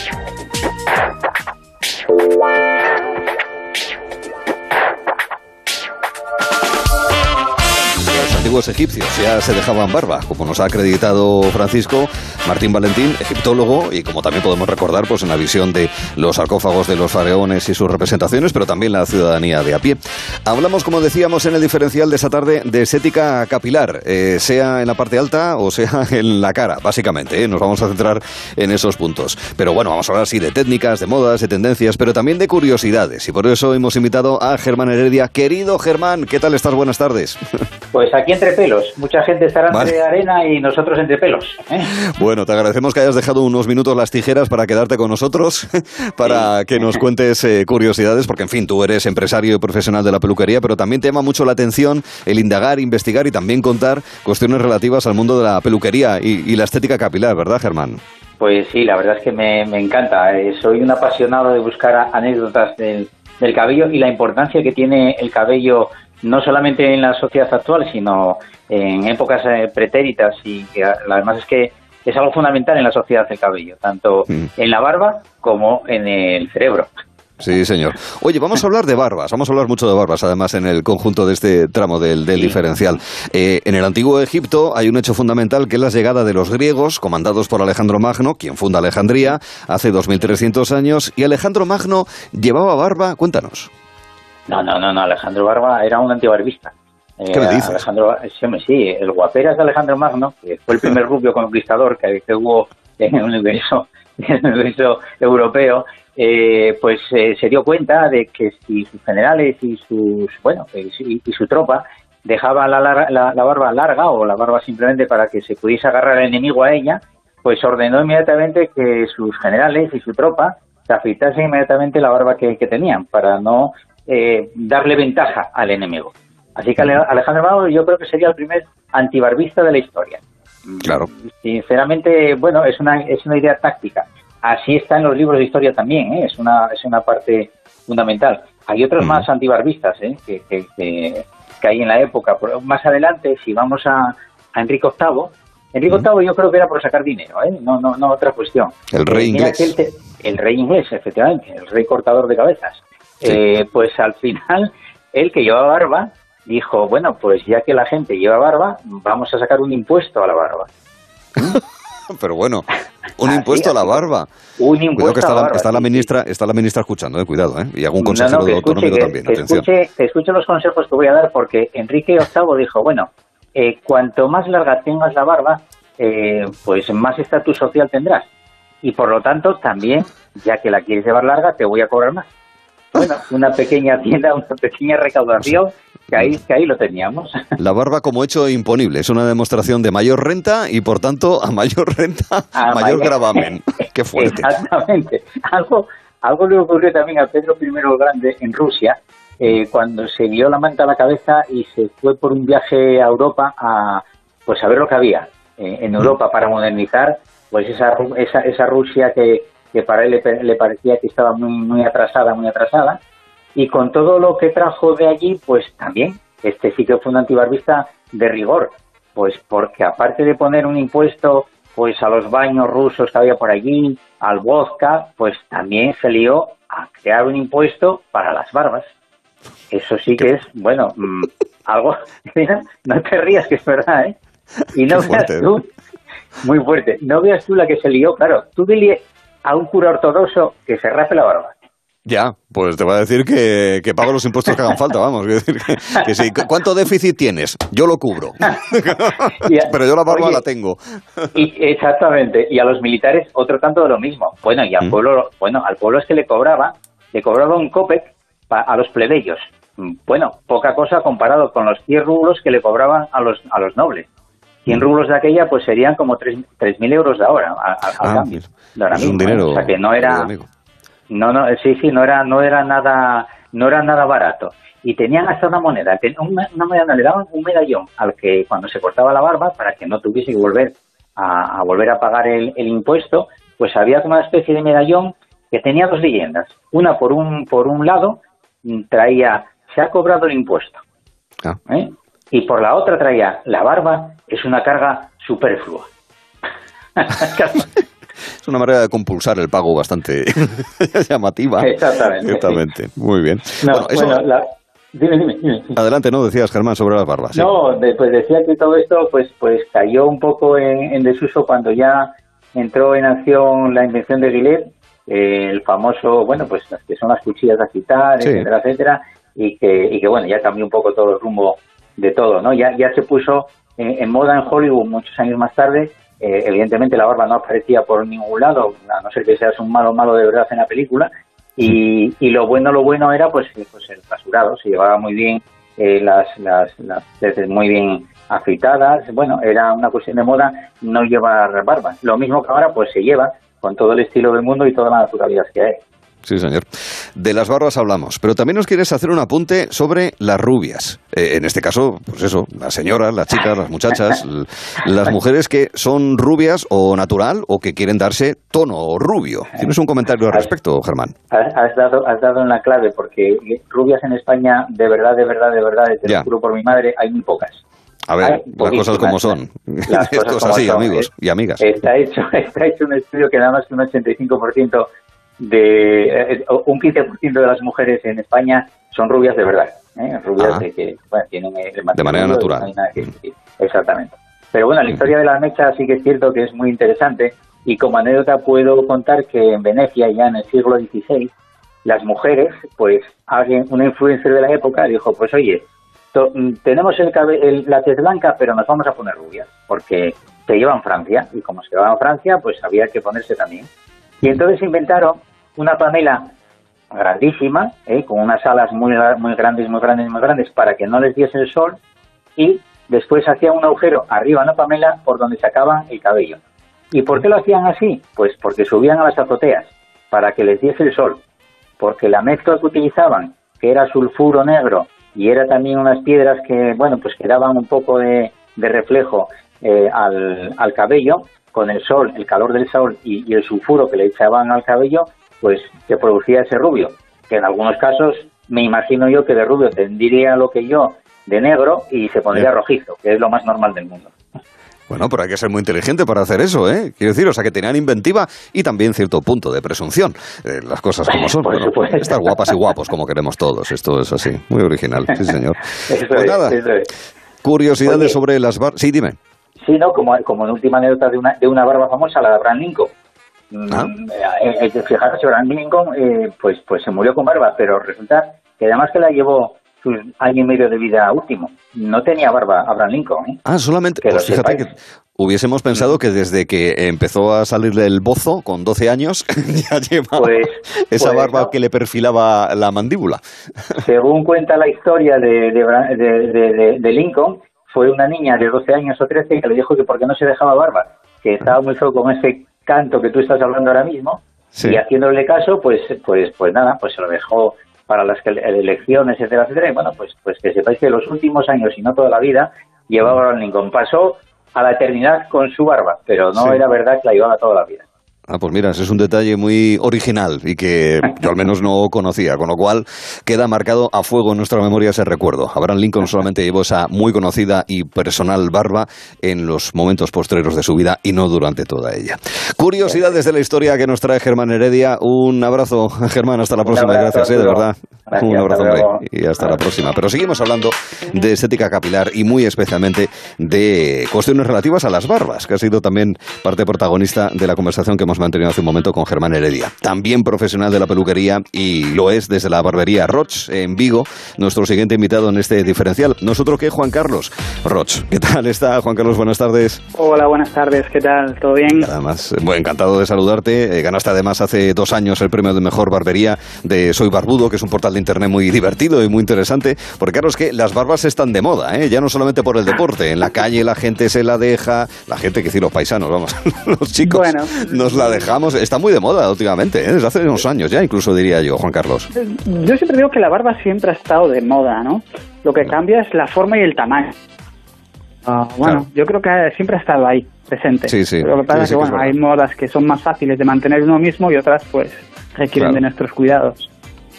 egipcios ya se dejaban barba, como nos ha acreditado Francisco Martín Valentín, egiptólogo, y como también podemos recordar, pues en la visión de los sarcófagos de los faraones y sus representaciones, pero también la ciudadanía de a pie. Hablamos, como decíamos en el diferencial de esta tarde, de estética capilar, eh, sea en la parte alta o sea en la cara, básicamente. ¿eh? Nos vamos a centrar en esos puntos. Pero bueno, vamos a hablar sí de técnicas, de modas, de tendencias, pero también de curiosidades. Y por eso hemos invitado a Germán Heredia. Querido Germán, ¿qué tal estás? Buenas tardes. Pues aquí entre pelos. Mucha gente estará Vale. entre arena y nosotros entre pelos. ¿eh? Bueno, te agradecemos que hayas dejado unos minutos las tijeras para quedarte con nosotros, para que nos cuentes eh, curiosidades, porque en fin, tú eres empresario y profesional de la peluquería, pero también te llama mucho la atención el indagar, investigar y también contar cuestiones relativas al mundo de la peluquería y, y la estética capilar, ¿verdad, Germán? Pues sí, la verdad es que me, me encanta. Eh, soy un apasionado de buscar anécdotas del, del cabello y la importancia que tiene el cabello no solamente en la sociedad actual, sino en épocas eh, pretéritas y además es que es algo fundamental en la sociedad el cabello, tanto en la barba como en el cerebro. Sí, señor. Oye, vamos a hablar de barbas, vamos a hablar mucho de barbas, además, en el conjunto de este tramo del, del diferencial. Eh, en el antiguo Egipto hay un hecho fundamental que es la llegada de los griegos, comandados por Alejandro Magno, quien funda Alejandría hace 2300 años, y Alejandro Magno llevaba barba, cuéntanos. No, no, no, no, Alejandro Barba era un antibarbista. Eh, ¿Qué me dices? Alejandro, sí, el guaperas de Alejandro Magno, que fue el primer rubio conquistador que, hubo en el universo, en el universo europeo, eh, pues eh, se dio cuenta de que si sus generales y sus, bueno, eh, y, y su tropa dejaba la, la, la barba larga o la barba simplemente para que se pudiese agarrar al enemigo a ella, pues ordenó inmediatamente que sus generales y su tropa se afeitasen inmediatamente la barba que, que tenían para no eh, darle ventaja al enemigo. Así que Ale- Alejandro Magno yo creo que sería el primer antibarbista de la historia. Claro. Sinceramente, bueno, es una, es una idea táctica. Así está en los libros de historia también, ¿eh? es, una, es una parte fundamental. Hay otros más antibarbistas ¿eh? que, que, que, que hay en la época. Pero más adelante, si vamos a, a Enrique VIII, Enrique VIII yo creo que era por sacar dinero, ¿eh? no, no, no otra cuestión. El rey Eh, inglés. te- el rey inglés, efectivamente, el rey cortador de cabezas. Eh, pues al final, él que llevaba barba, dijo, bueno, pues ya que la gente lleva barba, vamos a sacar un impuesto a la barba. Pero bueno, un impuesto a la barba. Un Cuidado que está a la la, barba. está la sí, sí. ministra, está la ministra escuchando, eh, cuidado, eh. Y algún No, consejero no, que escuche, autonómico que- también, que atención. escuche, que escuche los consejos que voy a dar porque Enrique VIII dijo, bueno, eh, cuanto más larga tengas la barba, eh, pues más estatus social tendrás. Y por lo tanto, también, ya que la quieres llevar larga, te voy a cobrar más. Bueno, una pequeña tienda, una pequeña recaudación, que ahí, que ahí lo teníamos. La barba como hecho imponible es una demostración de mayor renta y por tanto a mayor renta, A mayor mayor- gravamen. Qué fuerte. Exactamente. Algo, algo le ocurrió también a Pedro I el Grande en Rusia, eh, cuando se dio la manta a la cabeza y se fue por un viaje a Europa a, pues a ver lo que había eh, en Europa para modernizar pues esa, esa, esa Rusia que, que para él le, le parecía que estaba muy, muy atrasada, muy atrasada. Y con todo lo que trajo de allí, pues también, este sí que fue un antibarbista de rigor. Pues porque aparte de poner un impuesto pues a los baños rusos que había por allí, al vodka, pues también se lió a crear un impuesto para las barbas. Eso sí que es, bueno, mm, algo, mira, no te rías que es verdad, ¿eh? Y no Qué fuerte, veas tú, muy fuerte, no veas tú la que se lió, claro, tú dile a un cura ortodoxo que se rape la barba. Ya, pues te va a decir que, que pago los impuestos que hagan falta, vamos. que, que sí. ¿Cuánto déficit tienes? Yo lo cubro. Pero yo la barba Oye, la tengo. Y, exactamente, y a los militares otro tanto de lo mismo. Bueno, y al Mm. pueblo, bueno, al pueblo es que le cobraba, le cobraba un copec pa- a los plebeyos. Mm, Bueno, poca cosa comparado con los 100 rublos que le cobraban a los a los nobles. 100 Mm. rublos de aquella pues serían como 3.000 euros de ahora, al Ah, cambio. de ahora es un mismo, ¿eh? dinero, O sea que no era, no, no, sí, sí, no era, no era nada, no era nada barato. Y tenían hasta una moneda, que una, una moneda, le daban un medallón al que cuando se cortaba la barba para que no tuviese que volver a, a volver a pagar el, el impuesto, pues había como una especie de medallón que tenía dos leyendas. Una por un, por un lado traía, se ha cobrado el impuesto. Ah. ¿eh? Y por la otra traía, la barba es una carga superflua. Es una manera de compulsar el pago bastante llamativa. Exactamente, Exactamente. Muy bien. No, Bueno, eso- bueno, la- dime, dime, dime. Adelante, ¿no? Decías, Germán, sobre las barbas. sí. No, de- pues decía que todo esto pues pues cayó un poco en, en desuso cuando ya entró en acción la invención de Guillet, eh, el famoso, bueno, pues las que son las cuchillas de agitar, Sí. etcétera, etcétera, y que, y que bueno, ya cambió un poco todo el rumbo de todo, ¿no? Ya, ya se puso en, en moda en Hollywood muchos años más tarde, eh, evidentemente la barba no aparecía por ningún lado, a no ser que seas un malo malo de verdad en la película, y, y lo bueno, lo bueno era pues, eh, pues el rasurado, se llevaba muy bien eh, las, las, las tetas muy bien afeitadas, bueno, era una cuestión de moda no llevar barba. Lo mismo que ahora pues se lleva con todo el estilo del mundo y toda la naturalidad que hay. Sí, señor. De las barbas hablamos, pero también nos quieres hacer un apunte sobre las rubias. Eh, en este caso, pues eso, las señoras, las chicas, las muchachas, las mujeres que son rubias o natural o que quieren darse tono rubio. ¿Tienes un comentario al respecto, Germán? Has, dado, has dado en la clave porque rubias en España, de verdad, de verdad, de verdad, te lo juro por mi madre, hay muy pocas. A ver, las cosas como son. Las cosas es como así, son. amigos y amigas. Está hecho, está hecho un estudio que nada más que un 85% de eh, un 15% de las mujeres en España son rubias de verdad, ¿eh? rubias Ah. de que bueno, tienen el De manera natural. que decir. Exactamente. Pero bueno, la historia de las mechas sí que es cierto que es muy interesante y como anécdota puedo contar que en Venecia ya en el siglo XVI las mujeres, pues alguien, una influencer de la época dijo, pues oye, to- mm, tenemos el, el- la tez blanca, pero nos vamos a poner rubias, porque se lleva en Francia, y como se lleva en Francia, pues había que ponerse también. Y entonces inventaron una Pamela grandísima, ¿eh? con unas alas muy, muy grandes, muy grandes, muy grandes, para que no les diese el sol, y después hacían un agujero arriba en la Pamela por donde sacaban el cabello. ¿Y por qué lo hacían así? Pues porque subían a las azoteas, para que les diese el sol, porque la mezcla que utilizaban, que era sulfuro negro, y era también unas piedras que, bueno, pues que daban un poco de, reflejo eh, al, al cabello, con el sol, el calor del sol y el sulfuro que le echaban al cabello, pues se producía ese rubio, que en algunos casos me imagino yo que de rubio tendría lo que yo de negro y se pondría rojizo, que es lo más normal del mundo. Bueno, pero hay que ser muy inteligente para hacer eso, ¿eh? Quiero decir, o sea, que tenían inventiva y también cierto punto de presunción. Eh, las cosas como son. Por Bueno, estar guapas y guapos como queremos todos. Esto es así. Muy original, sí, señor. Eso Pues es, nada, eso es. curiosidades Oye. sobre las bar... Sí, dime. Sí, ¿no? Como, como en última anécdota de una, de una barba famosa, la de Abraham Lincoln. Ah. fijaros, Abraham Lincoln eh, pues, pues se murió con barba, pero resulta que además que la llevó sus año y medio de vida último. No tenía barba Abraham Lincoln, ¿eh? Ah, solamente... Que Pues fíjate sepáis. que hubiésemos pensado que desde que empezó a salirle el bozo con 12 años ya llevaba Pues- esa pues barba no. que le perfilaba la mandíbula. Según cuenta la historia de, de, de- Lincoln, fue una niña de 12 años o 13 que le dijo que por qué no se dejaba barba, que estaba muy feo con ese canto que tú estás hablando ahora mismo, Sí. y haciéndole caso, pues, pues, pues nada, pues se lo dejó para las que- elecciones, etcétera, etcétera, y bueno, pues, pues que sepáis que los últimos años, y no toda la vida, llevaba a Lincoln. Pasó a la eternidad con su barba, pero no Sí. era verdad que la llevaba toda la vida. Ah, pues mira, ese es un detalle muy original y que yo al menos no conocía, con lo cual queda marcado a fuego en nuestra memoria ese recuerdo. Abraham Lincoln solamente llevó esa muy conocida y personal barba en los momentos postreros de su vida y no durante toda ella. Curiosidades de la historia que nos trae Germán Heredia. Un abrazo, Germán, hasta la próxima. abrazo, Gracias, eh, de verdad. Gracias, un abrazo, hombre, y hasta la próxima. Pero seguimos hablando de estética capilar y muy especialmente de cuestiones relativas a las barbas, que ha sido también parte protagonista de la conversación que hemos mantenido hace un momento con Germán Heredia. También profesional de la peluquería y lo es desde la barbería Roch en Vigo, nuestro siguiente invitado en este diferencial. ¿Nosotros qué, Juan Carlos? Roch, ¿qué tal está? Juan Carlos, buenas tardes. Hola, buenas tardes, ¿qué tal? ¿Todo bien? Además, bueno, encantado de saludarte. Eh, ganaste además hace dos años el premio de mejor barbería de Soy Barbudo, que es un portal de internet muy divertido y muy interesante. Porque claro, es que las barbas están de moda, ¿eh? ya no solamente por el deporte. En la calle la gente se la deja, la gente, que decir los paisanos, vamos, los chicos Bueno. nos la dejamos. Está muy de moda últimamente, ¿eh? desde hace unos años ya, incluso diría yo, Juan Carlos. Yo siempre digo que la barba siempre ha estado de moda, ¿no? Lo que cambia es la forma y el tamaño. Ah, bueno, yo creo que siempre ha estado ahí, presente. Sí, sí. Lo que pasa Sí, es que, que es bueno, hay modas que son más fáciles de mantener uno mismo y otras, pues, requieren Claro. de nuestros cuidados.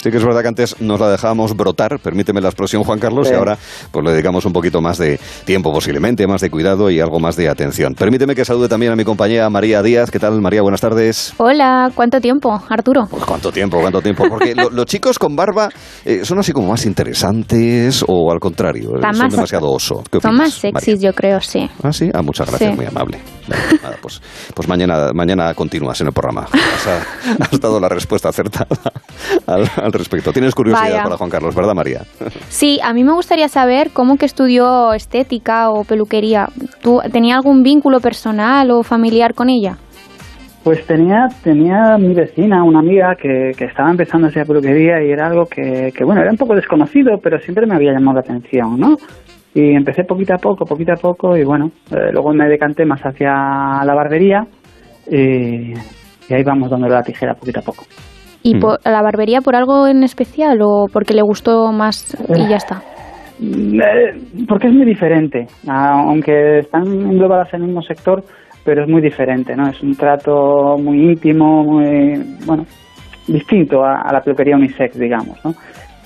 Sí que es verdad que antes nos la dejábamos brotar, permíteme la expresión Juan Carlos, Sí. y ahora pues le dedicamos un poquito más de tiempo posiblemente, más de cuidado y algo más de atención. Permíteme que salude también a mi compañera María Díaz. ¿Qué tal María? Buenas tardes. Hola, ¿cuánto tiempo, Arturo? Pues cuánto tiempo, cuánto tiempo. Porque lo- los chicos con barba eh, son así como más interesantes o al contrario, Están son más- demasiado oso. ¿Qué Son opinas, más sexys, yo creo, sí. Ah, sí, ah, muchas gracias, Sí. muy amable. Nada, pues, pues mañana, mañana continúas en el programa. Has, has dado la respuesta acertada al, al respecto. Tienes curiosidad Vaya. para Juan Carlos, ¿verdad, María? Sí, a mí me gustaría saber cómo que estudió estética o peluquería. ¿Tú tenía algún vínculo personal o familiar con ella? Pues tenía, tenía mi vecina, una amiga que, que estaba empezando a hacer peluquería y era algo que, que, bueno, era un poco desconocido, pero siempre me había llamado la atención, ¿no? Y empecé poquito a poco, poquito a poco, y bueno, eh, luego me decanté más hacia la barbería y, y ahí vamos dándole la tijera poquito a poco. ¿Y por, a la barbería por algo en especial o porque le gustó más y ya está? Eh, Porque es muy diferente, aunque están englobadas en el mismo sector, pero es muy diferente, ¿no? Es un trato muy íntimo, muy, bueno, distinto a, a la peluquería unisex, digamos, ¿no?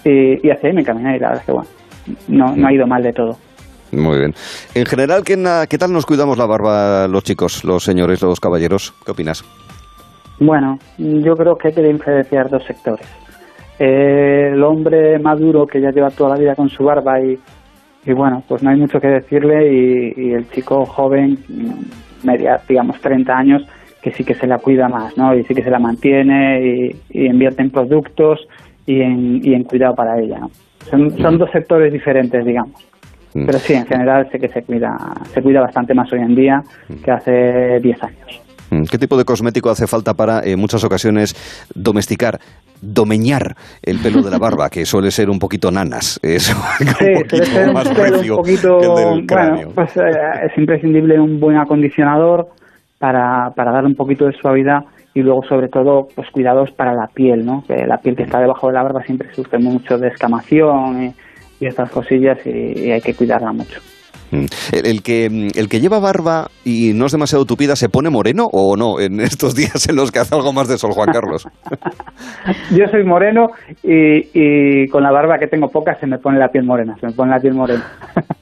Y, y hacia ahí me caminé y la verdad es que, bueno, no, no ha ido mal de todo. Muy bien. En general, ¿qué, ¿qué tal nos cuidamos la barba los chicos, los señores, los caballeros? ¿Qué opinas? Bueno, yo creo que hay que diferenciar dos sectores. Eh, el hombre maduro que ya lleva toda la vida con su barba y, y bueno, pues no hay mucho que decirle y, y el chico joven, mm, media, digamos 30 años, que sí que se la cuida más, ¿no? Y sí que se la mantiene y, y invierte en productos y en, y en cuidado para ella, ¿no? Son, son dos sectores diferentes, digamos. Pero sí, en general sé que se cuida, se cuida bastante más hoy en día que hace 10 años. Mm, ¿Qué tipo de cosmético hace falta para, en muchas ocasiones, domesticar, domeñar el pelo de la barba, que suele ser un poquito nanas? Es un Sí, poquito ser un más pelo recio un poquito, que el del cráneo. bueno, pues eh, es imprescindible un buen acondicionador para, para dar un poquito de suavidad y luego sobre todo pues cuidados para la piel, ¿no? Que la piel que está debajo de la barba siempre sufre mucho de escamación y, y estas cosillas y, y hay que cuidarla mucho. Mm. ¿El, el que, mm, ¿El que lleva barba y no es demasiado tupida se pone moreno o no en estos días en los que hace algo más de sol, Juan Carlos? Yo soy moreno y, y con la barba que tengo poca se me pone la piel morena, se me pone la piel morena.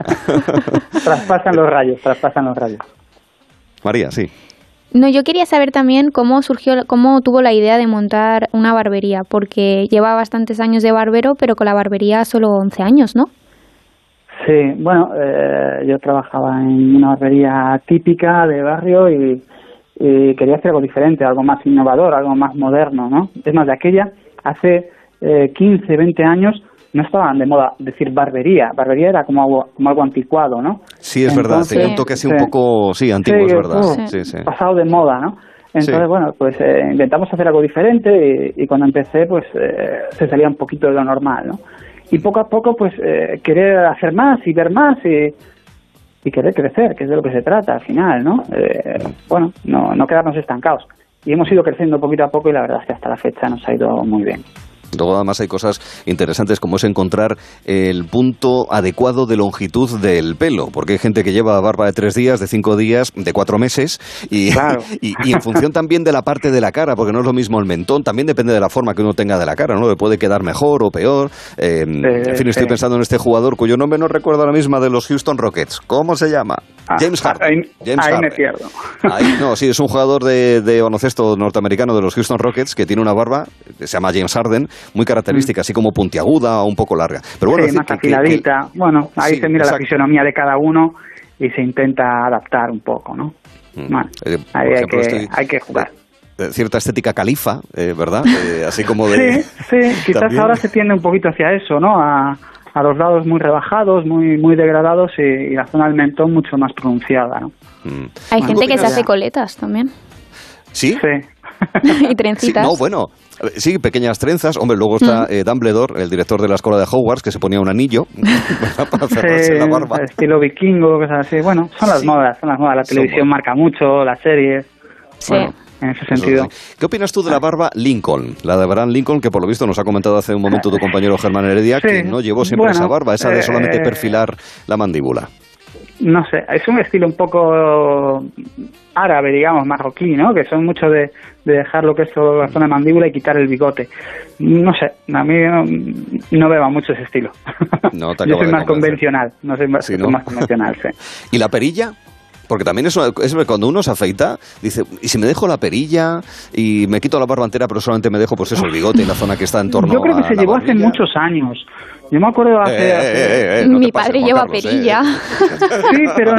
traspasan los rayos, traspasan los rayos. María, sí. No, yo quería saber también cómo surgió, cómo tuvo la idea de montar una barbería, porque lleva bastantes años de barbero, pero con la barbería solo 11 años, ¿no? Sí, bueno, eh, yo trabajaba en una barbería típica de barrio y, quería hacer algo diferente, algo más innovador, algo más moderno, ¿no? Es más, de aquella, hace eh, 15, 20 años, no estaban de moda decir barbería. Barbería era como algo, como algo anticuado, ¿no? Sí, es verdad, tenía un toque así un poco, sí, antiguo, Sí, es verdad. uh, Sí. Pasado de moda, ¿no? Entonces, bueno, pues eh, intentamos hacer algo diferente y, y cuando empecé, pues eh, se salía un poquito de lo normal, ¿no? Y poco a poco, pues eh, querer hacer más y ver más y, y querer crecer, que es de lo que se trata al final, ¿no? Eh, bueno, no, no quedarnos estancados. Y hemos ido creciendo poquito a poco y la verdad es que hasta la fecha nos ha ido muy bien. Luego además hay cosas interesantes como es encontrar el punto adecuado de longitud del pelo, porque hay gente que lleva barba de tres días, de cinco días, de cuatro meses, y, y, y en función también de la parte de la cara, porque no es lo mismo el mentón, también depende de la forma que uno tenga de la cara, ¿no? Le puede quedar mejor o peor. Eh, en fin, estoy sí. pensando en este jugador cuyo nombre no recuerdo ahora mismo de los Houston Rockets. ¿Cómo se llama? James Harden. Ahí, James ahí me Harden. pierdo. Ahí, no, sí, es un jugador de, de baloncesto norteamericano de los Houston Rockets que tiene una barba, se llama James Harden, muy característica, así como puntiaguda o un poco larga. Pero bueno, Mm. sí, decir más que- que- que- afiladita. Bueno, ahí Sí, se mira exacto. la fisionomía de cada uno y se intenta adaptar un poco, ¿no? Bueno, eh, ahí hay ejemplo, que, estoy- hay que jugar. eh, cierta estética califa, eh, ¿verdad? Eh, así como de... Sí, sí, quizás También. ahora se tiende un poquito hacia eso, ¿no? A, a los lados muy rebajados, muy muy degradados y, y la zona del mentón mucho más pronunciada, ¿no? Hay Bueno, gente que se hace coletas también. ¿Sí? y Sí, trencitas. no, bueno, eh, sí, pequeñas trenzas. Hombre, luego está eh, Dumbledore, el director de la escuela de Hogwarts, que se ponía un anillo para cerrarse Sí, la barba. estilo vikingo, cosas así. Bueno, son las modas, son las modas. La Son televisión marca mucho, las series. Bueno, en ese sentido. sí. ¿Qué opinas tú de la barba Lincoln? La de Abraham Lincoln, que por lo visto nos ha comentado hace un momento tu compañero Germán Heredia, Sí, que no llevó siempre bueno, esa barba, esa de solamente eh, perfilar la mandíbula. No sé, es un estilo un poco árabe, digamos, marroquí, ¿no? Que son mucho de, de dejar lo que es toda la zona de mandíbula y quitar el bigote. No sé, a mí no, no mucho ese estilo. No te Yo soy más convencer. convencional, no soy más, Sí, soy ¿no? más convencional, sí. ¿Y la perilla? Porque también es, una- es cuando uno se afeita, dice, ¿y si me dejo la perilla y me quito la barba entera, pero solamente me dejo pues eso, el bigote y la zona que está en torno Yo creo que a se llevó hace muchos años. Yo me acuerdo hace... Eh, eh, hace- eh, eh, no Mi pases, padre lleva Carlos, eh. perilla. Sí, pero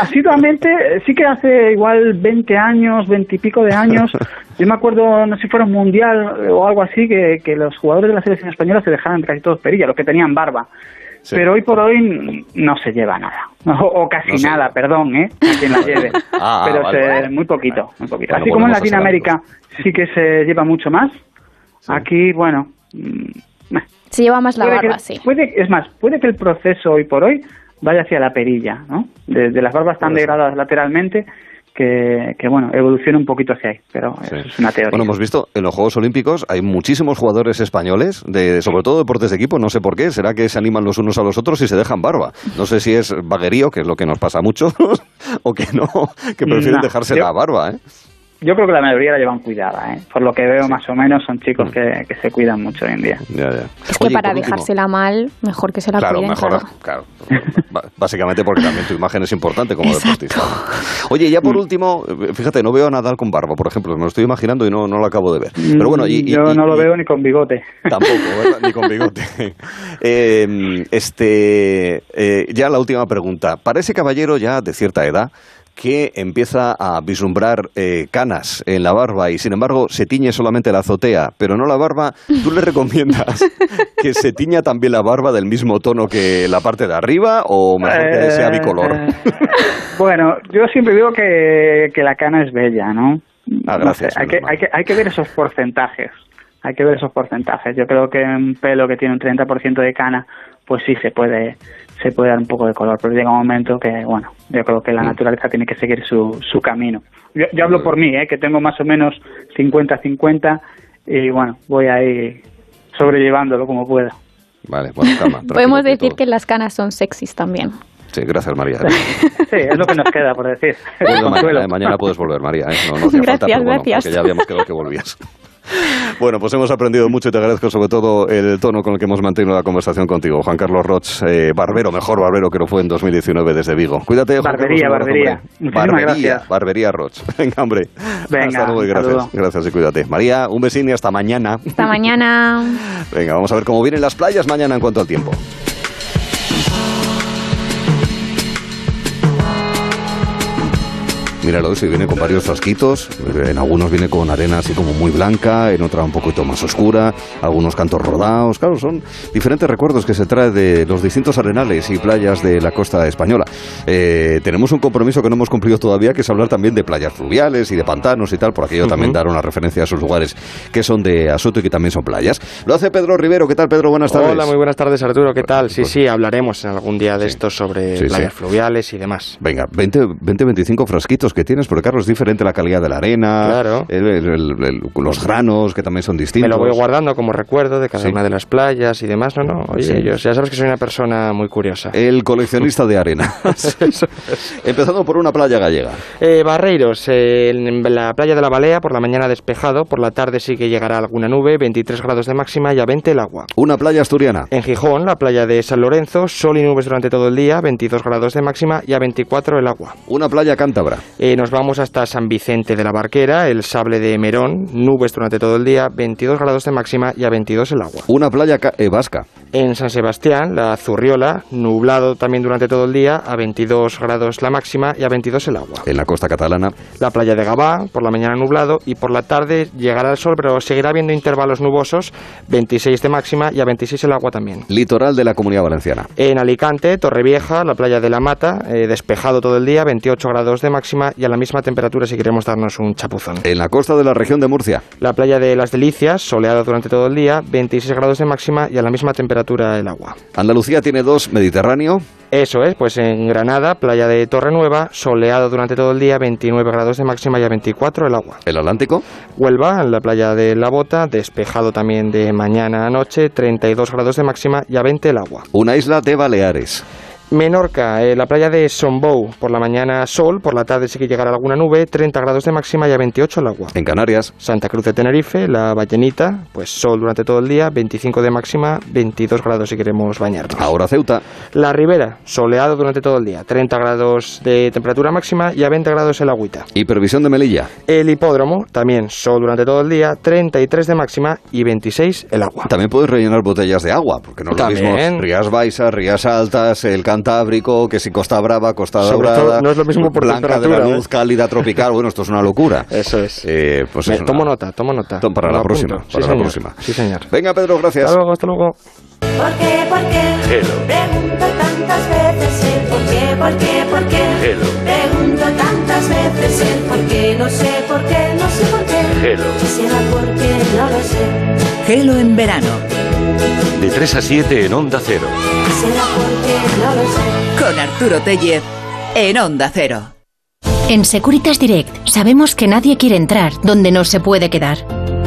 asiduamente, eh, sí que hace igual 20 años, 20 y pico de años, yo me acuerdo, no sé si fuera un mundial o algo así, que, que los jugadores de la selección española se dejaban casi todos perilla, los que tenían barba. Sí. Pero hoy por hoy no se lleva nada, o, o casi No nada, perdón, ¿eh? A quien la lleve. Ah, pero vale, se- vale. muy poquito, muy poquito. Bueno, así como en Latinoamérica sí que se lleva mucho más, aquí, bueno, mm, Se lleva más la puede barba, que, sí. puede, es más, puede que el proceso hoy por hoy vaya hacia la perilla, ¿no? De, de las barbas tan degradadas lateralmente que, que, bueno, evolucione un poquito hacia ahí, pero eso es una teoría. Bueno, hemos visto en los Juegos Olímpicos hay muchísimos jugadores españoles, de, sobre todo deportes de equipo, no sé por qué, será que se animan los unos a los otros y se dejan barba. No sé si es vaguerío, que es lo que nos pasa a muchos, o que no, que prefieren No, dejarse yo- la barba, ¿eh? Yo creo que la mayoría la llevan cuidada, ¿eh? Por lo que veo, más o menos, son Mm. chicos que, que se cuidan mucho hoy en día. Ya, ya. Es que Oye, para último- dejársela mal, mejor que se la Claro, cuiden, mejor, claro. claro. Básicamente porque también tu imagen es importante como deportista. Oye, y ya Mm. por último, eh, fíjate, no veo a Nadal con barba, por ejemplo, me lo estoy imaginando y no, no lo acabo de ver. Pero bueno, y, y- Yo y- no lo y- veo ni con bigote. Tampoco, ¿verdad? Ni con bigote. Eh, este, eh, ya la última pregunta. Para ese caballero ya de cierta edad que empieza a vislumbrar eh, canas en la barba y sin embargo se tiñe solamente la azotea, pero no la barba, ¿tú le recomiendas que se tiña también la barba del mismo tono que la parte de arriba o mejor que sea bicolor? Eh, bueno, yo siempre digo que, que la cana es bella, ¿no? Ah, No gracias, sé, hay, que, hay, que, hay que ver esos porcentajes. Hay que ver esos porcentajes. Yo creo que un pelo que tiene un 30% de cana, pues sí se puede se puede dar un poco de color, pero llega un momento que, bueno, yo creo que la naturaleza tiene que seguir su, su camino. Yo, yo hablo por mí, ¿eh? que tengo más o menos 50-50 y, bueno, voy ahí sobrellevándolo como pueda. Vale, bueno, calma. Podemos decir que las canas son sexys también. Sí, gracias, María. Sí, es lo que nos queda por decir. Consuelo. mañana, eh, mañana puedes volver, María. ¿eh? No, no hacía falta, Gracias, bueno, gracias. porque ya habíamos quedado que volvías. Bueno, pues hemos aprendido mucho y te agradezco sobre todo el tono con el que hemos mantenido la conversación contigo. Juan Carlos Roch, eh, barbero, mejor barbero que lo fue en 2019 desde Vigo. Cuídate, Juan Barbería, Carlos, abrazo, barbería. barbería, gracias. barbería Roch. Venga, hombre. Venga, hasta luego y gracias. saludo. Gracias y cuídate. María, un besín y hasta mañana. Hasta mañana. Venga, vamos a ver cómo vienen las playas mañana en cuanto al tiempo. Míralo, si viene con varios frasquitos, en algunos viene con arena así como muy blanca, en otra un poquito más oscura, algunos cantos rodados, claro, son diferentes recuerdos que se trae de los distintos arenales y playas de la costa española. Eh, tenemos un compromiso que no hemos cumplido todavía, que es hablar también de playas fluviales y de pantanos y tal, por aquello también dar una referencia a esos lugares que son de Asoto y que también son playas. Lo hace Pedro Rivero, ¿qué tal Pedro? Buenas tardes. Hola, muy buenas tardes Arturo, ¿qué tal? Sí, sí, hablaremos algún día de esto sobre Sí, sí. playas fluviales y demás. Venga, 20, 20, 25 frasquitos que tienes, porque claro, es diferente la calidad de la arena, Claro. el- el- el- los granos que también son Me distintos. lo voy guardando como recuerdo de cada Sí. una de las playas y demás. No, no, oye, Sí. yo, ya sabes que soy una persona muy curiosa. El coleccionista de arena. Empezando por una playa gallega. Eh, Barreiros, eh, en la playa de la Balea, por la mañana despejado, por la tarde sí que llegará alguna nube, 23 grados de máxima y a 20 el agua. Una playa asturiana. En Gijón, la playa de San Lorenzo, sol y nubes durante todo el día, 22 grados de máxima y a 24 el agua. Una playa cántabra. Eh, nos vamos hasta San Vicente de la Barquera, el sable de Merón, nubes durante todo el día, 22 grados de máxima y a 22 el agua. Una playa eh, vasca. En San Sebastián, la Zurriola, nublado también durante todo el día, a 22 grados la máxima y a 22 el agua. En la costa catalana. La playa de Gabá, por la mañana nublado y por la tarde llegará el sol, pero seguirá habiendo intervalos nubosos, 26 de máxima y a 26 el agua también. Litoral de la Comunidad Valenciana. En Alicante, Torrevieja, la playa de la Mata, eh, despejado todo el día, 28 grados de máxima y a la misma temperatura si queremos darnos un chapuzón. En la costa de la región de Murcia. La playa de las Delicias, soleado durante todo el día, 26 grados de máxima y a la misma temperatura el agua. Andalucía tiene dos, Mediterráneo. Eso es, pues en Granada, playa de Torre Nueva, soleado durante todo el día, 29 grados de máxima y a 24 el agua. El Atlántico. Huelva, en la playa de La Bota, despejado también de mañana a noche, 32 grados de máxima y a 20 el agua. Una isla de Baleares. Menorca, eh, la playa de Sombou, por la mañana sol, por la tarde sí que llegará alguna nube, 30 grados de máxima y a 28 el agua. En Canarias. Santa Cruz de Tenerife, la Ballenita, pues sol durante todo el día, 25 de máxima, 22 grados si queremos bañarnos. Ahora Ceuta. La Ribera, soleado durante todo el día, 30 grados de temperatura máxima y a 20 grados el agüita. Y previsión de Melilla. El hipódromo, también sol durante todo el día, 33 de máxima y 26 el agua. También puedes rellenar botellas de agua, porque no es lo mismo Rías Baixas, Rías Altas, el Cantábrico, que si Costa Brava, Costa Sobre Dorada. todo, no es lo mismo por Blanca de temperatura, la luz, ¿eh? cálida, tropical. Bueno, esto es una locura. Eso es. Eh, pues Me- es una- tomo nota, tomo nota. Tom, Para la apunto. próxima. Sí, Para la señor. próxima. Sí, señor. Venga, Pedro, gracias. Hasta luego, hasta luego. ¿Por qué, por qué? Hello. Pregunto tantas veces el por qué, por qué, por qué. Hello. Pregunto tantas veces el por qué, no sé por qué, no sé por qué. Hello. Si será porque no lo sé. Gelo en verano. De 3 a 7 en Onda Cero. Con Arturo Tellez en Onda Cero. En Securitas Direct sabemos que nadie quiere entrar donde no se puede quedar.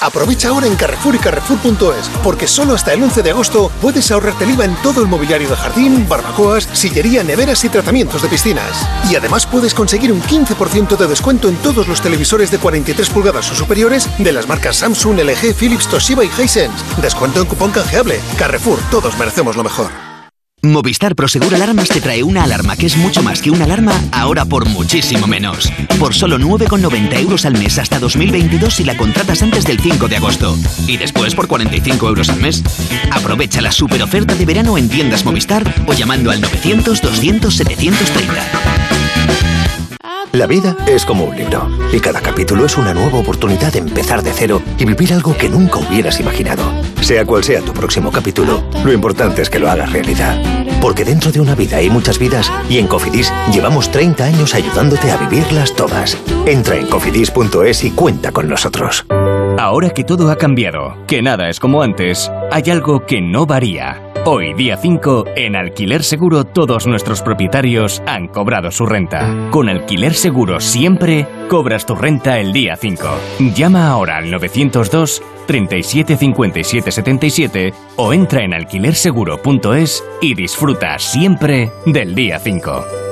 Aprovecha ahora en Carrefour y Carrefour.es, porque solo hasta el 11 de agosto puedes ahorrarte el IVA en todo el mobiliario de jardín, barbacoas, sillería, neveras y tratamientos de piscinas. Y además puedes conseguir un 15% de descuento en todos los televisores de 43 pulgadas o superiores de las marcas Samsung, LG, Philips, Toshiba y Hisense. Descuento en cupón canjeable. Carrefour, todos merecemos lo mejor. Movistar Prosegur Alarmas te trae una alarma que es mucho más que una alarma, ahora por muchísimo menos. Por solo 9,90 euros al mes hasta 2022 si la contratas antes del 5 de agosto. Y después por 45 euros al mes. Aprovecha la super oferta de verano en tiendas Movistar o llamando al 900 200 730. La vida es como un libro y cada capítulo es una nueva oportunidad de empezar de cero y vivir algo que nunca hubieras imaginado. Sea cual sea tu próximo capítulo, lo importante es que lo hagas realidad. Porque dentro de una vida hay muchas vidas y en Cofidis llevamos 30 años ayudándote a vivirlas todas. Entra en cofidis.es y cuenta con nosotros. Ahora que todo ha cambiado, que nada es como antes, hay algo que no varía. Hoy, día 5, en Alquiler Seguro todos nuestros propietarios han cobrado su renta. Con Alquiler Seguro siempre cobras tu renta el día 5. Llama ahora al 902 37 57 77 o entra en alquilerseguro.es y disfruta siempre del día 5.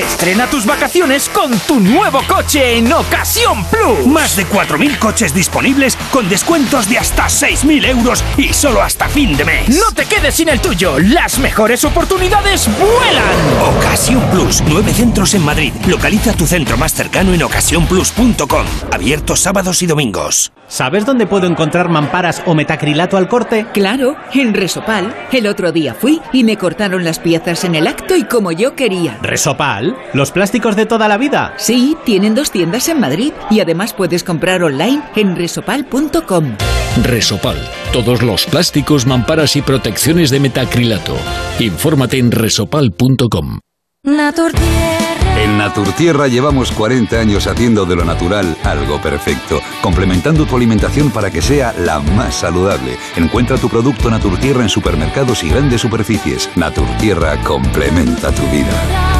Estrena tus vacaciones con tu nuevo coche en Ocasión Plus. Más de 4.000 coches disponibles con descuentos de hasta 6.000 euros y solo hasta fin de mes. No te quedes sin el tuyo. Las mejores oportunidades vuelan. Ocasión Plus. Nueve centros en Madrid. Localiza tu centro más cercano en ocasiónplus.com. Abierto sábados y domingos. ¿Sabes dónde puedo encontrar mamparas o metacrilato al corte? Claro, en Resopal. El otro día fui y me cortaron las piezas en el acto y como yo quería. ¿Resopal? ¿Los plásticos de toda la vida? Sí, tienen dos tiendas en Madrid y además puedes comprar online en resopal.com. Resopal. Todos los plásticos, mamparas y protecciones de metacrilato. Infórmate en resopal.com. Naturtierra. En Naturtierra llevamos 40 años haciendo de lo natural algo perfecto, complementando tu alimentación para que sea la más saludable. Encuentra tu producto Naturtierra en supermercados y grandes superficies. Naturtierra complementa tu vida.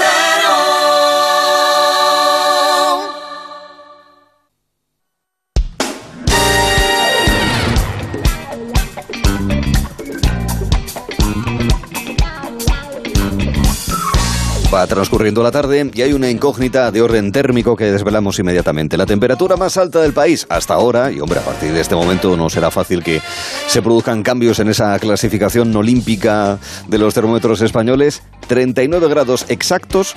transcurriendo la tarde y hay una incógnita de orden térmico que desvelamos inmediatamente. La temperatura más alta del país hasta ahora, y hombre, a partir de este momento no será fácil que se produzcan cambios en esa clasificación olímpica de los termómetros españoles, 39 grados exactos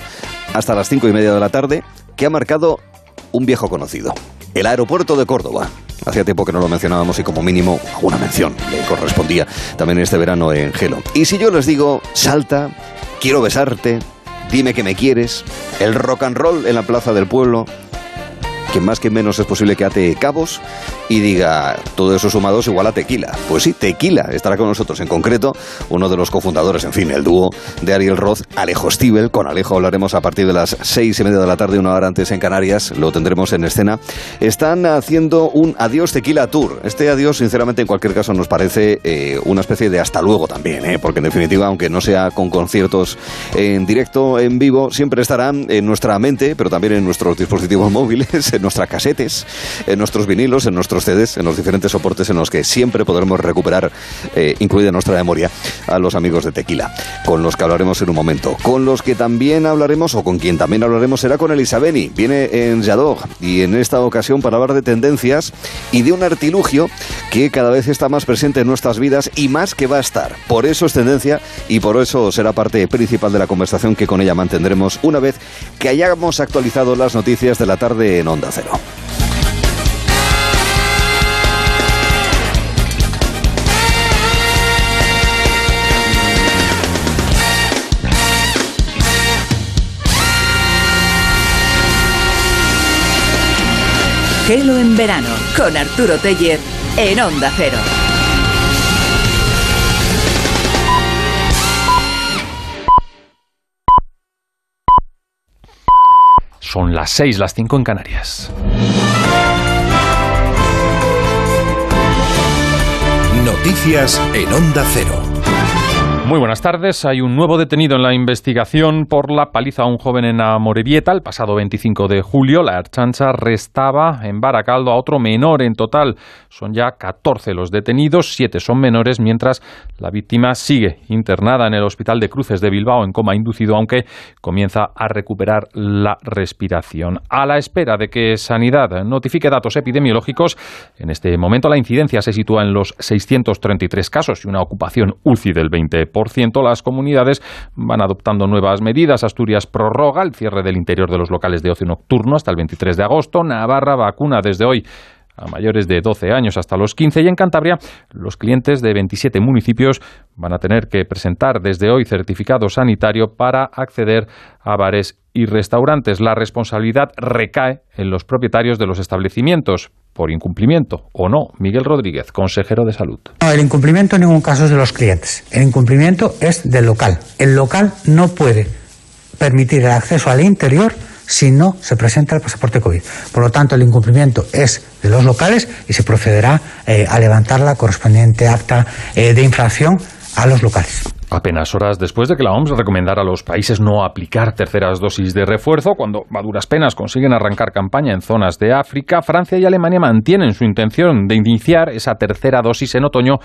hasta las 5 y media de la tarde, que ha marcado un viejo conocido, el aeropuerto de Córdoba. Hacía tiempo que no lo mencionábamos y como mínimo alguna mención le correspondía también este verano en Gelo. Y si yo les digo, salta, quiero besarte, dime que me quieres, el rock and roll en la plaza del pueblo, que más que menos es posible que ate cabos y diga todo eso sumados igual a tequila. Pues sí, tequila estará con nosotros. En concreto, uno de los cofundadores, en fin, el dúo de Ariel Roth, Alejo Stivel. Con Alejo hablaremos a partir de las seis y media de la tarde, una hora antes en Canarias. Lo tendremos en escena. Están haciendo un Adiós Tequila Tour. Este adiós, sinceramente, en cualquier caso, nos parece eh, una especie de hasta luego también, ¿eh? porque en definitiva, aunque no sea con conciertos en directo, en vivo, siempre estarán en nuestra mente, pero también en nuestros dispositivos móviles, nuestras casetes, en nuestros vinilos, en nuestros CDs, en los diferentes soportes en los que siempre podremos recuperar, eh, incluida nuestra memoria, a los amigos de Tequila, con los que hablaremos en un momento. Con los que también hablaremos, o con quien también hablaremos, será con Elisabeni. Viene en Yadog y en esta ocasión para hablar de tendencias y de un artilugio que cada vez está más presente en nuestras vidas y más que va a estar. Por eso es tendencia y por eso será parte principal de la conversación que con ella mantendremos una vez que hayamos actualizado las noticias de la tarde en Onda Cero. Gelo en verano con Arturo Teller en Onda Cero. Son las 6, las 5 en Canarias. Noticias en Onda Cero. Muy buenas tardes. Hay un nuevo detenido en la investigación por la paliza a un joven en Amorebieta el pasado 25 de julio. La Archancha restaba en Baracaldo a otro menor en total. Son ya 14 los detenidos, 7 son menores, mientras la víctima sigue internada en el Hospital de Cruces de Bilbao en coma inducido, aunque comienza a recuperar la respiración. A la espera de que Sanidad notifique datos epidemiológicos, en este momento la incidencia se sitúa en los 633 casos y una ocupación UCI del 20% las comunidades van adoptando nuevas medidas. Asturias prorroga el cierre del interior de los locales de ocio nocturno hasta el 23 de agosto. Navarra vacuna desde hoy a mayores de 12 años hasta los 15 y en Cantabria los clientes de 27 municipios van a tener que presentar desde hoy certificado sanitario para acceder a bares y restaurantes. La responsabilidad recae en los propietarios de los establecimientos por incumplimiento o no. Miguel Rodríguez, consejero de salud. No, el incumplimiento en ningún caso es de los clientes. El incumplimiento es del local. El local no puede permitir el acceso al interior si no se presenta el pasaporte COVID. Por lo tanto, el incumplimiento es de los locales y se procederá eh, a levantar la correspondiente acta eh, de infracción a los locales. Apenas horas después de que la OMS recomendara a los países no aplicar terceras dosis de refuerzo, cuando a penas consiguen arrancar campaña en zonas de África, Francia y Alemania mantienen su intención de iniciar esa tercera dosis en otoño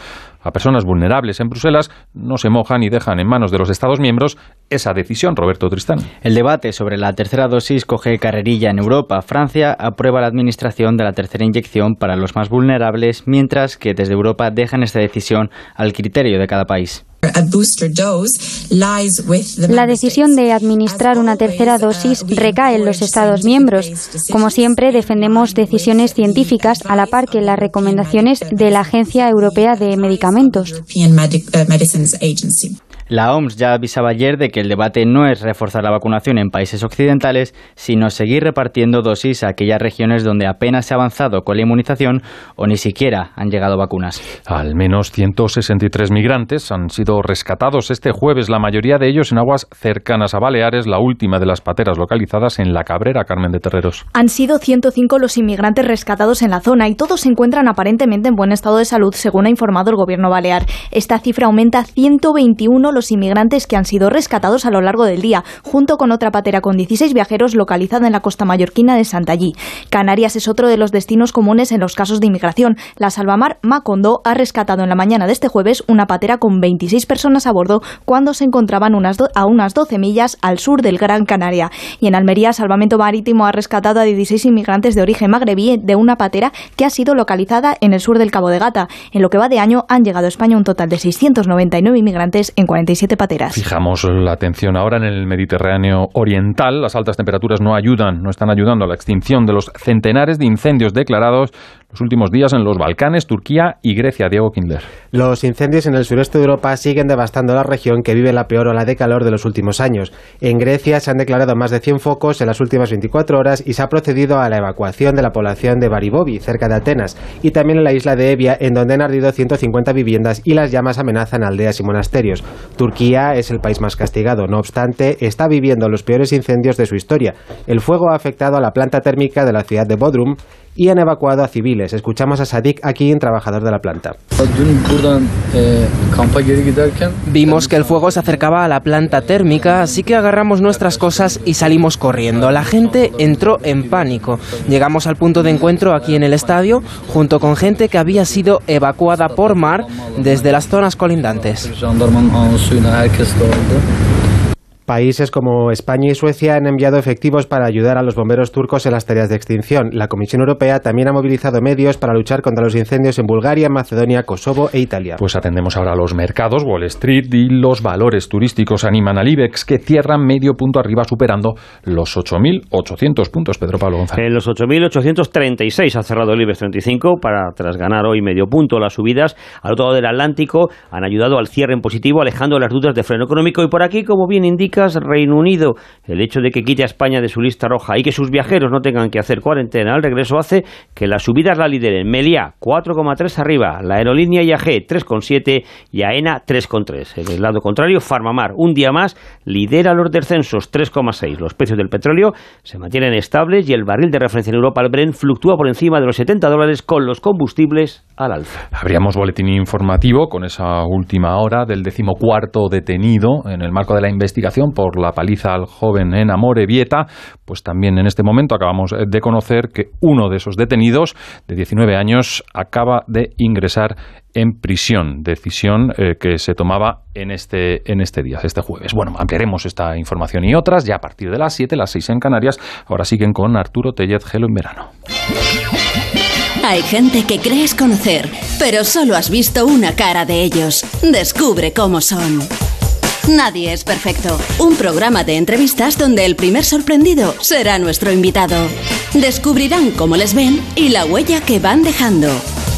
a personas vulnerables en Bruselas, no se mojan y dejan en manos de los Estados miembros esa decisión, Roberto Tristán. El debate sobre la tercera dosis coge carrerilla en Europa. Francia aprueba la administración de la tercera inyección para los más vulnerables, mientras que desde Europa dejan esta decisión al criterio de cada país. La decisión de administrar una tercera dosis recae en los Estados miembros. Como siempre, defendemos decisiones científicas a la par que las recomendaciones de la Agencia Europea de Medicamentos. La OMS ya avisaba ayer de que el debate no es reforzar la vacunación en países occidentales, sino seguir repartiendo dosis a aquellas regiones donde apenas se ha avanzado con la inmunización o ni siquiera han llegado vacunas. Al menos 163 migrantes han sido rescatados este jueves, la mayoría de ellos en aguas cercanas a Baleares, la última de las pateras localizadas en La Cabrera, Carmen de Terreros. Han sido 105 los inmigrantes rescatados en la zona y todos se encuentran aparentemente en buen estado de salud, según ha informado el gobierno balear. Esta cifra aumenta a 121 los inmigrantes que han sido rescatados a lo largo del día, junto con otra patera con 16 viajeros localizada en la costa mallorquina de Santallí. Canarias es otro de los destinos comunes en los casos de inmigración. La Salvamar Macondo ha rescatado en la mañana de este jueves una patera con 26 personas a bordo cuando se encontraban unas a unas 12 millas al sur del Gran Canaria. Y en Almería, Salvamento Marítimo ha rescatado a 16 inmigrantes de origen magrebí de una patera que ha sido localizada en el sur del Cabo de Gata. En lo que va de año han llegado a España un total de 699 inmigrantes en 40 Fijamos la atención ahora en el Mediterráneo oriental. Las altas temperaturas no ayudan, no están ayudando a la extinción de los centenares de incendios declarados los últimos días en los Balcanes, Turquía y Grecia. Diego Kindler. Los incendios en el sureste de Europa siguen devastando la región que vive la peor ola de calor de los últimos años. En Grecia se han declarado más de 100 focos en las últimas 24 horas y se ha procedido a la evacuación de la población de Baribobi, cerca de Atenas, y también en la isla de Evia, en donde han ardido 150 viviendas y las llamas amenazan aldeas y monasterios. Turquía es el país más castigado, no obstante, está viviendo los peores incendios de su historia. El fuego ha afectado a la planta térmica de la ciudad de Bodrum y han evacuado a civiles. Escuchamos a Sadik aquí, trabajador de la planta. Vimos que el fuego se acercaba a la planta térmica, así que agarramos nuestras cosas y salimos corriendo. La gente entró en pánico. Llegamos al punto de encuentro aquí en el estadio, junto con gente que había sido evacuada por mar desde las zonas colindantes. Países como España y Suecia han enviado efectivos para ayudar a los bomberos turcos en las tareas de extinción. La Comisión Europea también ha movilizado medios para luchar contra los incendios en Bulgaria, Macedonia, Kosovo e Italia. Pues atendemos ahora a los mercados, Wall Street y los valores turísticos animan al IBEX que cierran medio punto arriba superando los 8.800 puntos. Pedro Pablo González. En los 8.836 ha cerrado el IBEX 35 para tras ganar hoy medio punto. Las subidas al otro lado del Atlántico han ayudado al cierre en positivo alejando las dudas de freno económico y por aquí, como bien indica británicas, Reino Unido. El hecho de que quite a España de su lista roja y que sus viajeros no tengan que hacer cuarentena al regreso hace que las subidas la lideren Meliá 4,3 arriba, la aerolínea IAG 3,7 y AENA 3,3. En el lado contrario, Farmamar un día más lidera los descensos 3,6. Los precios del petróleo se mantienen estables y el barril de referencia en Europa, el Brent, fluctúa por encima de los 70 dólares con los combustibles al alza. Habríamos boletín informativo con esa última hora del decimocuarto detenido en el marco de la investigación por la paliza al joven en Amore Vieta. Pues también en este momento acabamos de conocer que uno de esos detenidos, de 19 años, acaba de ingresar en prisión, decisión eh, que se tomaba en este, en este día, este jueves. Bueno, ampliaremos esta información y otras ya a partir de las 7, las 6 en Canarias. Ahora siguen con Arturo Tellez Gelo en verano. Hay gente que crees conocer, pero solo has visto una cara de ellos. Descubre cómo son. Nadie es perfecto. Un programa de entrevistas donde el primer sorprendido será nuestro invitado. Descubrirán cómo les ven y la huella que van dejando.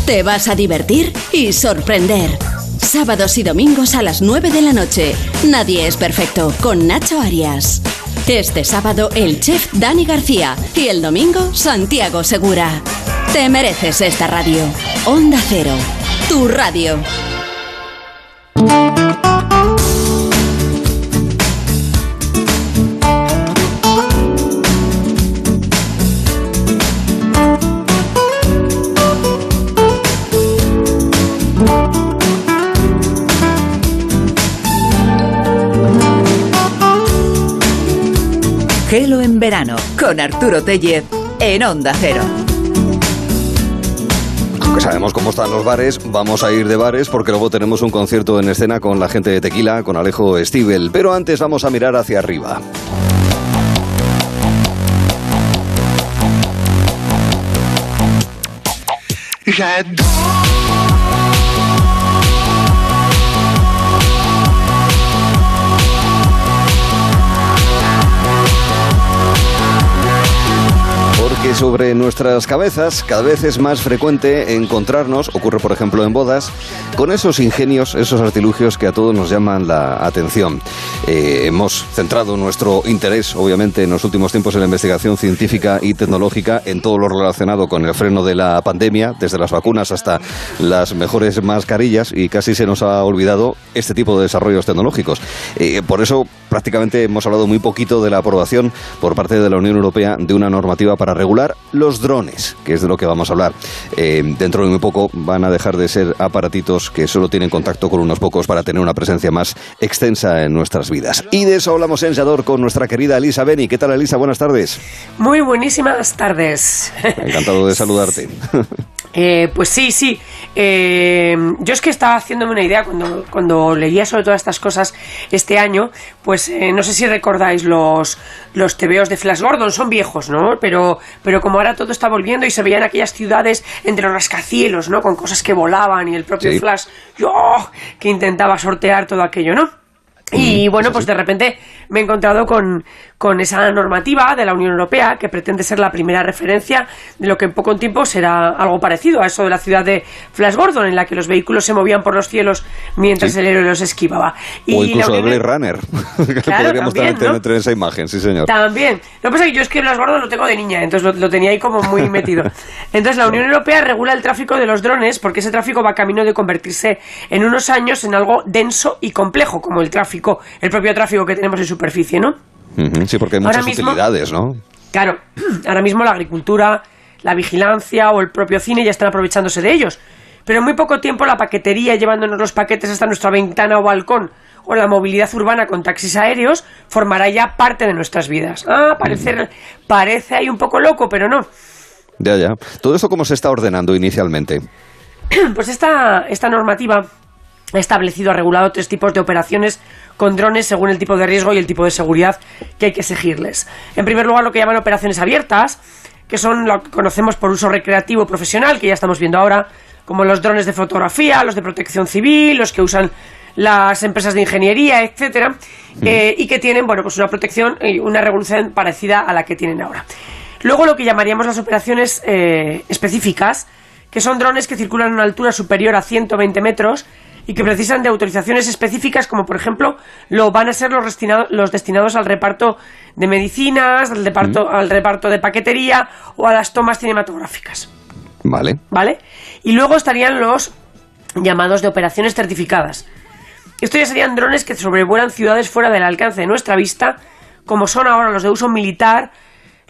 Te vas a divertir y sorprender. Sábados y domingos a las 9 de la noche. Nadie es perfecto con Nacho Arias. Este sábado el chef Dani García y el domingo Santiago Segura. Te mereces esta radio. Onda Cero, tu radio. Verano con Arturo Tellez en Onda Cero. Aunque sabemos cómo están los bares, vamos a ir de bares porque luego tenemos un concierto en escena con la gente de Tequila, con Alejo Stivel. Pero antes vamos a mirar hacia arriba. Porque sobre nuestras cabezas cada vez es más frecuente encontrarnos, ocurre por ejemplo en bodas, con esos ingenios, esos artilugios que a todos nos llaman la atención. Eh, hemos centrado nuestro interés, obviamente, en los últimos tiempos en la investigación científica y tecnológica en todo lo relacionado con el freno de la pandemia, desde las vacunas hasta las mejores mascarillas, y casi se nos ha olvidado este tipo de desarrollos tecnológicos. Eh, por eso prácticamente hemos hablado muy poquito de la aprobación por parte de la Unión Europea de una normativa para regular los drones, que es de lo que vamos a hablar. Eh, dentro de muy poco van a dejar de ser aparatitos que solo tienen contacto con unos pocos para tener una presencia más extensa en nuestras vidas. Y de eso hablamos en Yador con nuestra querida Elisa Beni. ¿Qué tal, Elisa? Buenas tardes. Muy buenísimas tardes. Encantado de saludarte. Eh, pues sí, sí. Eh, yo es que estaba haciéndome una idea cuando, cuando leía sobre todas estas cosas este año. Pues eh, no sé si recordáis los, los tebeos de Flash Gordon, son viejos, ¿no? Pero, pero como ahora todo está volviendo y se veían aquellas ciudades entre los rascacielos, ¿no? Con cosas que volaban y el propio Sí. Flash, yo, que intentaba sortear todo aquello, ¿no? Y bueno, pues de repente me he encontrado con, con esa normativa de la Unión Europea que pretende ser la primera referencia de lo que en poco tiempo será algo parecido a eso de la ciudad de Flash Gordon, en la que los vehículos se movían por los cielos mientras Sí. el héroe los esquivaba. o la incluso de Blade Runner. que Claro, podríamos también, también ¿no? tener esa imagen, sí, señor. También. Lo que pasa es que yo es que Blas Gordon lo tengo de niña, entonces lo, lo tenía ahí como muy metido. Entonces la Unión Europea regula el tráfico de los drones porque ese tráfico va camino de convertirse en unos años en algo denso y complejo, como el tráfico, el propio tráfico que tenemos en superficie, ¿no? Sí, porque hay muchas mismo- utilidades, ¿no? Claro, ahora mismo la agricultura, la vigilancia o el propio cine ya están aprovechándose de ellos. Pero en muy poco tiempo la paquetería llevándonos los paquetes hasta nuestra ventana o balcón o la movilidad urbana con taxis aéreos formará ya parte de nuestras vidas. Ah, parece, parece ahí un poco loco, pero no. Ya, ya. ¿Todo esto cómo se está ordenando inicialmente? Pues esta, esta normativa ha establecido, ha regulado tres tipos de operaciones con drones según el tipo de riesgo y el tipo de seguridad que hay que exigirles. En primer lugar, lo que llaman operaciones abiertas, que son lo que conocemos por uso recreativo profesional, que ya estamos viendo ahora, como los drones de fotografía, los de protección civil, los que usan las empresas de ingeniería, etcétera, eh, y que tienen, bueno, pues una protección y una regulación parecida a la que tienen ahora. Luego lo que llamaríamos las operaciones eh, específicas, que son drones que circulan a una altura superior a 120 metros y que precisan de autorizaciones específicas, como por ejemplo lo van a ser los, destinado- los destinados al reparto de medicinas, al reparto, al reparto de paquetería o a las tomas cinematográficas. Vale. ¿Vale? Y luego estarían los llamados de operaciones certificadas. Estos ya serían drones que sobrevuelan ciudades fuera del alcance de nuestra vista, como son ahora los de uso militar,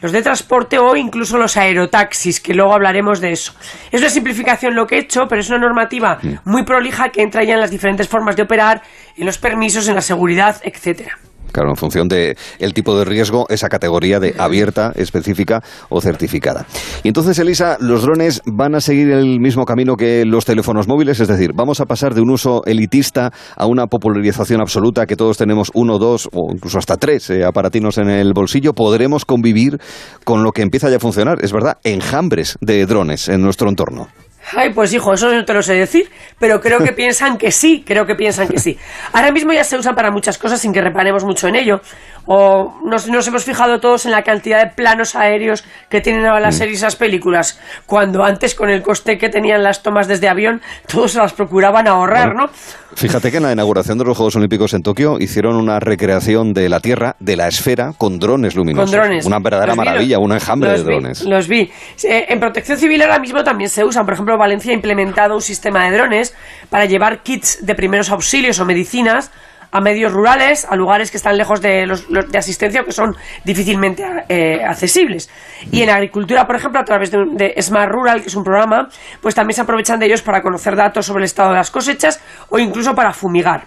los de transporte o incluso los aerotaxis, que luego hablaremos de eso. Es una simplificación lo que he hecho, pero es una normativa muy prolija que entra ya en las diferentes formas de operar, en los permisos, en la seguridad, etcétera. Claro, en función de el tipo de riesgo, esa categoría de abierta, específica o certificada. Y entonces, Elisa, los drones van a seguir el mismo camino que los teléfonos móviles, es decir, vamos a pasar de un uso elitista a una popularización absoluta, que todos tenemos uno, dos o incluso hasta tres eh, aparatinos en el bolsillo. Podremos convivir con lo que empieza ya a funcionar, es verdad, enjambres de drones en nuestro entorno. Ay, pues hijo, eso no te lo sé decir, pero creo que piensan que sí, creo que piensan que sí. Ahora mismo ya se usan para muchas cosas sin que reparemos mucho en ello. O nos, nos hemos fijado todos en la cantidad de planos aéreos que tienen ahora las series y esas películas, cuando antes con el coste que tenían las tomas desde avión, todos se las procuraban ahorrar, ¿no? Fíjate que en la inauguración de los Juegos Olímpicos en Tokio hicieron una recreación de la Tierra, de la esfera, con drones luminosos. Con drones. Una verdadera Los maravilla, un enjambre de vi, drones. Los vi. Eh, en protección civil ahora mismo también se usan. Por ejemplo, Valencia ha implementado un sistema de drones para llevar kits de primeros auxilios o medicinas a medios rurales, a lugares que están lejos de, los, de asistencia o que son difícilmente eh, accesibles. Y en agricultura, por ejemplo, a través de, de Smart Rural, que es un programa, pues también se aprovechan de ellos para conocer datos sobre el estado de las cosechas o incluso para fumigar.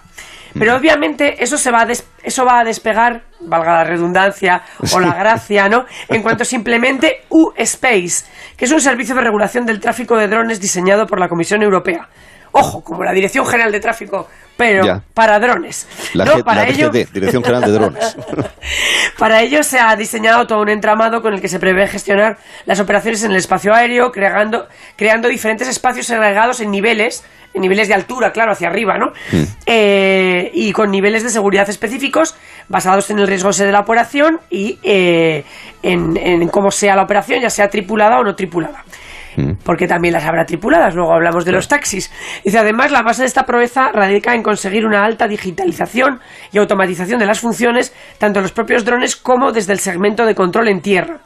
Pero obviamente eso se va a des- eso va a despegar, valga la redundancia o la gracia, ¿no? En cuanto simplemente U-Space, que es un servicio de regulación del tráfico de drones diseñado por la Comisión Europea. Ojo, como la Dirección General de Tráfico, pero Ya. para drones. La, ¿no? Para la ello, DGD, Dirección General de Drones. para ello se ha diseñado todo un entramado con el que se prevé gestionar las operaciones en el espacio aéreo, creando, creando diferentes espacios segregados en niveles, en niveles de altura, claro, hacia arriba, ¿no? Eh, y con niveles de seguridad específicos basados en el riesgo de la operación y eh, en, en cómo sea la operación, ya sea tripulada o no tripulada porque también las habrá tripuladas, luego hablamos de los taxis. Dice, además, la base de esta proeza radica en conseguir una alta digitalización y automatización de las funciones, tanto en los propios drones como desde el segmento de control en tierra.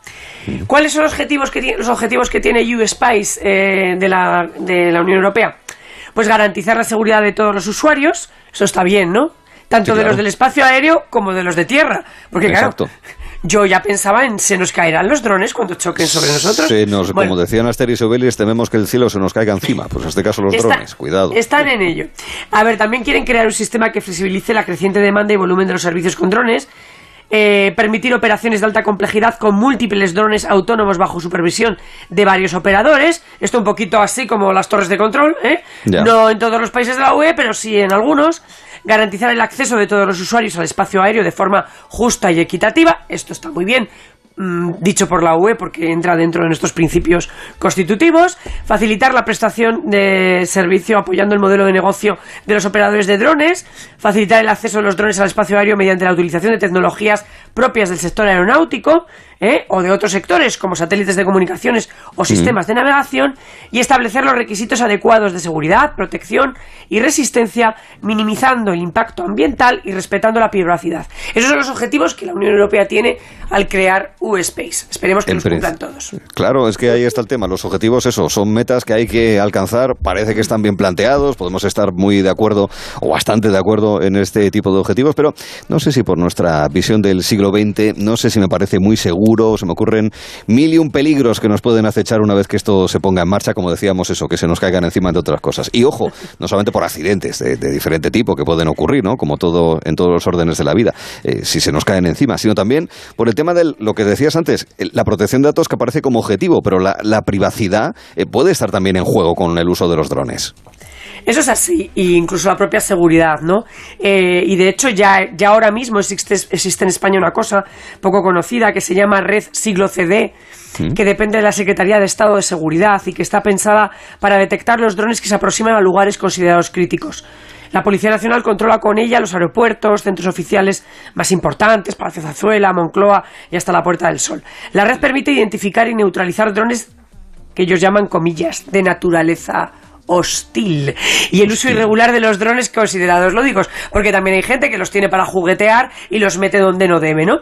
¿Cuáles son los objetivos que, tiene- los objetivos que tiene U-Spice eh, de, la, de la Unión Europea? Pues garantizar la seguridad de todos los usuarios, eso está bien, ¿no? Tanto Sí, de claro. los del espacio aéreo como de los de tierra. Porque claro, Exacto. Yo ya pensaba en se nos caerán los drones cuando choquen sobre nosotros. Se nos, Bueno, como decían Asterix y Obelix, tememos que el cielo se nos caiga encima. Pues en este caso los Está- drones, cuidado. Están en ello. A ver, también quieren crear un sistema que flexibilice la creciente demanda y volumen de los servicios con drones. eh, permitir operaciones de alta complejidad con múltiples drones autónomos bajo supervisión de varios operadores. Esto un poquito así como las torres de control, ¿eh? No en todos los países de la UE, pero sí en algunos. Garantizar el acceso de todos los usuarios al espacio aéreo de forma justa y equitativa. Esto está muy bien mm, dicho por la UE porque entra dentro de nuestros principios constitutivos, facilitar la prestación de servicio apoyando el modelo de negocio de los operadores de drones, facilitar el acceso de los drones al espacio aéreo mediante la utilización de tecnologías propias del sector aeronáutico ¿eh? o de otros sectores como satélites de comunicaciones o sistemas de navegación y establecer los requisitos adecuados de seguridad, protección y resistencia, minimizando el impacto ambiental y respetando la privacidad. Esos son los objetivos que la Unión Europea tiene al crear U-Space. Esperemos que los cumplan todos. Claro, es que ahí está el tema. Los objetivos, eso, son metas que hay que alcanzar. Parece que están bien planteados. Podemos estar muy de acuerdo o bastante de acuerdo en este tipo de objetivos, pero no sé si por nuestra visión del siglo XX, no sé si me parece muy seguro. Se me ocurren mil y un peligros que nos pueden acechar una vez que esto se ponga en marcha, como decíamos, eso, que se nos caigan encima de otras cosas. Y ojo, no solamente por accidentes de, diferente tipo que pueden ocurrir, ¿no? Como todo en todos los órdenes de la vida, eh, si se nos caen encima, sino también por el tema de lo que decías antes, la protección de datos que aparece como objetivo, pero la, la privacidad eh, puede estar también en juego con el uso de los drones. Eso es así, e incluso la propia seguridad, ¿no? Eh, y de hecho ya, ya ahora mismo existe, existe en España una cosa poco conocida que se llama Red Siglo CD, que depende de la Secretaría de Estado de Seguridad y que está pensada para detectar los drones que se aproximan a lugares considerados críticos. La Policía Nacional controla con ella los aeropuertos, centros oficiales más importantes, Palacio Zazuela, Moncloa y hasta la Puerta del Sol. La red permite identificar y neutralizar drones que ellos llaman comillas de naturaleza hostil. Y el uso irregular de los drones considerados lódicos, porque también hay gente que los tiene para juguetear y los mete donde no debe, ¿no?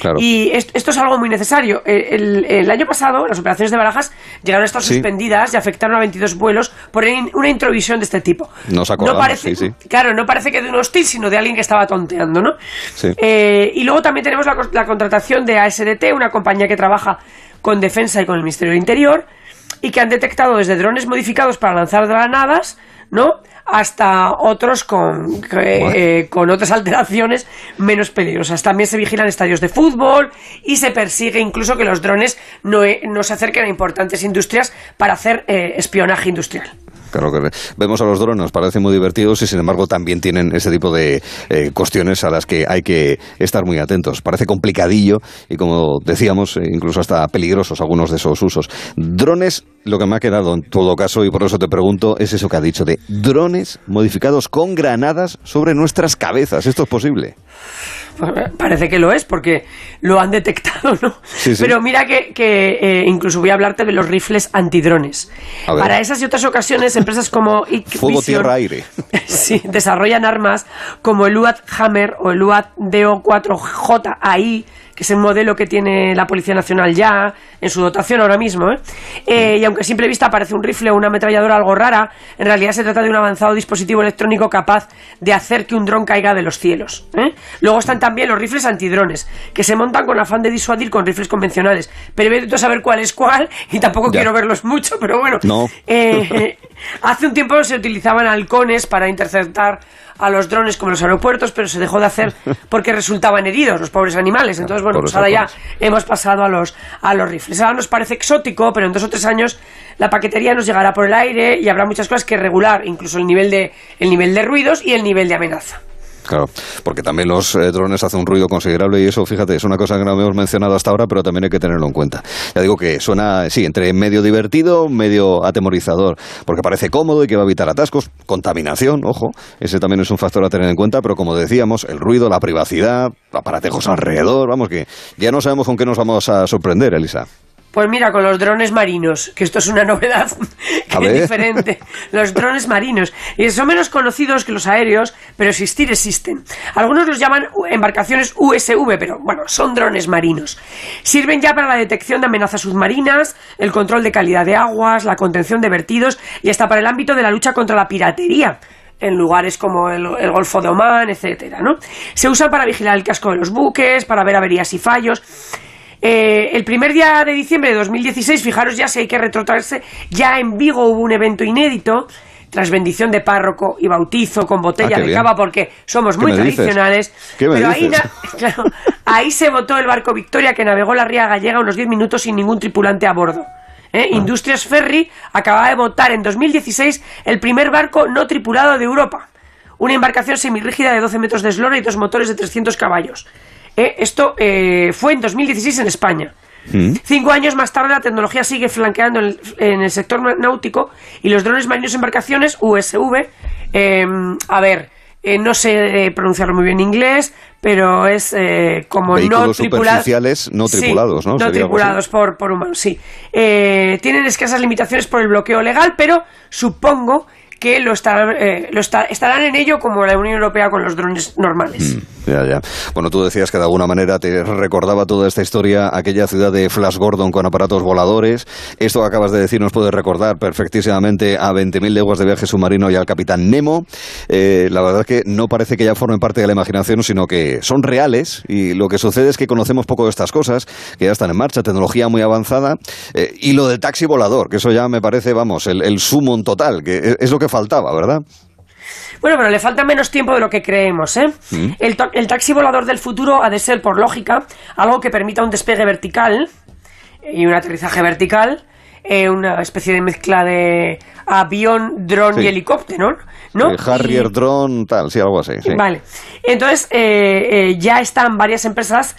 Claro. Y est- esto es algo muy necesario. El, el- año pasado, las operaciones de Barajas llegaron a estar Sí. suspendidas y afectaron a 22 vuelos por una introvisión de este tipo. Nos No parece, sí, sí. Claro, no parece que de un hostil, sino de alguien que estaba tonteando, ¿no? Eh, y luego también tenemos la, la contratación de ASDT, una compañía que trabaja con defensa y con el Ministerio del Interior, y que han detectado desde drones modificados para lanzar granadas, ¿no? Hasta otros con, eh, con otras alteraciones menos peligrosas. También se vigilan estadios de fútbol y se persigue incluso que los drones no, eh, no se acerquen a importantes industrias para hacer eh, espionaje industrial. Claro que vemos a los drones, nos parecen muy divertidos y sin embargo también tienen ese tipo de eh, cuestiones a las que hay que estar muy atentos. Parece complicadillo y como decíamos, eh, incluso hasta peligrosos algunos de esos usos. Drones, lo que me ha quedado en todo caso y por eso te pregunto, es eso que ha dicho de drones modificados con granadas sobre nuestras cabezas. ¿Esto es posible? Parece que lo es porque lo han detectado, ¿no? Sí, sí. Pero mira que, que, eh, incluso voy a hablarte de los rifles antidrones. Para esas y otras ocasiones, empresas como Fuego, Vision, tierra, aire. sí, desarrollan armas como el UAT Hammer o el UAT DO4JAI, que es el modelo que tiene la Policía Nacional ya en su dotación ahora mismo. ¿eh? Eh, y aunque a simple vista parece un rifle o una ametralladora algo rara, en realidad se trata de un avanzado dispositivo electrónico capaz de hacer que un dron caiga de los cielos. ¿eh? Luego están también los rifles antidrones, que se montan con afán de disuadir con rifles convencionales. Pero he de saber cuál es cuál y tampoco Ya. quiero verlos mucho, pero bueno. No. Eh, hace un tiempo se utilizaban halcones para interceptar a los drones como los aeropuertos, pero se dejó de hacer porque resultaban heridos los pobres animales. Entonces, bueno, pues ahora ya hemos pasado a los, a los rifles. Ahora nos parece exótico, pero en dos o tres años la paquetería nos llegará por el aire y habrá muchas cosas que regular, incluso el nivel de, el nivel de ruidos y el nivel de amenaza. Claro, porque también los eh, drones hacen un ruido considerable y eso, fíjate, es una cosa que no habíamos mencionado hasta ahora, pero también hay que tenerlo en cuenta. Ya digo que suena, sí, entre medio divertido, medio atemorizador, porque parece cómodo y que va a evitar atascos, contaminación, ojo, ese también es un factor a tener en cuenta, pero como decíamos, el ruido, la privacidad, aparatejos alrededor, vamos que ya no sabemos con qué nos vamos a sorprender, Elisa. Pues mira, con los drones marinos, que esto es una novedad que es diferente. Los drones marinos. Y son menos conocidos que los aéreos, pero existir existen. Algunos los llaman embarcaciones USV, pero bueno, son drones marinos. Sirven ya para la detección de amenazas submarinas, el control de calidad de aguas, la contención de vertidos y hasta para el ámbito de la lucha contra la piratería en lugares como el, el Golfo de Omán, etcétera, ¿no? Se usan para vigilar el casco de los buques, para ver averías y fallos. Eh, el primer día de diciembre de 2016, fijaros ya si hay que retrotraerse, ya en Vigo hubo un evento inédito, tras bendición de párroco y bautizo con botella Ah, de bien. cava, porque somos ¿Qué muy tradicionales. ¿Qué me pero claro, ahí se votó el barco Victoria que navegó la ría gallega unos 10 minutos sin ningún tripulante a bordo. ¿Eh? Ah. Industrias Ferry acababa de votar en 2016 el primer barco no tripulado de Europa. Una embarcación semirrígida de 12 metros de eslora y dos motores de 300 caballos. Eh, esto eh, fue en 2016 en España. Cinco años más tarde la tecnología sigue flanqueando en el, en el sector náutico y los drones marinos embarcaciones USV, eh, a ver, eh, no sé eh, pronunciarlo muy bien en inglés, pero es eh, como no tripulados. no Sí, tripulados, ¿no? No tripulados por, por humanos, sí. Eh, tienen escasas limitaciones por el bloqueo legal, pero supongo que lo eh, lo estarán en ello como la Unión Europea con los drones normales. Ya, ya. Bueno, tú decías que de alguna manera te recordaba toda esta historia aquella ciudad de Flash Gordon con aparatos voladores. Esto que acabas de decir nos puede recordar perfectísimamente a 20.000 leguas de viaje submarino y al capitán Nemo. Eh, la verdad es que no parece que ya formen parte de la imaginación, sino que son reales y lo que sucede es que conocemos poco de estas cosas, que ya están en marcha, tecnología muy avanzada. Eh, y lo del taxi volador, que eso ya me parece, vamos, el, el sumum total, que es lo que faltaba, ¿verdad? Bueno, pero le falta menos tiempo de lo que creemos, ¿eh? Mm. El, taxi volador del futuro ha de ser, por lógica, algo que permita un despegue vertical y un aterrizaje vertical, eh, una especie de mezcla de avión, dron Sí. y helicóptero, ¿no? Harrier, drone, tal, sí, algo así. sí. Vale. Entonces, eh, eh, ya están varias empresas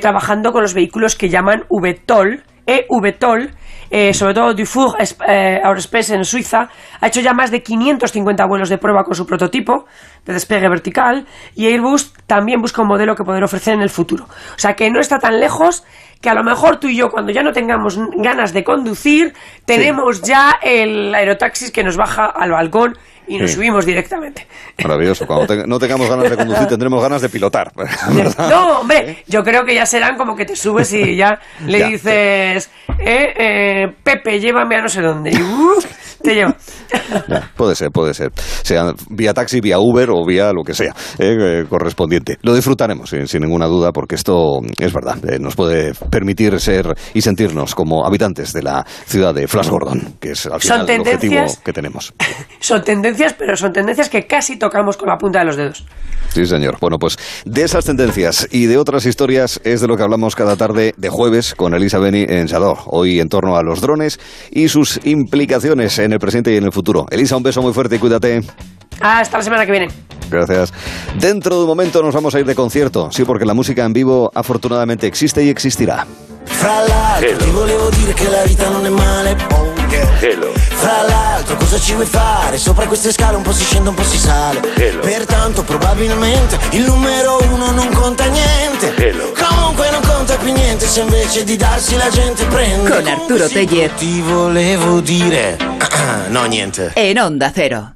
trabajando con los vehículos que llaman VTOL, EVTOL, eh, sobre todo Dufour eh, Aerospace en Suiza, ha hecho ya más de 550 vuelos de prueba con su prototipo de despegue vertical y Airbus también busca un modelo que poder ofrecer en el futuro. O sea que no está tan lejos que a lo mejor tú y yo cuando ya no tengamos ganas de conducir, tenemos ya el aerotaxis que nos baja al balcón y nos Sí. subimos directamente. Maravilloso. Cuando te- no tengamos ganas de conducir, tendremos ganas de pilotar. ¿verdad? No, hombre, yo creo que ya serán como que te subes y ya le Ya, dices, eh, eh, Pepe, llévame a no sé dónde. Y uh, te lleva. Ya, puede ser, puede ser. Sea vía taxi, vía Uber o vía lo que sea eh, eh, correspondiente. Lo disfrutaremos, sin, sin ninguna duda, porque esto es verdad. eh, nos puede permitir ser y sentirnos como habitantes de la ciudad de Flash Gordon, que es al final el objetivo que tenemos. Son tendencias, pero son tendencias que casi tocamos con la punta de los dedos. Sí, señor. Bueno, pues de esas tendencias y de otras historias es de lo que hablamos cada tarde de jueves con Elisa Beni en Sador. Hoy en torno a los drones y sus implicaciones en el presente y en el futuro. Elisa, un beso muy fuerte y cuídate. Hasta la semana que viene. Gracias. Dentro de un momento nos vamos a ir de concierto. Sí, porque la música en vivo afortunadamente existe y existirá. Non oh yeah. Fra l'altro cosa ci vuoi fare? Sopra queste scale un po' si scende un po' si sale Pertanto probabilmente il numero uno non conta niente Comunque non conta più niente se invece di darsi la gente prende Con Arturo Teller. Ti volevo dire No niente En Onda Cero.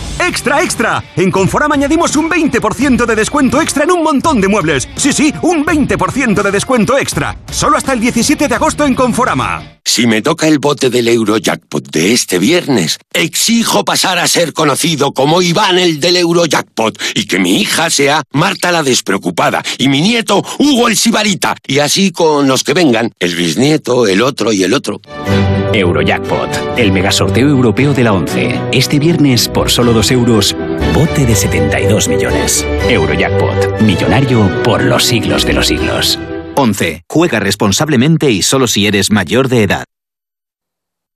¡Extra, extra! En Conforama añadimos un 20% de descuento extra en un montón de muebles. Sí, sí, un 20% de descuento extra. Solo hasta el 17 de agosto en Conforama. Si me toca el bote del Eurojackpot de este viernes, exijo pasar a ser conocido como Iván el del Eurojackpot y que mi hija sea Marta la despreocupada y mi nieto Hugo el Sibarita y así con los que vengan, el bisnieto, el otro y el otro. Eurojackpot, el megasorteo europeo de la 11. Este viernes, por solo 2 euros, bote de 72 millones. Eurojackpot, millonario por los siglos de los siglos. 11. Juega responsablemente y solo si eres mayor de edad.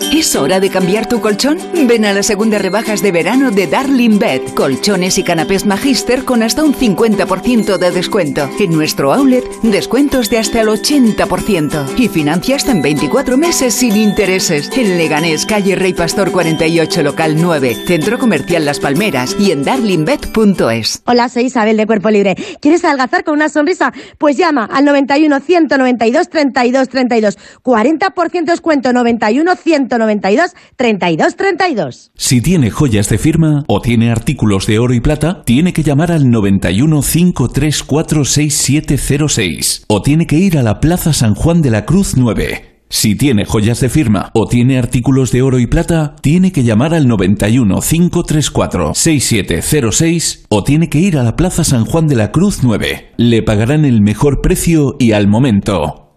¿Es hora de cambiar tu colchón? Ven a las segundas rebajas de verano de Darling Bed. Colchones y canapés Magister con hasta un 50% de descuento. En nuestro outlet, descuentos de hasta el 80%. Y financia hasta en 24 meses sin intereses. En Leganés, calle Rey Pastor 48, local 9. Centro Comercial Las Palmeras y en darlingbed.es. Hola, soy Isabel de Cuerpo Libre. ¿Quieres adelgazar con una sonrisa? Pues llama al 91 192 32 32. 40% descuento 91 192 32 32. Si tiene joyas de firma o tiene artículos de oro y plata, tiene que llamar al 91 534 6706 o tiene que ir a la Plaza San Juan de la Cruz 9. Si tiene joyas de firma o tiene artículos de oro y plata, tiene que llamar al 91 534 6706 o tiene que ir a la Plaza San Juan de la Cruz 9. Le pagarán el mejor precio y al momento.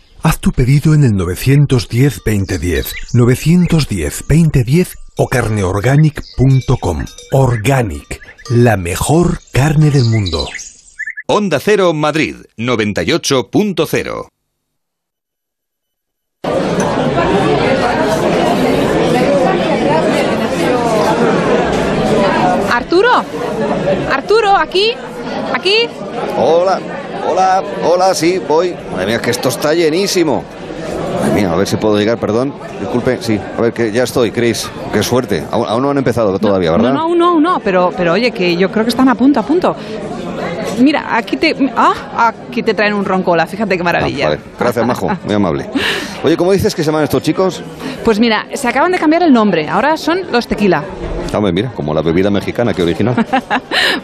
Haz tu pedido en el 910-2010, 910-2010 o carneorganic.com. Organic, la mejor carne del mundo. Onda Cero Madrid 98.0 Arturo, Arturo, aquí, aquí. Hola, hola, hola, sí, voy. Madre mía, que esto está llenísimo. Madre mía, a ver si puedo llegar, perdón. Disculpe, sí, a ver, que ya estoy, Chris. Qué suerte. Aún, aún no han empezado todavía, ¿verdad? No, no, no, no, pero, pero oye, que yo creo que están a punto, a punto. Mira, aquí te, ah, aquí te traen un roncola, fíjate qué maravilla. Ah, vale, gracias, Majo, muy amable. Oye, ¿cómo dices que se llaman estos chicos? Pues mira, se acaban de cambiar el nombre, ahora son los tequila. Hombre, mira, como la bebida mexicana que original.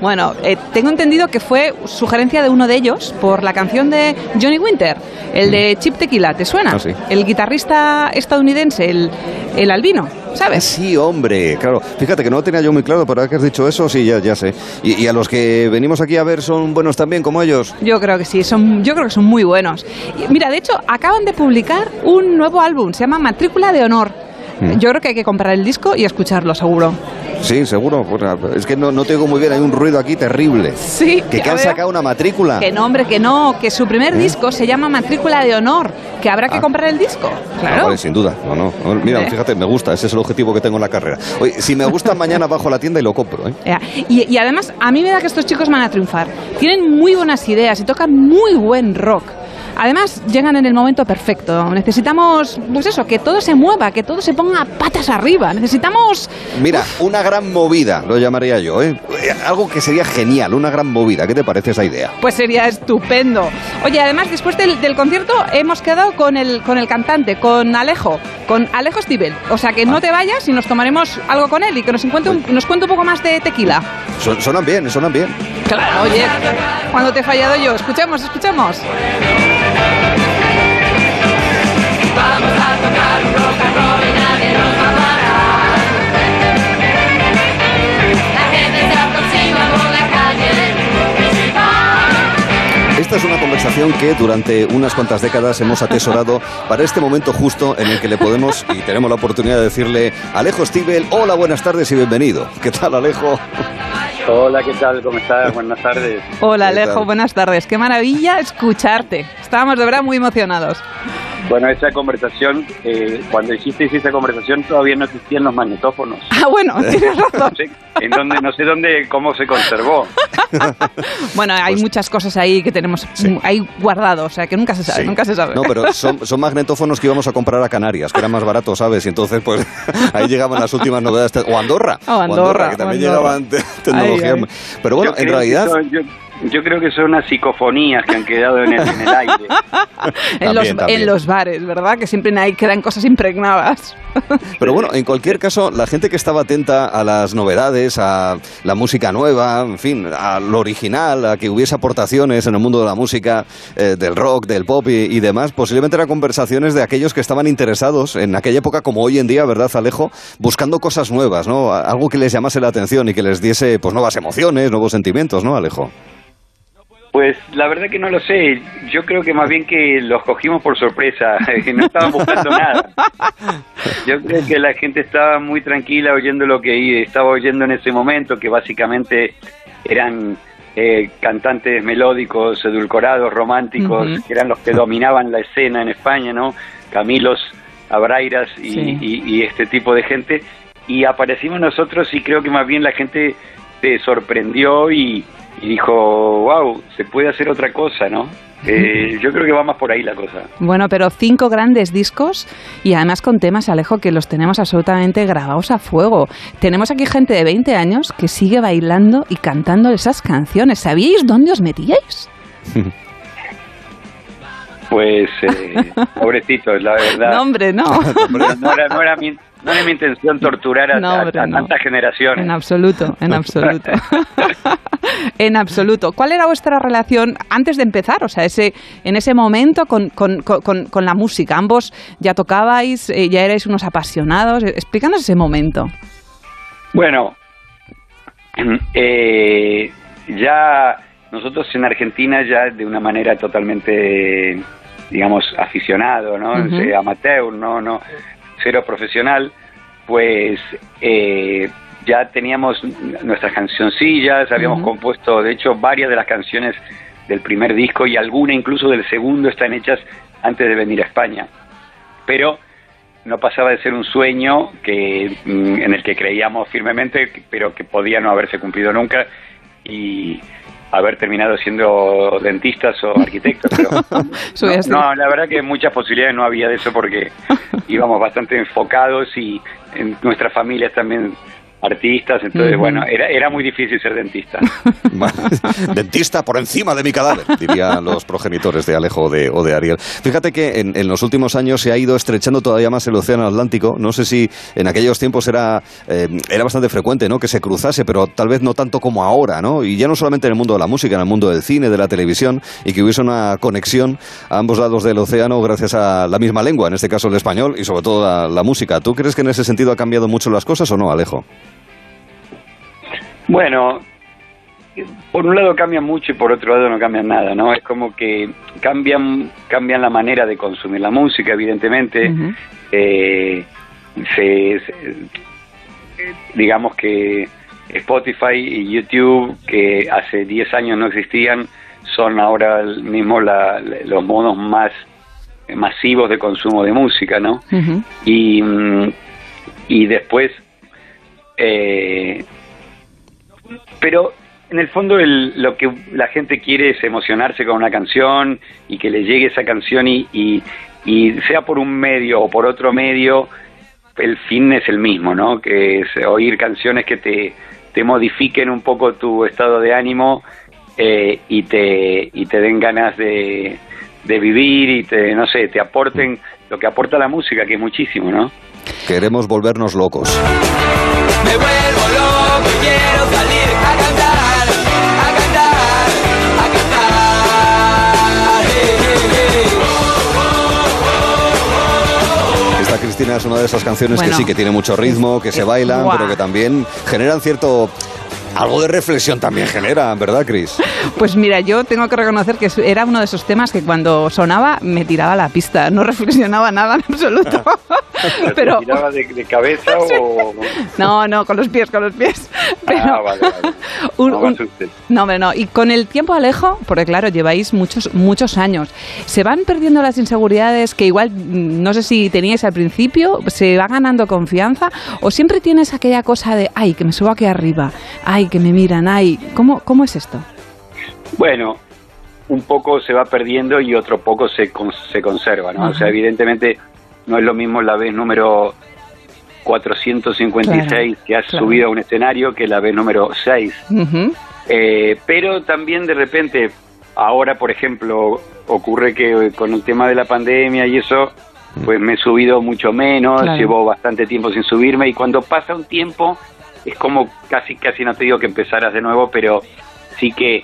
Bueno, eh, tengo entendido que fue sugerencia de uno de ellos por la canción de Johnny Winter, el de Chip Tequila, ¿te suena? Ah, sí. El guitarrista estadounidense, el, el albino, ¿sabes? Sí, hombre, claro. Fíjate que no lo tenía yo muy claro, pero ahora que has dicho eso, sí, ya, ya sé. Y, y a los que venimos aquí a ver son buenos también, como ellos. Yo creo que sí, son, yo creo que son muy buenos. Y mira, de hecho, acaban de publicar un nuevo álbum, se llama Matrícula de Honor. Mm. Yo creo que hay que comprar el disco y escucharlo, seguro. Sí, seguro. Es que no, no te oigo muy bien, hay un ruido aquí terrible. Sí. Que, que han ver. sacado una matrícula. Que no, hombre, que no, que su primer ¿Eh? disco se llama Matrícula de Honor, que habrá que Ah. comprar el disco. Ah, Claro. vale, sin duda. No, no. Mira, ¿Eh? fíjate, me gusta. Ese es el objetivo que tengo en la carrera. Oye, si me gusta, mañana bajo la tienda y lo compro. ¿eh? Y, y además, a mí me da que estos chicos van a triunfar. Tienen muy buenas ideas y tocan muy buen rock. Además, llegan en el momento perfecto. Necesitamos, pues eso, que todo se mueva, que todo se ponga patas arriba. Necesitamos... Mira, una gran movida, lo llamaría yo. ¿eh? Eh, Algo que sería genial, una gran movida. ¿Qué te parece esa idea? Pues sería estupendo. Oye, además, después del, del concierto hemos quedado con el, con el cantante, con Alejo, con Alejo Stivel. O sea, que no te vayas y nos tomaremos algo con él y que nos, encuentre un- nos cuente un poco más de tequila. Son- sonan bien, sonan bien. Claro, oye, cuando te he fallado yo. Escuchemos, escuchemos. Esta es una conversación que durante unas cuantas décadas hemos atesorado para este momento justo en el que le podemos y tenemos la oportunidad de decirle Alejo Stivel, hola, buenas tardes y bienvenido. ¿Qué tal, Alejo? Hola, ¿qué tal? ¿Cómo estás? Buenas tardes. Hola, ¿Qué Alejo, tal? buenas tardes. Qué maravilla escucharte. Estábamos de verdad muy emocionados. Bueno, esa conversación, eh, cuando hicisteis esa conversación todavía no existían los magnetófonos. Ah, bueno, tienes razón. No sé, en donde, no sé dónde, cómo se conservó. Bueno, hay Pues muchas cosas ahí que tenemos ahí guardado, o sea, que nunca se sabe, Sí. nunca se sabe. No, pero son, son magnetófonos que íbamos a comprar a Canarias, que eran más baratos, ¿sabes? Y entonces, pues, ahí llegaban las últimas novedades. O Andorra. O Andorra, que también Andorra. llegaban te- tecnología. Ay, ay. Pero bueno, Yo en realidad... yo, yo creo que son unas psicofonías que han quedado en el, en el aire. en, los, También, también. en los bares, ¿verdad? Que siempre hay, quedan cosas impregnadas. Pero bueno, en cualquier caso, la gente que estaba atenta a las novedades, a la música nueva, en fin, a lo original, a que hubiese aportaciones en el mundo de la música, eh, del rock, del pop y, y demás, posiblemente eran conversaciones de aquellos que estaban interesados en aquella época como hoy en día, ¿verdad, Alejo? Buscando cosas nuevas, ¿no? Algo que les llamase la atención y que les diese, pues, nuevas emociones, nuevos sentimientos, ¿no, Alejo? Pues la verdad que no lo sé. Yo creo que más bien que los cogimos por sorpresa, que no estaban buscando nada. Yo creo que la gente estaba muy tranquila oyendo lo que estaba oyendo en ese momento, que básicamente eran eh, cantantes melódicos, edulcorados, románticos, que eran los que dominaban la escena en España, ¿no? Camilos, Abrairas y, Sí. y- y este tipo de gente. Y aparecimos nosotros y creo que más bien la gente se sorprendió y, y dijo, wow, se puede hacer otra cosa, ¿no? Eh, yo creo que va más por ahí la cosa. Bueno, pero cinco grandes discos y además con temas, Alejo, que los tenemos absolutamente grabados a fuego. Tenemos aquí gente de 20 años que sigue bailando y cantando esas canciones. ¿Sabíais dónde os metíais? Pues, eh, pobrecitos, la verdad. No, hombre, no. No era, no era mi, no es mi intención torturar a, No, a- hombre, a no. tantas generaciones. En absoluto, en absoluto. en absoluto. ¿Cuál era vuestra relación antes de empezar? O sea, ese, en ese momento con, con- con- con la música. Ambos ya tocabais, eh, ya erais unos apasionados. Explícanos ese momento. Bueno, eh, ya nosotros en Argentina ya de una manera totalmente, digamos, aficionado, ¿no? Amateur, no, no, cero profesional, pues eh, ya teníamos nuestras cancioncillas, habíamos compuesto, de hecho, varias de las canciones del primer disco y alguna incluso del segundo están hechas antes de venir a España. Pero no pasaba de ser un sueño que mm, en el que creíamos firmemente, pero que podía no haberse cumplido nunca y haber terminado siendo dentistas o arquitectos. Pero así. no, la verdad que muchas posibilidades no había de eso porque íbamos bastante enfocados y en nuestras familias también artistas, entonces bueno, era, era muy difícil ser dentista. Dentista por encima de mi cadáver, dirían los progenitores de Alejo o de, o de Ariel. Fíjate que en, en los últimos años se ha ido estrechando todavía más el océano Atlántico. No sé si en aquellos tiempos era, eh, era bastante frecuente ¿no? que se cruzase, pero tal vez no tanto como ahora. ¿no? Y ya no solamente en el mundo de la música, en el mundo del cine, de la televisión, y que hubiese una conexión a ambos lados del océano gracias a la misma lengua, en este caso el español, y sobre todo la, la música. ¿Tú crees que en ese sentido ha cambiado mucho las cosas o no, Alejo? Bueno, por un lado cambian mucho y por otro lado no cambian nada, ¿no? Es como que cambian, cambian la manera de consumir la música, evidentemente. Eh, se- se- digamos que Spotify y YouTube, que hace 10 años no existían, son ahora mismo la- los modos más masivos de consumo de música, ¿no? y, mm, y después eh, pero en el fondo el- lo que la gente quiere es emocionarse con una canción y que le llegue esa canción y, y, y sea por un medio o por otro medio el fin es el mismo no que es oír canciones que te, te modifiquen un poco tu estado de ánimo eh, y te y te den ganas de, de vivir y te no sé te aporten lo que aporta la música que es muchísimo no Queremos volvernos locos. Me vuelvo loco y quiero salir a cantar, a cantar, a cantar. Hey, hey, hey. Esta Cristina es una de esas canciones Bueno. que sí, que tiene mucho ritmo, que se bailan, pero que también generan cierto... Algo de reflexión también generan, ¿verdad, Cris? Pues mira, yo tengo que reconocer que era uno de esos temas que cuando sonaba me tiraba a la pista, no reflexionaba nada en absoluto. Pero- ¿Te tiraba de, de cabeza o No, no, con los pies, con los pies. ah, vale, vale. Un- no un-. No, hombre, no. Y con el tiempo, Alejo, porque claro, lleváis muchos, muchos años, ¿se van perdiendo las inseguridades que igual, mm, no sé si teníais al principio, se va ganando confianza o siempre tienes aquella cosa de, ay, que me subo aquí arriba, ay, que me miran, ay, ¿cómo, cómo es esto? Bueno, un poco se va perdiendo y otro poco se, con- se conserva, ¿no? O sea, evidentemente no es lo mismo la vez número 456 Claro, que has claro. subido a un escenario que la vez número 6. Ujú. Eh, pero también de repente, ahora por ejemplo, ocurre que con el tema de la pandemia y eso, pues me he subido mucho menos, Claro. llevo bastante tiempo sin subirme y cuando pasa un tiempo es como casi, casi no te digo que empezaras de nuevo, pero sí que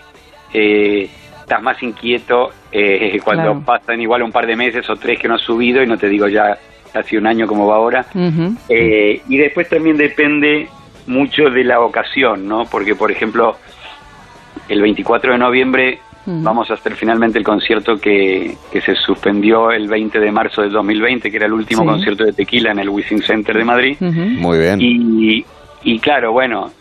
eh, estás más inquieto eh, cuando Claro. pasan igual un par de meses o tres que no has subido y no te digo ya casi un año como va ahora. Eh, y después también depende mucho de la ocasión, ¿no? Porque, por ejemplo, el 24 de noviembre vamos a hacer finalmente el concierto que, que se suspendió el 20 de marzo del 2020, que era el último Sí. concierto de tequila en el Wizzing Center de Madrid. Muy bien. Y, y claro, bueno,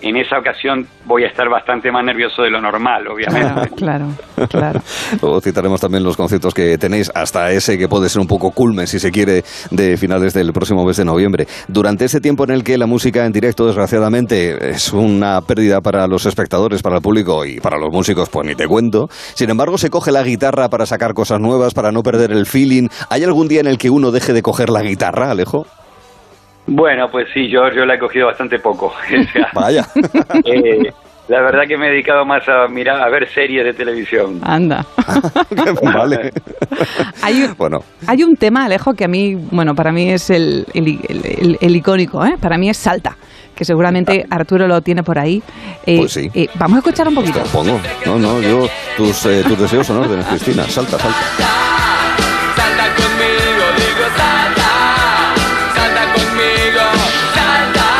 en esa ocasión voy a estar bastante más nervioso de lo normal, obviamente. Claro, claro. Luego citaremos también los conciertos que tenéis, hasta ese que puede ser un poco culmen, si se quiere, de finales del próximo mes de noviembre. Durante ese tiempo en el que la música en directo, desgraciadamente, es una pérdida para los espectadores, para el público y para los músicos, pues ni te cuento. Sin embargo, se coge la guitarra para sacar cosas nuevas, para no perder el feeling. ¿Hay algún día en el que uno deje de coger la guitarra, Alejo? Bueno, pues sí, yo, yo la he cogido bastante poco. O sea, Vaya. eh, La verdad que me he dedicado más a mirar, a ver series de televisión. Anda. vale. Hay un, Bueno, hay un tema, Alejo, que a mí, bueno, para mí es el, el- el- el- el icónico, ¿eh? Para mí es Salta, que seguramente Arturo lo tiene por ahí. Eh, Pues sí. eh, vamos a escuchar un poquito. pongo. No, no, yo, tus, eh, tus deseos son órdenes, Cristina. Salta, salta. Salta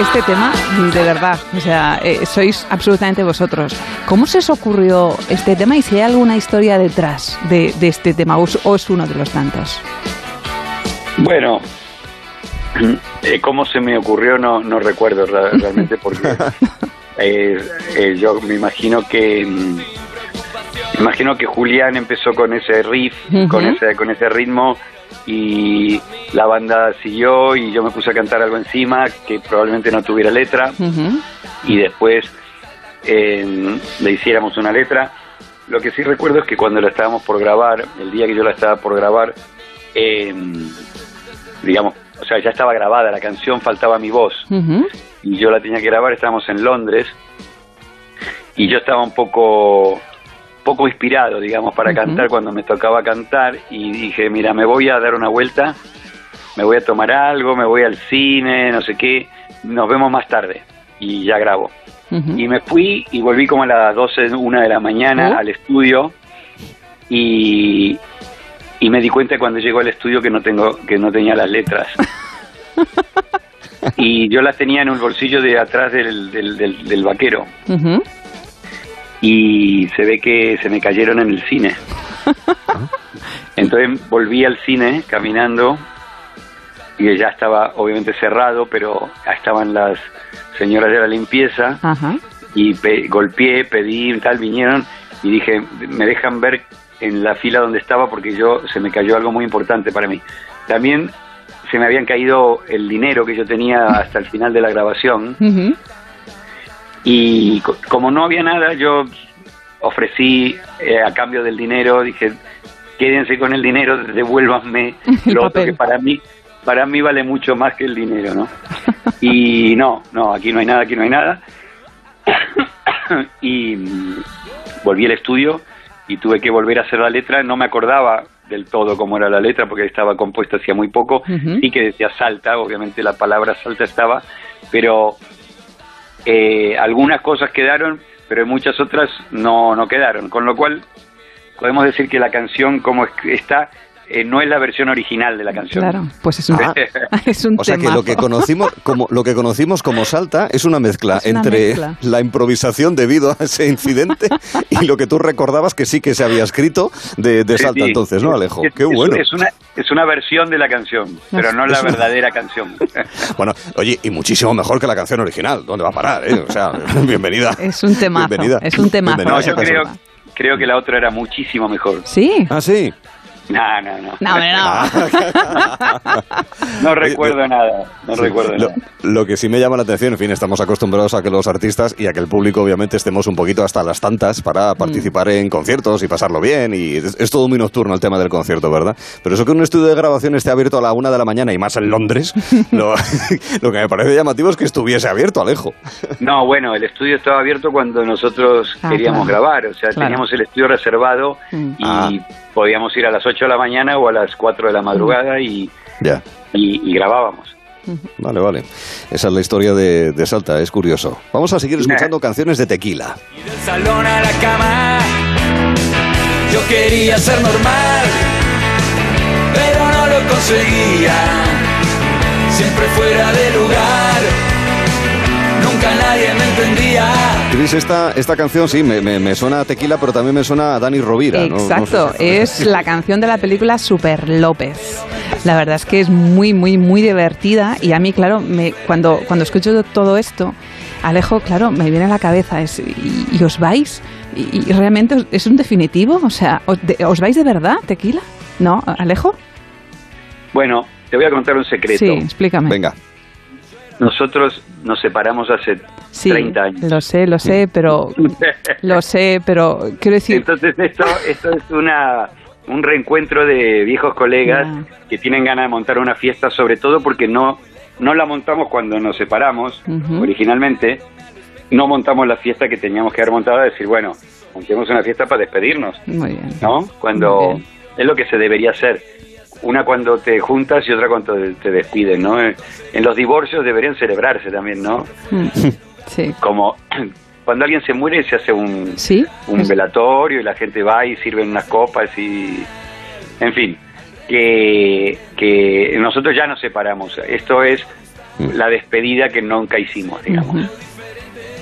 Este tema, de verdad, o sea, eh, sois absolutamente vosotros. ¿Cómo se os ocurrió este tema y si hay alguna historia detrás de, de este tema o es, o es uno de los tantos? Bueno, eh, cómo se me ocurrió no, no recuerdo realmente porque eh, eh, yo me imagino que mm, me imagino que Julián empezó con ese riff, con ese con ese ritmo y la banda siguió y yo me puse a cantar algo encima que probablemente no tuviera letra. Y después eh, le hiciéramos una letra. Lo que sí recuerdo es que cuando la estábamos por grabar, el día que yo la estaba por grabar, eh, digamos, o sea, ya estaba grabada la canción, faltaba mi voz. Y yo la tenía que grabar, estábamos en Londres. Y yo estaba un poco poco inspirado, digamos, para cantar cuando me tocaba cantar y dije, mira, me voy a dar una vuelta, me voy a tomar algo, me voy al cine, no sé qué, nos vemos más tarde y ya grabo. Y me fui y volví como a las 12, una de la mañana ¿Oh? al estudio y, y me di cuenta cuando llego al estudio que no tengo que no tenía las letras. y yo las tenía en un bolsillo de atrás del, del, del- del vaquero. Y se ve que se me cayeron en el cine. Entonces volví al cine caminando y ya estaba obviamente cerrado, pero estaban las señoras de la limpieza Ajá. y pe- golpeé, pedí, tal, vinieron y dije, me dejan ver en la fila donde estaba porque yo se me cayó algo muy importante para mí. También se me habían caído el dinero que yo tenía hasta el final de la grabación Ujú. Y co- como no había nada, yo ofrecí eh, a cambio del dinero, dije, quédense con el dinero, devuélvanme El lo otro que para mí para mí vale mucho más que el dinero, ¿no? Y no, no, aquí no hay nada, aquí no hay nada. y volví al estudio y tuve que volver a hacer la letra, no me acordaba del todo cómo era la letra porque estaba compuesta hacía muy poco, Ujú. sí que decía salta, obviamente la palabra salta estaba, pero eh, algunas cosas quedaron, pero muchas otras no, no quedaron, con lo cual podemos decir que la canción como es- está eh, no es la versión original de la canción. Claro, pues es un, es un O sea que lo que conocimos como lo que conocimos como salta es una mezcla Es una entre mezcla. la improvisación debido a ese incidente y lo que tú recordabas que sí que se había escrito de, de Sí, salta sí. entonces, ¿no, Alejo? Es- Qué bueno. Es una, es una versión de la canción, pero no la verdadera canción. Bueno, oye, y muchísimo mejor que la canción original. ¿Dónde va a parar? eh? O sea, bienvenida. Es un temazo. Bienvenida. Es un temazo. No, yo creo, creo que la otra era muchísimo mejor. Sí. Ah, sí. No, no, no. No, hombre, no. No recuerdo nada, no Sí, recuerdo lo, nada. lo que sí me llama la atención, en fin, estamos acostumbrados a que los artistas y a que el público obviamente estemos un poquito hasta las tantas Mm. para participar en conciertos y pasarlo bien y es, es todo muy nocturno el tema del concierto, ¿verdad? Pero eso que un estudio de grabación esté abierto a la una de la mañana y más en Londres, lo, lo que me parece llamativo es que estuviese abierto, Alejo. No, bueno, el estudio estaba abierto cuando nosotros Ah, queríamos claro. grabar, o sea, Claro. teníamos el estudio reservado Mm. y Ah. Podíamos ir a las 8 de la mañana o a las 4 de la madrugada y, Ya. y, y grabábamos. Vale, vale. Esa es la historia de, de Salta, es curioso. Vamos a seguir escuchando canciones de tequila. Del salón a la cama. Yo quería ser normal, pero no lo conseguía. Siempre fuera de lugar, nunca nadie me entendía. Cris, esta, esta canción sí, me, me- me suena a tequila, pero también me suena a Dani Rovira. ¿no? No sé Exacto, si- es la canción de la película Super López. La verdad es que es muy, muy, muy divertida y a mí, claro, me, cuando, cuando escucho todo esto, Alejo, claro, me viene a la cabeza, es, y, y os vais? Y, y realmente os- es un definitivo? O sea, ¿os, de- ¿os vais de verdad, tequila? ¿No, Alejo? Bueno, te voy a contar un secreto. Sí, explícame. Venga. Nosotros nos separamos hace Sí, 30 años. lo sé, lo sé, pero lo sé, pero quiero decir, Entonces esto, esto es una un reencuentro de viejos colegas que tienen ganas de montar una fiesta, sobre todo porque no no la montamos cuando nos separamos originalmente, no montamos la fiesta que teníamos que haber montado, decir, bueno, montemos una fiesta para despedirnos, Muy bien. ¿no? Cuando es lo que se debería hacer. Una cuando te juntas y otra cuando te despiden, ¿no? En los divorcios deberían celebrarse también, ¿no? Mm. Sí. Como cuando alguien se muere se hace un, Sí. un velatorio y la gente va y sirven unas copas y... En fin, que, que nosotros ya nos separamos. Esto es la despedida que nunca hicimos, digamos.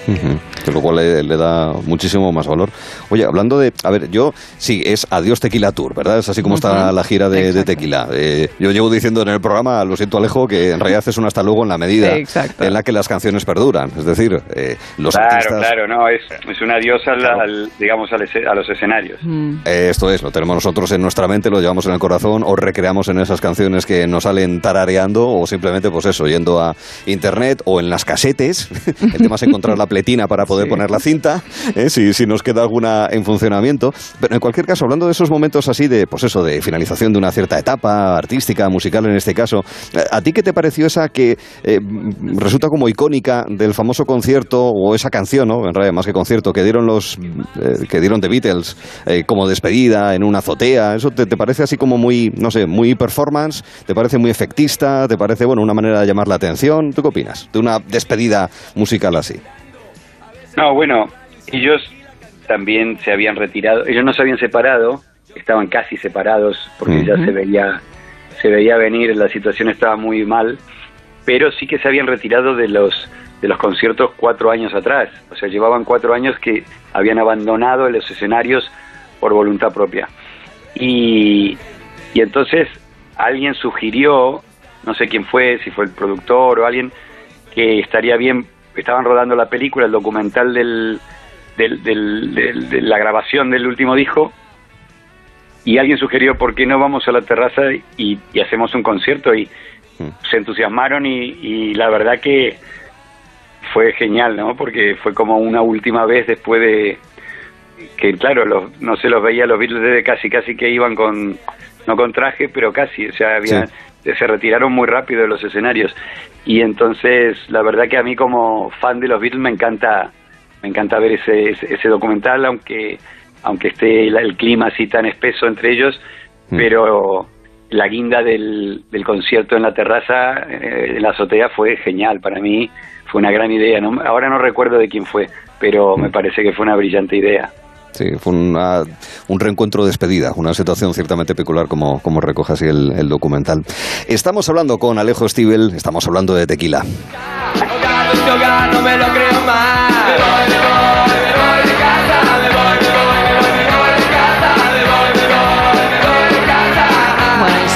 Ujú. Que lo cual le, le da muchísimo más valor. Oye, hablando de. A ver, yo. Sí, es Adiós Tequila Tour, ¿verdad? Es así como está la gira de, de tequila. Eh, yo llevo diciendo en el programa, lo siento Alejo, que en realidad es un hasta luego en la medida Exacto. en la que las canciones perduran. Es decir, eh, los claro, artistas. claro, no, es, es un adiós al, al, digamos, al ese- a los escenarios. Eh, Esto es, lo tenemos nosotros en nuestra mente, lo llevamos en el corazón, o recreamos en esas canciones que nos salen tarareando, o simplemente, pues eso, yendo a internet o en las casetes. El tema es encontrar la pletina para poder poner la cinta, ¿eh? si, si nos queda alguna en funcionamiento. Pero en cualquier caso, hablando de esos momentos así de, pues eso, de finalización de una cierta etapa artística, musical en este caso, ¿a ti qué te pareció esa que eh, resulta como icónica del famoso concierto o esa canción, ¿no? En realidad, más que concierto, que dieron los eh, que dieron The Beatles eh, como despedida en una azotea. ¿Eso te, te parece así como muy, no sé, muy performance? ¿Te parece muy efectista? ¿Te parece, bueno, una manera de llamar la atención? ¿Tú qué opinas de una despedida musical así? No, bueno, ellos también se habían retirado, ellos no se habían separado, estaban casi separados porque ya se veía se veía venir, la situación estaba muy mal, pero sí que se habían retirado de los de los conciertos cuatro años atrás, o sea, llevaban cuatro años que habían abandonado los escenarios por voluntad propia. Y, y entonces alguien sugirió, no sé quién fue, si fue el productor o alguien, que estaría bien, estaban rodando la película, el documental del, del- del- del- de la grabación del último disco, y alguien sugirió, ¿por qué no vamos a la terraza y, y hacemos un concierto? Y se entusiasmaron y, y la verdad que fue genial, ¿no? Porque fue como una última vez después de que, claro, los, no se los veía los Beatles desde casi, casi que iban con, no con traje, pero casi, o sea, había, se retiraron muy rápido de los escenarios. Y entonces, la verdad que a mí como fan de los Beatles me encanta, me encanta ver ese, ese, ese documental, aunque, aunque esté el, el clima así tan espeso entre ellos, pero la guinda del, del concierto en la terraza, eh, en la azotea, fue genial para mí, fue una gran idea. ¿no? Ahora no recuerdo de quién fue, pero me parece que fue una brillante idea. Sí, fue una- un reencuentro de despedida, una situación ciertamente peculiar como, como recoge así el, documental. Estamos hablando con Alejo Stivel, estamos hablando de tequila. No me lo creo más.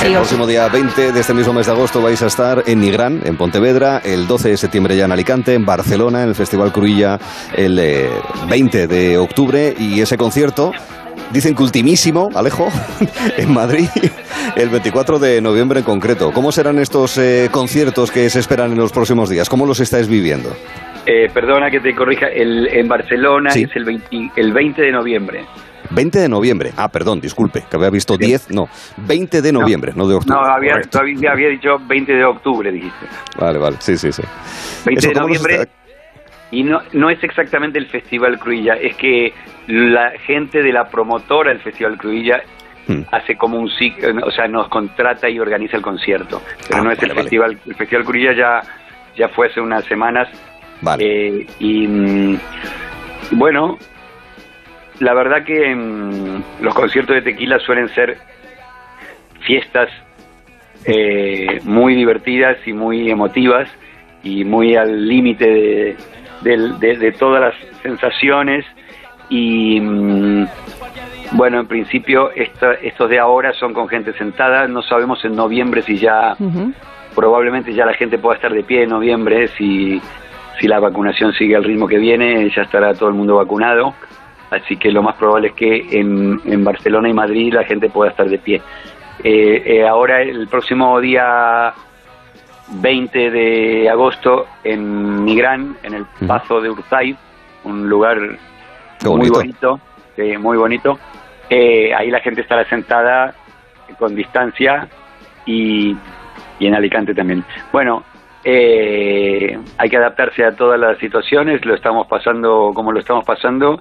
El próximo día 20 de este mismo mes de agosto vais a estar en Nigrán, en Pontevedra, el 12 de septiembre ya en Alicante, en Barcelona, en el Festival Cruilla, el eh, 20 de octubre, y ese concierto, dicen que ultimísimo, Alejo, en Madrid, el 24 de noviembre en concreto. ¿Cómo serán estos eh, conciertos que se esperan en los próximos días? ¿Cómo los estáis viviendo? Eh, perdona que te corrija, el, en Barcelona Sí. es el 20, el 20 de noviembre. 20 de noviembre. Ah, perdón, disculpe, que había visto 10, no. 20 de noviembre, no, de octubre. No, había, dicho 20 de octubre, dijiste. Vale, vale, sí, sí, sí. 20 Eso, de ¿cómo los noviembre. Y no, no es exactamente el Festival Cruilla, es que la gente de la promotora del Festival Cruilla Hmm. hace como un ciclo, o sea, nos contrata y organiza el concierto. Pero Ah, no es el vale, vale. festival, el Festival Cruilla ya, ya fue hace unas semanas. Eh, y mm, bueno, la verdad que mm, los conciertos de tequila suelen ser fiestas eh, muy divertidas y muy emotivas y muy al límite de, de- de todas las sensaciones. Y mm, bueno en principio esta- estos de ahora son con gente sentada. No sabemos en noviembre si ya probablemente ya la gente pueda estar de pie en noviembre si si la vacunación sigue al ritmo que viene ya estará todo el mundo vacunado así que lo más probable es que en, en Barcelona y Madrid la gente pueda estar de pie eh, eh, ahora el próximo día 20 de agosto en Nigrán, en el Pazo de Urzay, un lugar muy bonito. bonito, sí, muy bonito. Eh, ahí la gente estará sentada con distancia y, y en Alicante también. Bueno, eh, hay que adaptarse a todas las situaciones, lo estamos pasando como lo estamos pasando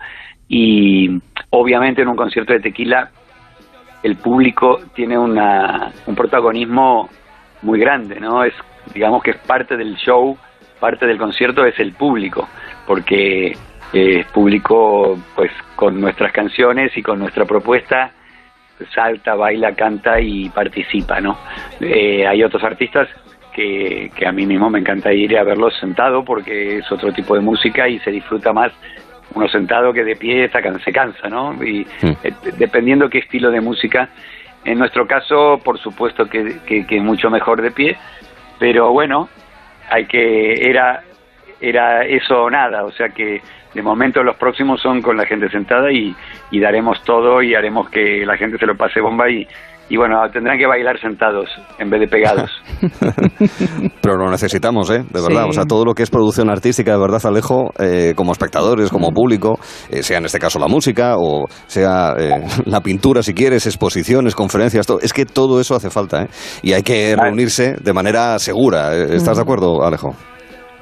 y obviamente en un concierto de tequila el público tiene una, un protagonismo muy grande, ¿no? Es digamos que es parte del show, parte del concierto es el público, porque es público pues con nuestras canciones y con nuestra propuesta salta, baila, canta y participa, ¿no? Eh, hay otros artistas que, que a mí mismo me encanta ir a verlos sentado porque es otro tipo de música y se disfruta más uno sentado que de pie está se cansa, ¿no? Y eh, dependiendo qué estilo de música, en nuestro caso, por supuesto que, que, que mucho mejor de pie, pero bueno, hay que era era eso o nada, o sea que de momento los próximos son con la gente sentada y, y daremos todo y haremos que la gente se lo pase bomba y, y bueno, tendrán que bailar sentados en vez de pegados. Pero lo necesitamos, ¿eh? De verdad. Sí. O sea, todo lo que es producción artística, de verdad, Alejo, eh, como espectadores, como público, eh, sea en este caso la música o sea eh, la pintura, si quieres, exposiciones, conferencias, todo. Es que todo eso hace falta, ¿eh? Y hay que reunirse de manera segura. ¿eh? ¿Estás de acuerdo, Alejo?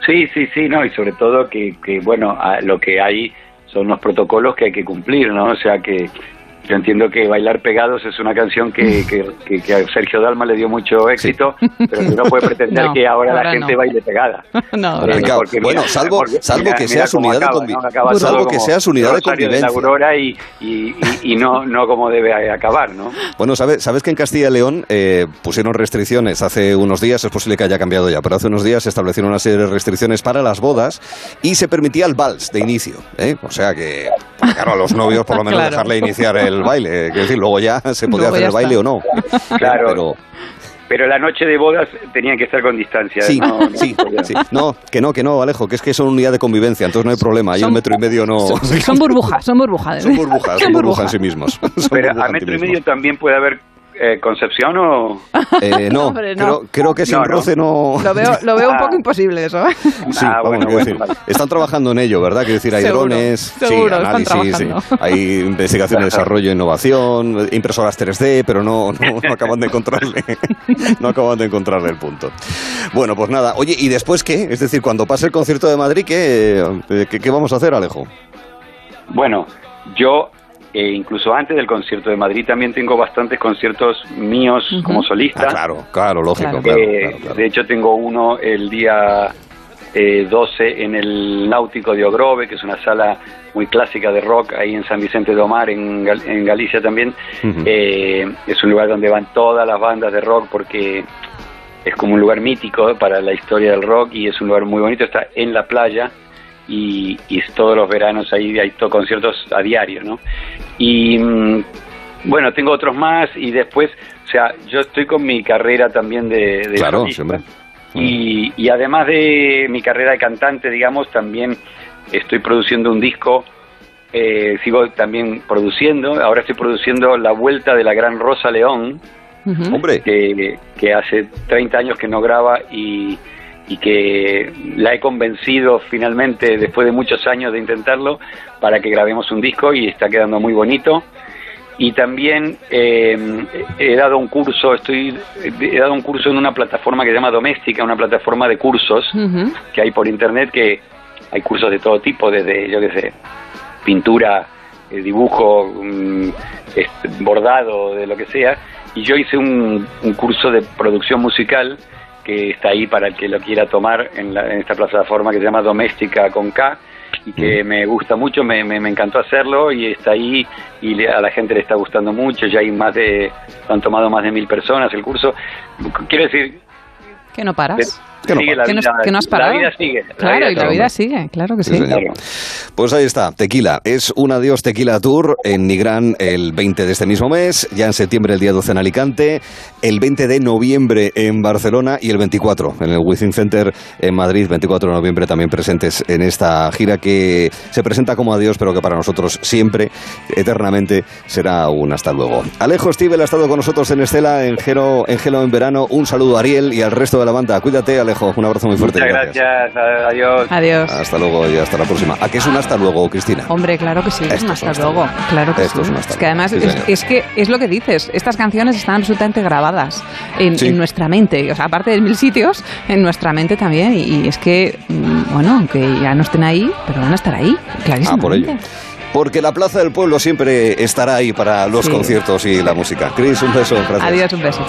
Sí, sí, sí, no, y sobre todo que, que bueno, a- lo que hay son los protocolos que hay que cumplir, ¿no? O sea que yo entiendo que Bailar Pegados es una canción que, que, que- que a Sergio Dalma le dio mucho éxito, pero que no puede pretender No, que ahora, la gente no. baile pegada. No, Porque- Complicado. porque bueno, mira, salvo, porque salvo mira- que mira sea su cómo unidad acaba, de convivencia. Salvo que como sea su unidad de convivencia. Aurora y, y, y- y no, no como debe acabar, ¿no? Bueno, ¿sabes, sabes que en Castilla y León eh, pusieron restricciones hace unos días, es posible que haya cambiado ya, pero hace unos días se establecieron una serie de restricciones para las bodas y se permitía el vals de inicio. ¿eh? O sea que, claro, a los novios por lo menos Claro. dejarle iniciar el baile. eh, Quiero decir, luego ya se podía Luego hacer el baile está. o no. Claro. Pero, Pero la noche de bodas tenían que estar con distancia. sí, no, no sí. No, que no, que no, Alejo, que es que son unidad de convivencia, entonces no hay problema. Ahí un metro y medio no. Son burbujas, son burbujas. Son burbujas, son burbujas en sí mismos. Son Pero a sí metro y medio también puede haber eh, Concepción o... Eh, no, Hombre, no. Creo, creo que sin No, roce no. Lo veo, lo veo un Ah. poco imposible eso. ¿eh? Sí, Ah, vamos, bueno, decir, vale. están trabajando en ello, ¿verdad? Quiero decir, hay Seguro, drones, seguro, sí, análisis, sí. hay investigación, desarrollo, innovación, impresoras 3D, pero no, no, no acaban de encontrarle, no acaban de encontrarle el punto. Bueno, pues nada. Oye, ¿y después qué? Es decir, cuando pase el concierto de Madrid, ¿qué, eh, qué, qué vamos a hacer, Alejo? Bueno, yo eh, incluso antes del concierto de Madrid también tengo bastantes conciertos míos como solista. Ah, claro, claro, lógico, Eh, claro, claro, claro. De hecho tengo uno el día eh, 12 en el Náutico de Ogrove, que es una sala muy clásica de rock ahí en San Vicente de Omar, en, Gal- en Galicia también. Eh, es un lugar donde van todas las bandas de rock porque es como un lugar mítico para la historia del rock y es un lugar muy bonito, está en la playa y, y todos los veranos ahí hay to- conciertos a diario, ¿no? Y mm, bueno, tengo otros más y después, o sea, yo estoy con mi carrera también de, de Claro, solista. siempre. y, y además de mi carrera de cantante, digamos, también estoy produciendo un disco, eh, sigo también produciendo, ahora estoy produciendo La Vuelta de la Gran Rosa León, Hombre. que, que hace 30 años que no graba y, y que la he convencido finalmente, después de muchos años de intentarlo, para que grabemos un disco y está quedando muy bonito. Y también eh, he dado un curso, estoy he dado un curso en una plataforma que se llama Doméstica, una plataforma de cursos que hay por internet que hay cursos de todo tipo, desde yo qué sé, pintura, eh, dibujo, mm, bordado, de lo que sea. Y yo hice un, un curso de producción musical que está ahí para el que lo quiera tomar en, la- en esta plataforma que se llama Doméstica con K y que me gusta mucho, me, me, me encantó hacerlo y está ahí y le- a la gente le está gustando mucho, ya hay más de, lo han tomado más de mil personas el curso. Quiero decir, Que no paras. Que no, vida, que no has parado. la vida sigue. Claro, y la vida sigue, claro que sí. Pues ahí está, Tequila. Es un adiós Tequila Tour en Nigrán el 20 de este mismo mes, ya en septiembre el día 12 en Alicante, el 20 de noviembre en Barcelona y el 24 en el Within Center en Madrid, 24 de noviembre también presentes en esta gira que se presenta como adiós, pero que para nosotros siempre, eternamente, será un hasta luego. Alejo Stivel ha estado con nosotros en Estela, en Gelo, en Gelo en verano. Un saludo a Ariel y al resto de la banda. Cuídate, Alejo. Un abrazo muy fuerte. Muchas gracias, adiós. Adiós. Hasta luego y hasta la próxima. ¿A qué es un hasta hasta luego, Cristina. Hombre, claro que sí, es un Esto hasta un luego. hasta Claro que Esto sí. es un hasta Es que además luego. Sí, es, es que es lo que dices. Estas canciones están absolutamente grabadas en, Sí. en nuestra mente. O sea, aparte de mil sitios, en nuestra mente también. Y, y es que, mm, bueno, aunque ya no estén ahí, pero van a estar ahí, clarísimo. Ah, por ello. Porque la Plaza del Pueblo siempre estará ahí para los Sí. conciertos y la música. Cris, un beso. Gracias. Adiós, un beso.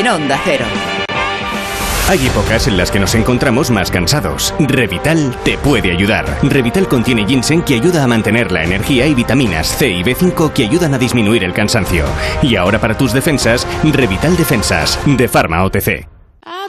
En Onda Cero. Hay épocas en las que nos encontramos más cansados. Revital te puede ayudar. Revital contiene ginseng que ayuda a mantener la energía y vitaminas C y B5 que ayudan a disminuir el cansancio. Y ahora para tus defensas, Revital Defensas, de Pharma OTC.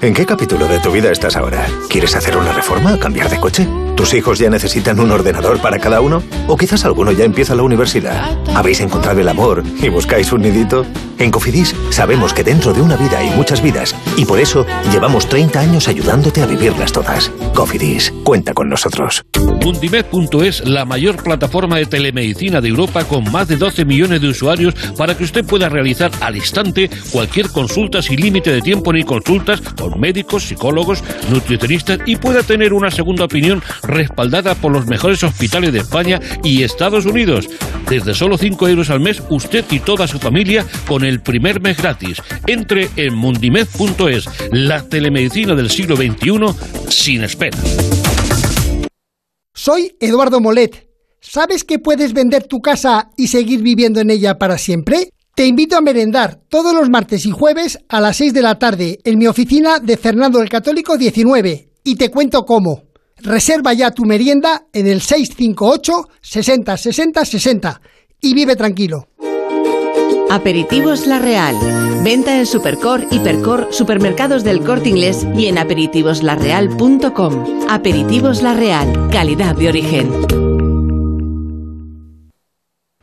¿En qué capítulo de tu vida estás ahora? ¿Quieres hacer una reforma o cambiar de coche? ¿Tus hijos ya necesitan un ordenador para cada uno? ¿O quizás alguno ya empieza la universidad? ¿Habéis encontrado el amor y buscáis un nidito? En Cofidis sabemos que dentro de una vida hay muchas vidas y por eso llevamos 30 años ayudándote a vivirlas todas. Cofidis, cuenta con nosotros. Mundimed.es, la mayor plataforma de telemedicina de Europa con más de 12 millones de usuarios para que usted pueda realizar al instante cualquier consulta sin límite de tiempo ni consultas con médicos, psicólogos, nutricionistas y pueda tener una segunda opinión respaldada por los mejores hospitales de España y Estados Unidos. Desde solo 5 euros al mes, usted y toda su familia con el primer mes gratis. Entre en mundimed.es, la telemedicina del siglo XXI sin espera. Soy Eduardo Molet. ¿Sabes que puedes vender tu casa y seguir viviendo en ella para siempre? Te invito a merendar todos los martes y jueves a las 6 de la tarde en mi oficina de Fernando el Católico 19 y te cuento cómo. Reserva ya tu merienda en el 658 60 60 60 y vive tranquilo. Aperitivos La Real. Venta en Supercor, Hipercor, supermercados del Corte Inglés y en aperitivoslarreal.com. Aperitivos La Real. Calidad de origen.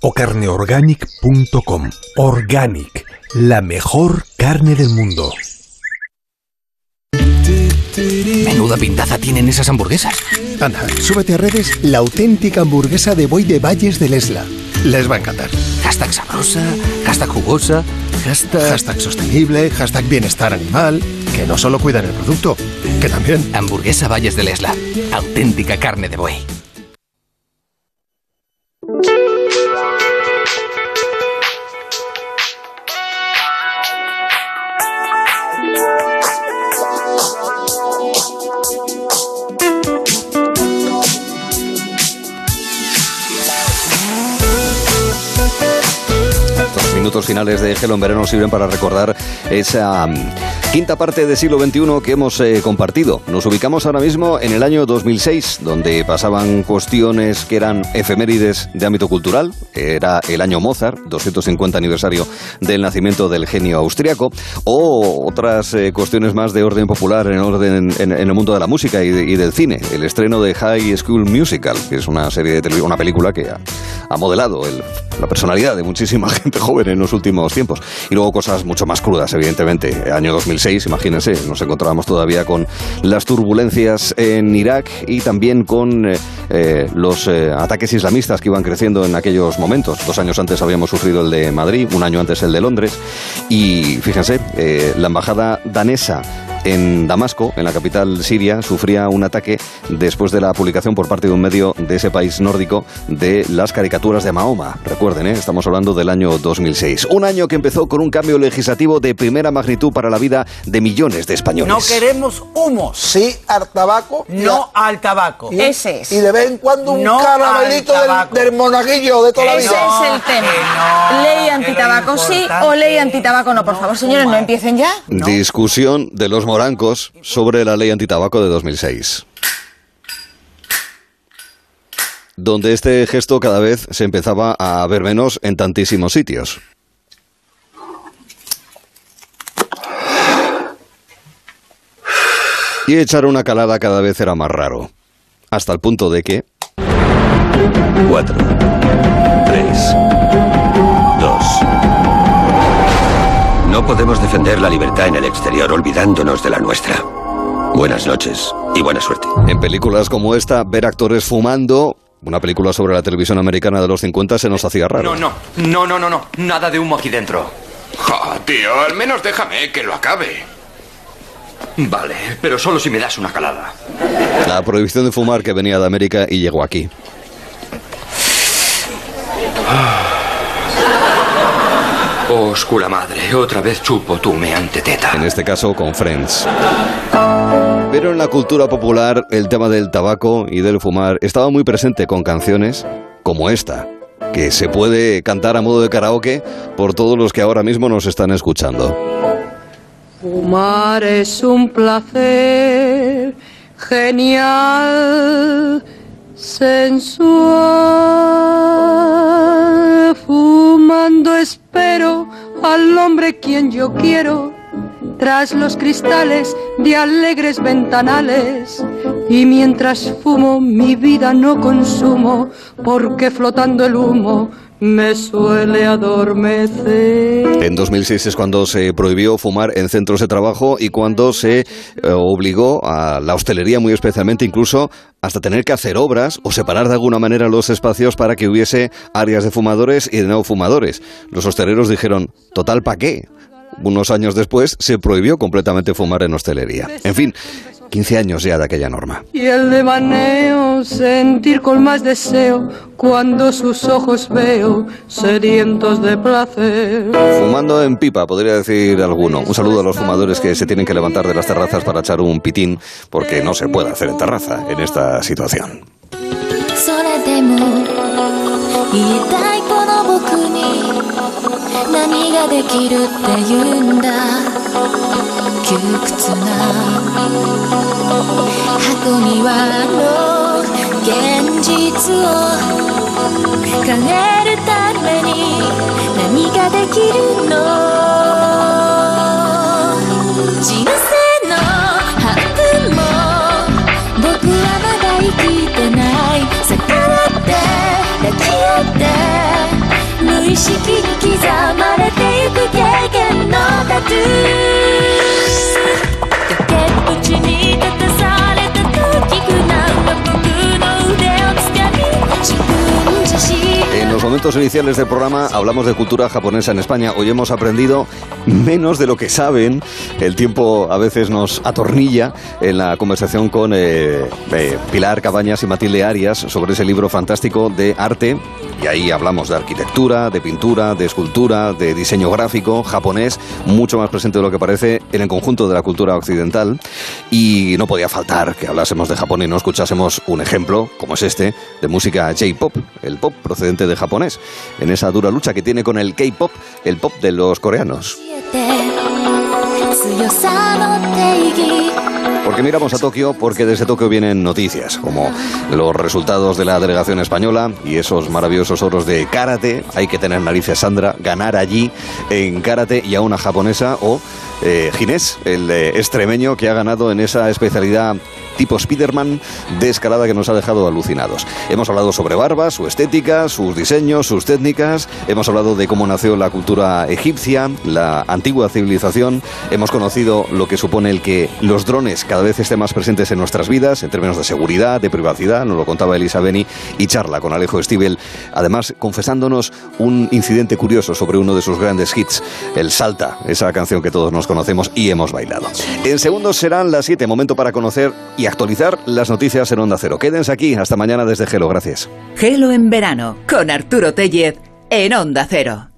o carneorganic.com. Organic, la mejor carne del mundo. Menuda pintaza tienen esas hamburguesas. Anda, súbete a redes la auténtica hamburguesa de Boy de Valles del Esla. Les va a encantar. Hashtag sabrosa, hashtag jugosa, hashtag... Hashtag sostenible, hashtag bienestar animal, que no solo cuidan el producto, que también... Hamburguesa Valles del Esla. Auténtica carne de buey. Minutos finales de Gelo en verano sirven para recordar esa quinta parte del siglo XXI que hemos eh, compartido. Nos ubicamos ahora mismo en el año 2006, donde pasaban cuestiones que eran efemérides de ámbito cultural. Era el año Mozart, 250 aniversario del nacimiento del genio austriaco, o otras eh, cuestiones más de orden popular en, orden, en, el mundo de la música y, del cine. El estreno de High School Musical, que es una serie de una película que ha, modelado la personalidad de muchísima gente joven en los últimos tiempos. Y luego cosas mucho más crudas, evidentemente. Año 2006, imagínense, nos encontrábamos todavía con las turbulencias en Irak y también con eh, eh, los eh, ataques islamistas que iban creciendo en aquellos momentos. Dos años antes habíamos sufrido el de Madrid, un año antes el de Londres. Y fíjense, la embajada danesa en Damasco, en la capital siria, sufría un ataque después de la publicación por parte de un medio de ese país nórdico de las caricaturas de Mahoma. Recuerden, ¿eh? estamos hablando del año 2006. Un año que empezó con un cambio legislativo de primera magnitud para la vida de millones de españoles. No queremos humos. Sí al tabaco. No al tabaco. Y, Ese es. Y de vez en cuando un caramelito del, monaguillo de toda la vida. Ese es el tema. ley antitabaco sí o ley antitabaco no. Por favor, señores, no empiecen ya. Discusión de los morancos sobre la ley antitabaco de 2006. Donde este gesto cada vez se empezaba a ver menos en tantísimos sitios. Y echar una calada cada vez era más raro. Hasta el punto de que... 4, 3, no podemos defender la libertad en el exterior olvidándonos de la nuestra. Buenas noches y buena suerte. En películas como esta, ver actores fumando una película sobre la televisión americana de los 50 se nos hacía raro. No, no, no, no, no, no. Nada de humo aquí dentro. tío, al menos déjame que lo acabe. Vale, pero solo si me das una calada. La prohibición de fumar que venía de América y llegó aquí. Oscura madre, otra vez chupo tu meante teta. En este caso con Friends. Pero en la cultura popular el tema del tabaco y del fumar estaba muy presente con canciones como esta, que se puede cantar a modo de karaoke por todos los que ahora mismo nos están escuchando. Fumar es un placer genial, sensual. Fumando espero al hombre quien yo quiero, tras los cristales de alegres ventanales. Y mientras fumo mi vida no consumo, porque flotando el humo me suele adormecer. En 2006 es cuando se prohibió fumar en centros de trabajo y cuando se eh, obligó a la hostelería muy especialmente incluso hasta tener que hacer obras o separar de alguna manera los espacios para que hubiese áreas de fumadores y de no fumadores. Los hosteleros dijeron, total, ¿para qué? Unos años después se prohibió completamente fumar en hostelería. En fin, 15 años ya de aquella norma. Y el de maneo, sentir con más deseo cuando sus ojos veo sedientos de placer. Fumando en pipa, podría decir alguno. Un saludo a los fumadores que se tienen que levantar de las terrazas para echar un pitín, porque no se puede hacer en terraza en esta situación. 何ができるって言うんだ？窮屈な箱庭の現実を変えるために何ができるの？人生の半分も。僕はまだ生きてない。意識に刻まれてゆく経験のタトゥー崖っぷに立たされた時くなは僕の腕を掴み自分自身 En los momentos iniciales del programa hablamos de cultura japonesa en España. Hoy hemos aprendido menos de lo que saben. El tiempo a veces nos atornilla en la conversación con eh, eh, Pilar Cabañas y Matilde Arias sobre ese libro fantástico de arte. Y ahí hablamos de arquitectura, de pintura, de escultura, de diseño gráfico japonés, mucho más presente de lo que parece en el conjunto de la cultura occidental. Y no podía faltar que hablásemos de Japón y no escuchásemos un ejemplo, como es este, de música J-pop, el pop procedente de japonés, en esa dura lucha que tiene con el K-pop, el pop de los coreanos. Porque miramos a Tokio? Porque desde Tokio vienen noticias, como los resultados de la delegación española y esos maravillosos oros de karate. Hay que tener narices, Sandra, ganar allí en karate y a una japonesa o eh, Ginés, el eh, extremeño que ha ganado en esa especialidad tipo Spiderman de escalada que nos ha dejado alucinados. Hemos hablado sobre Barba, su estética, sus diseños, sus técnicas. Hemos hablado de cómo nació la cultura egipcia, la antigua civilización. Hemos conocido lo que supone el que los drones cada vez estén más presentes en nuestras vidas, en términos de seguridad, de privacidad. Nos lo contaba Elisa Beni y charla con Alejo Stivel. Además, confesándonos un incidente curioso sobre uno de sus grandes hits, el Salta, esa canción que todos nos conocemos y hemos bailado. En segundos serán las 7, momento para conocer y actualizar las noticias en Onda Cero. Quédense aquí, hasta mañana desde Gelo, gracias. Gelo en verano, con Arturo Tellez, en Onda Cero.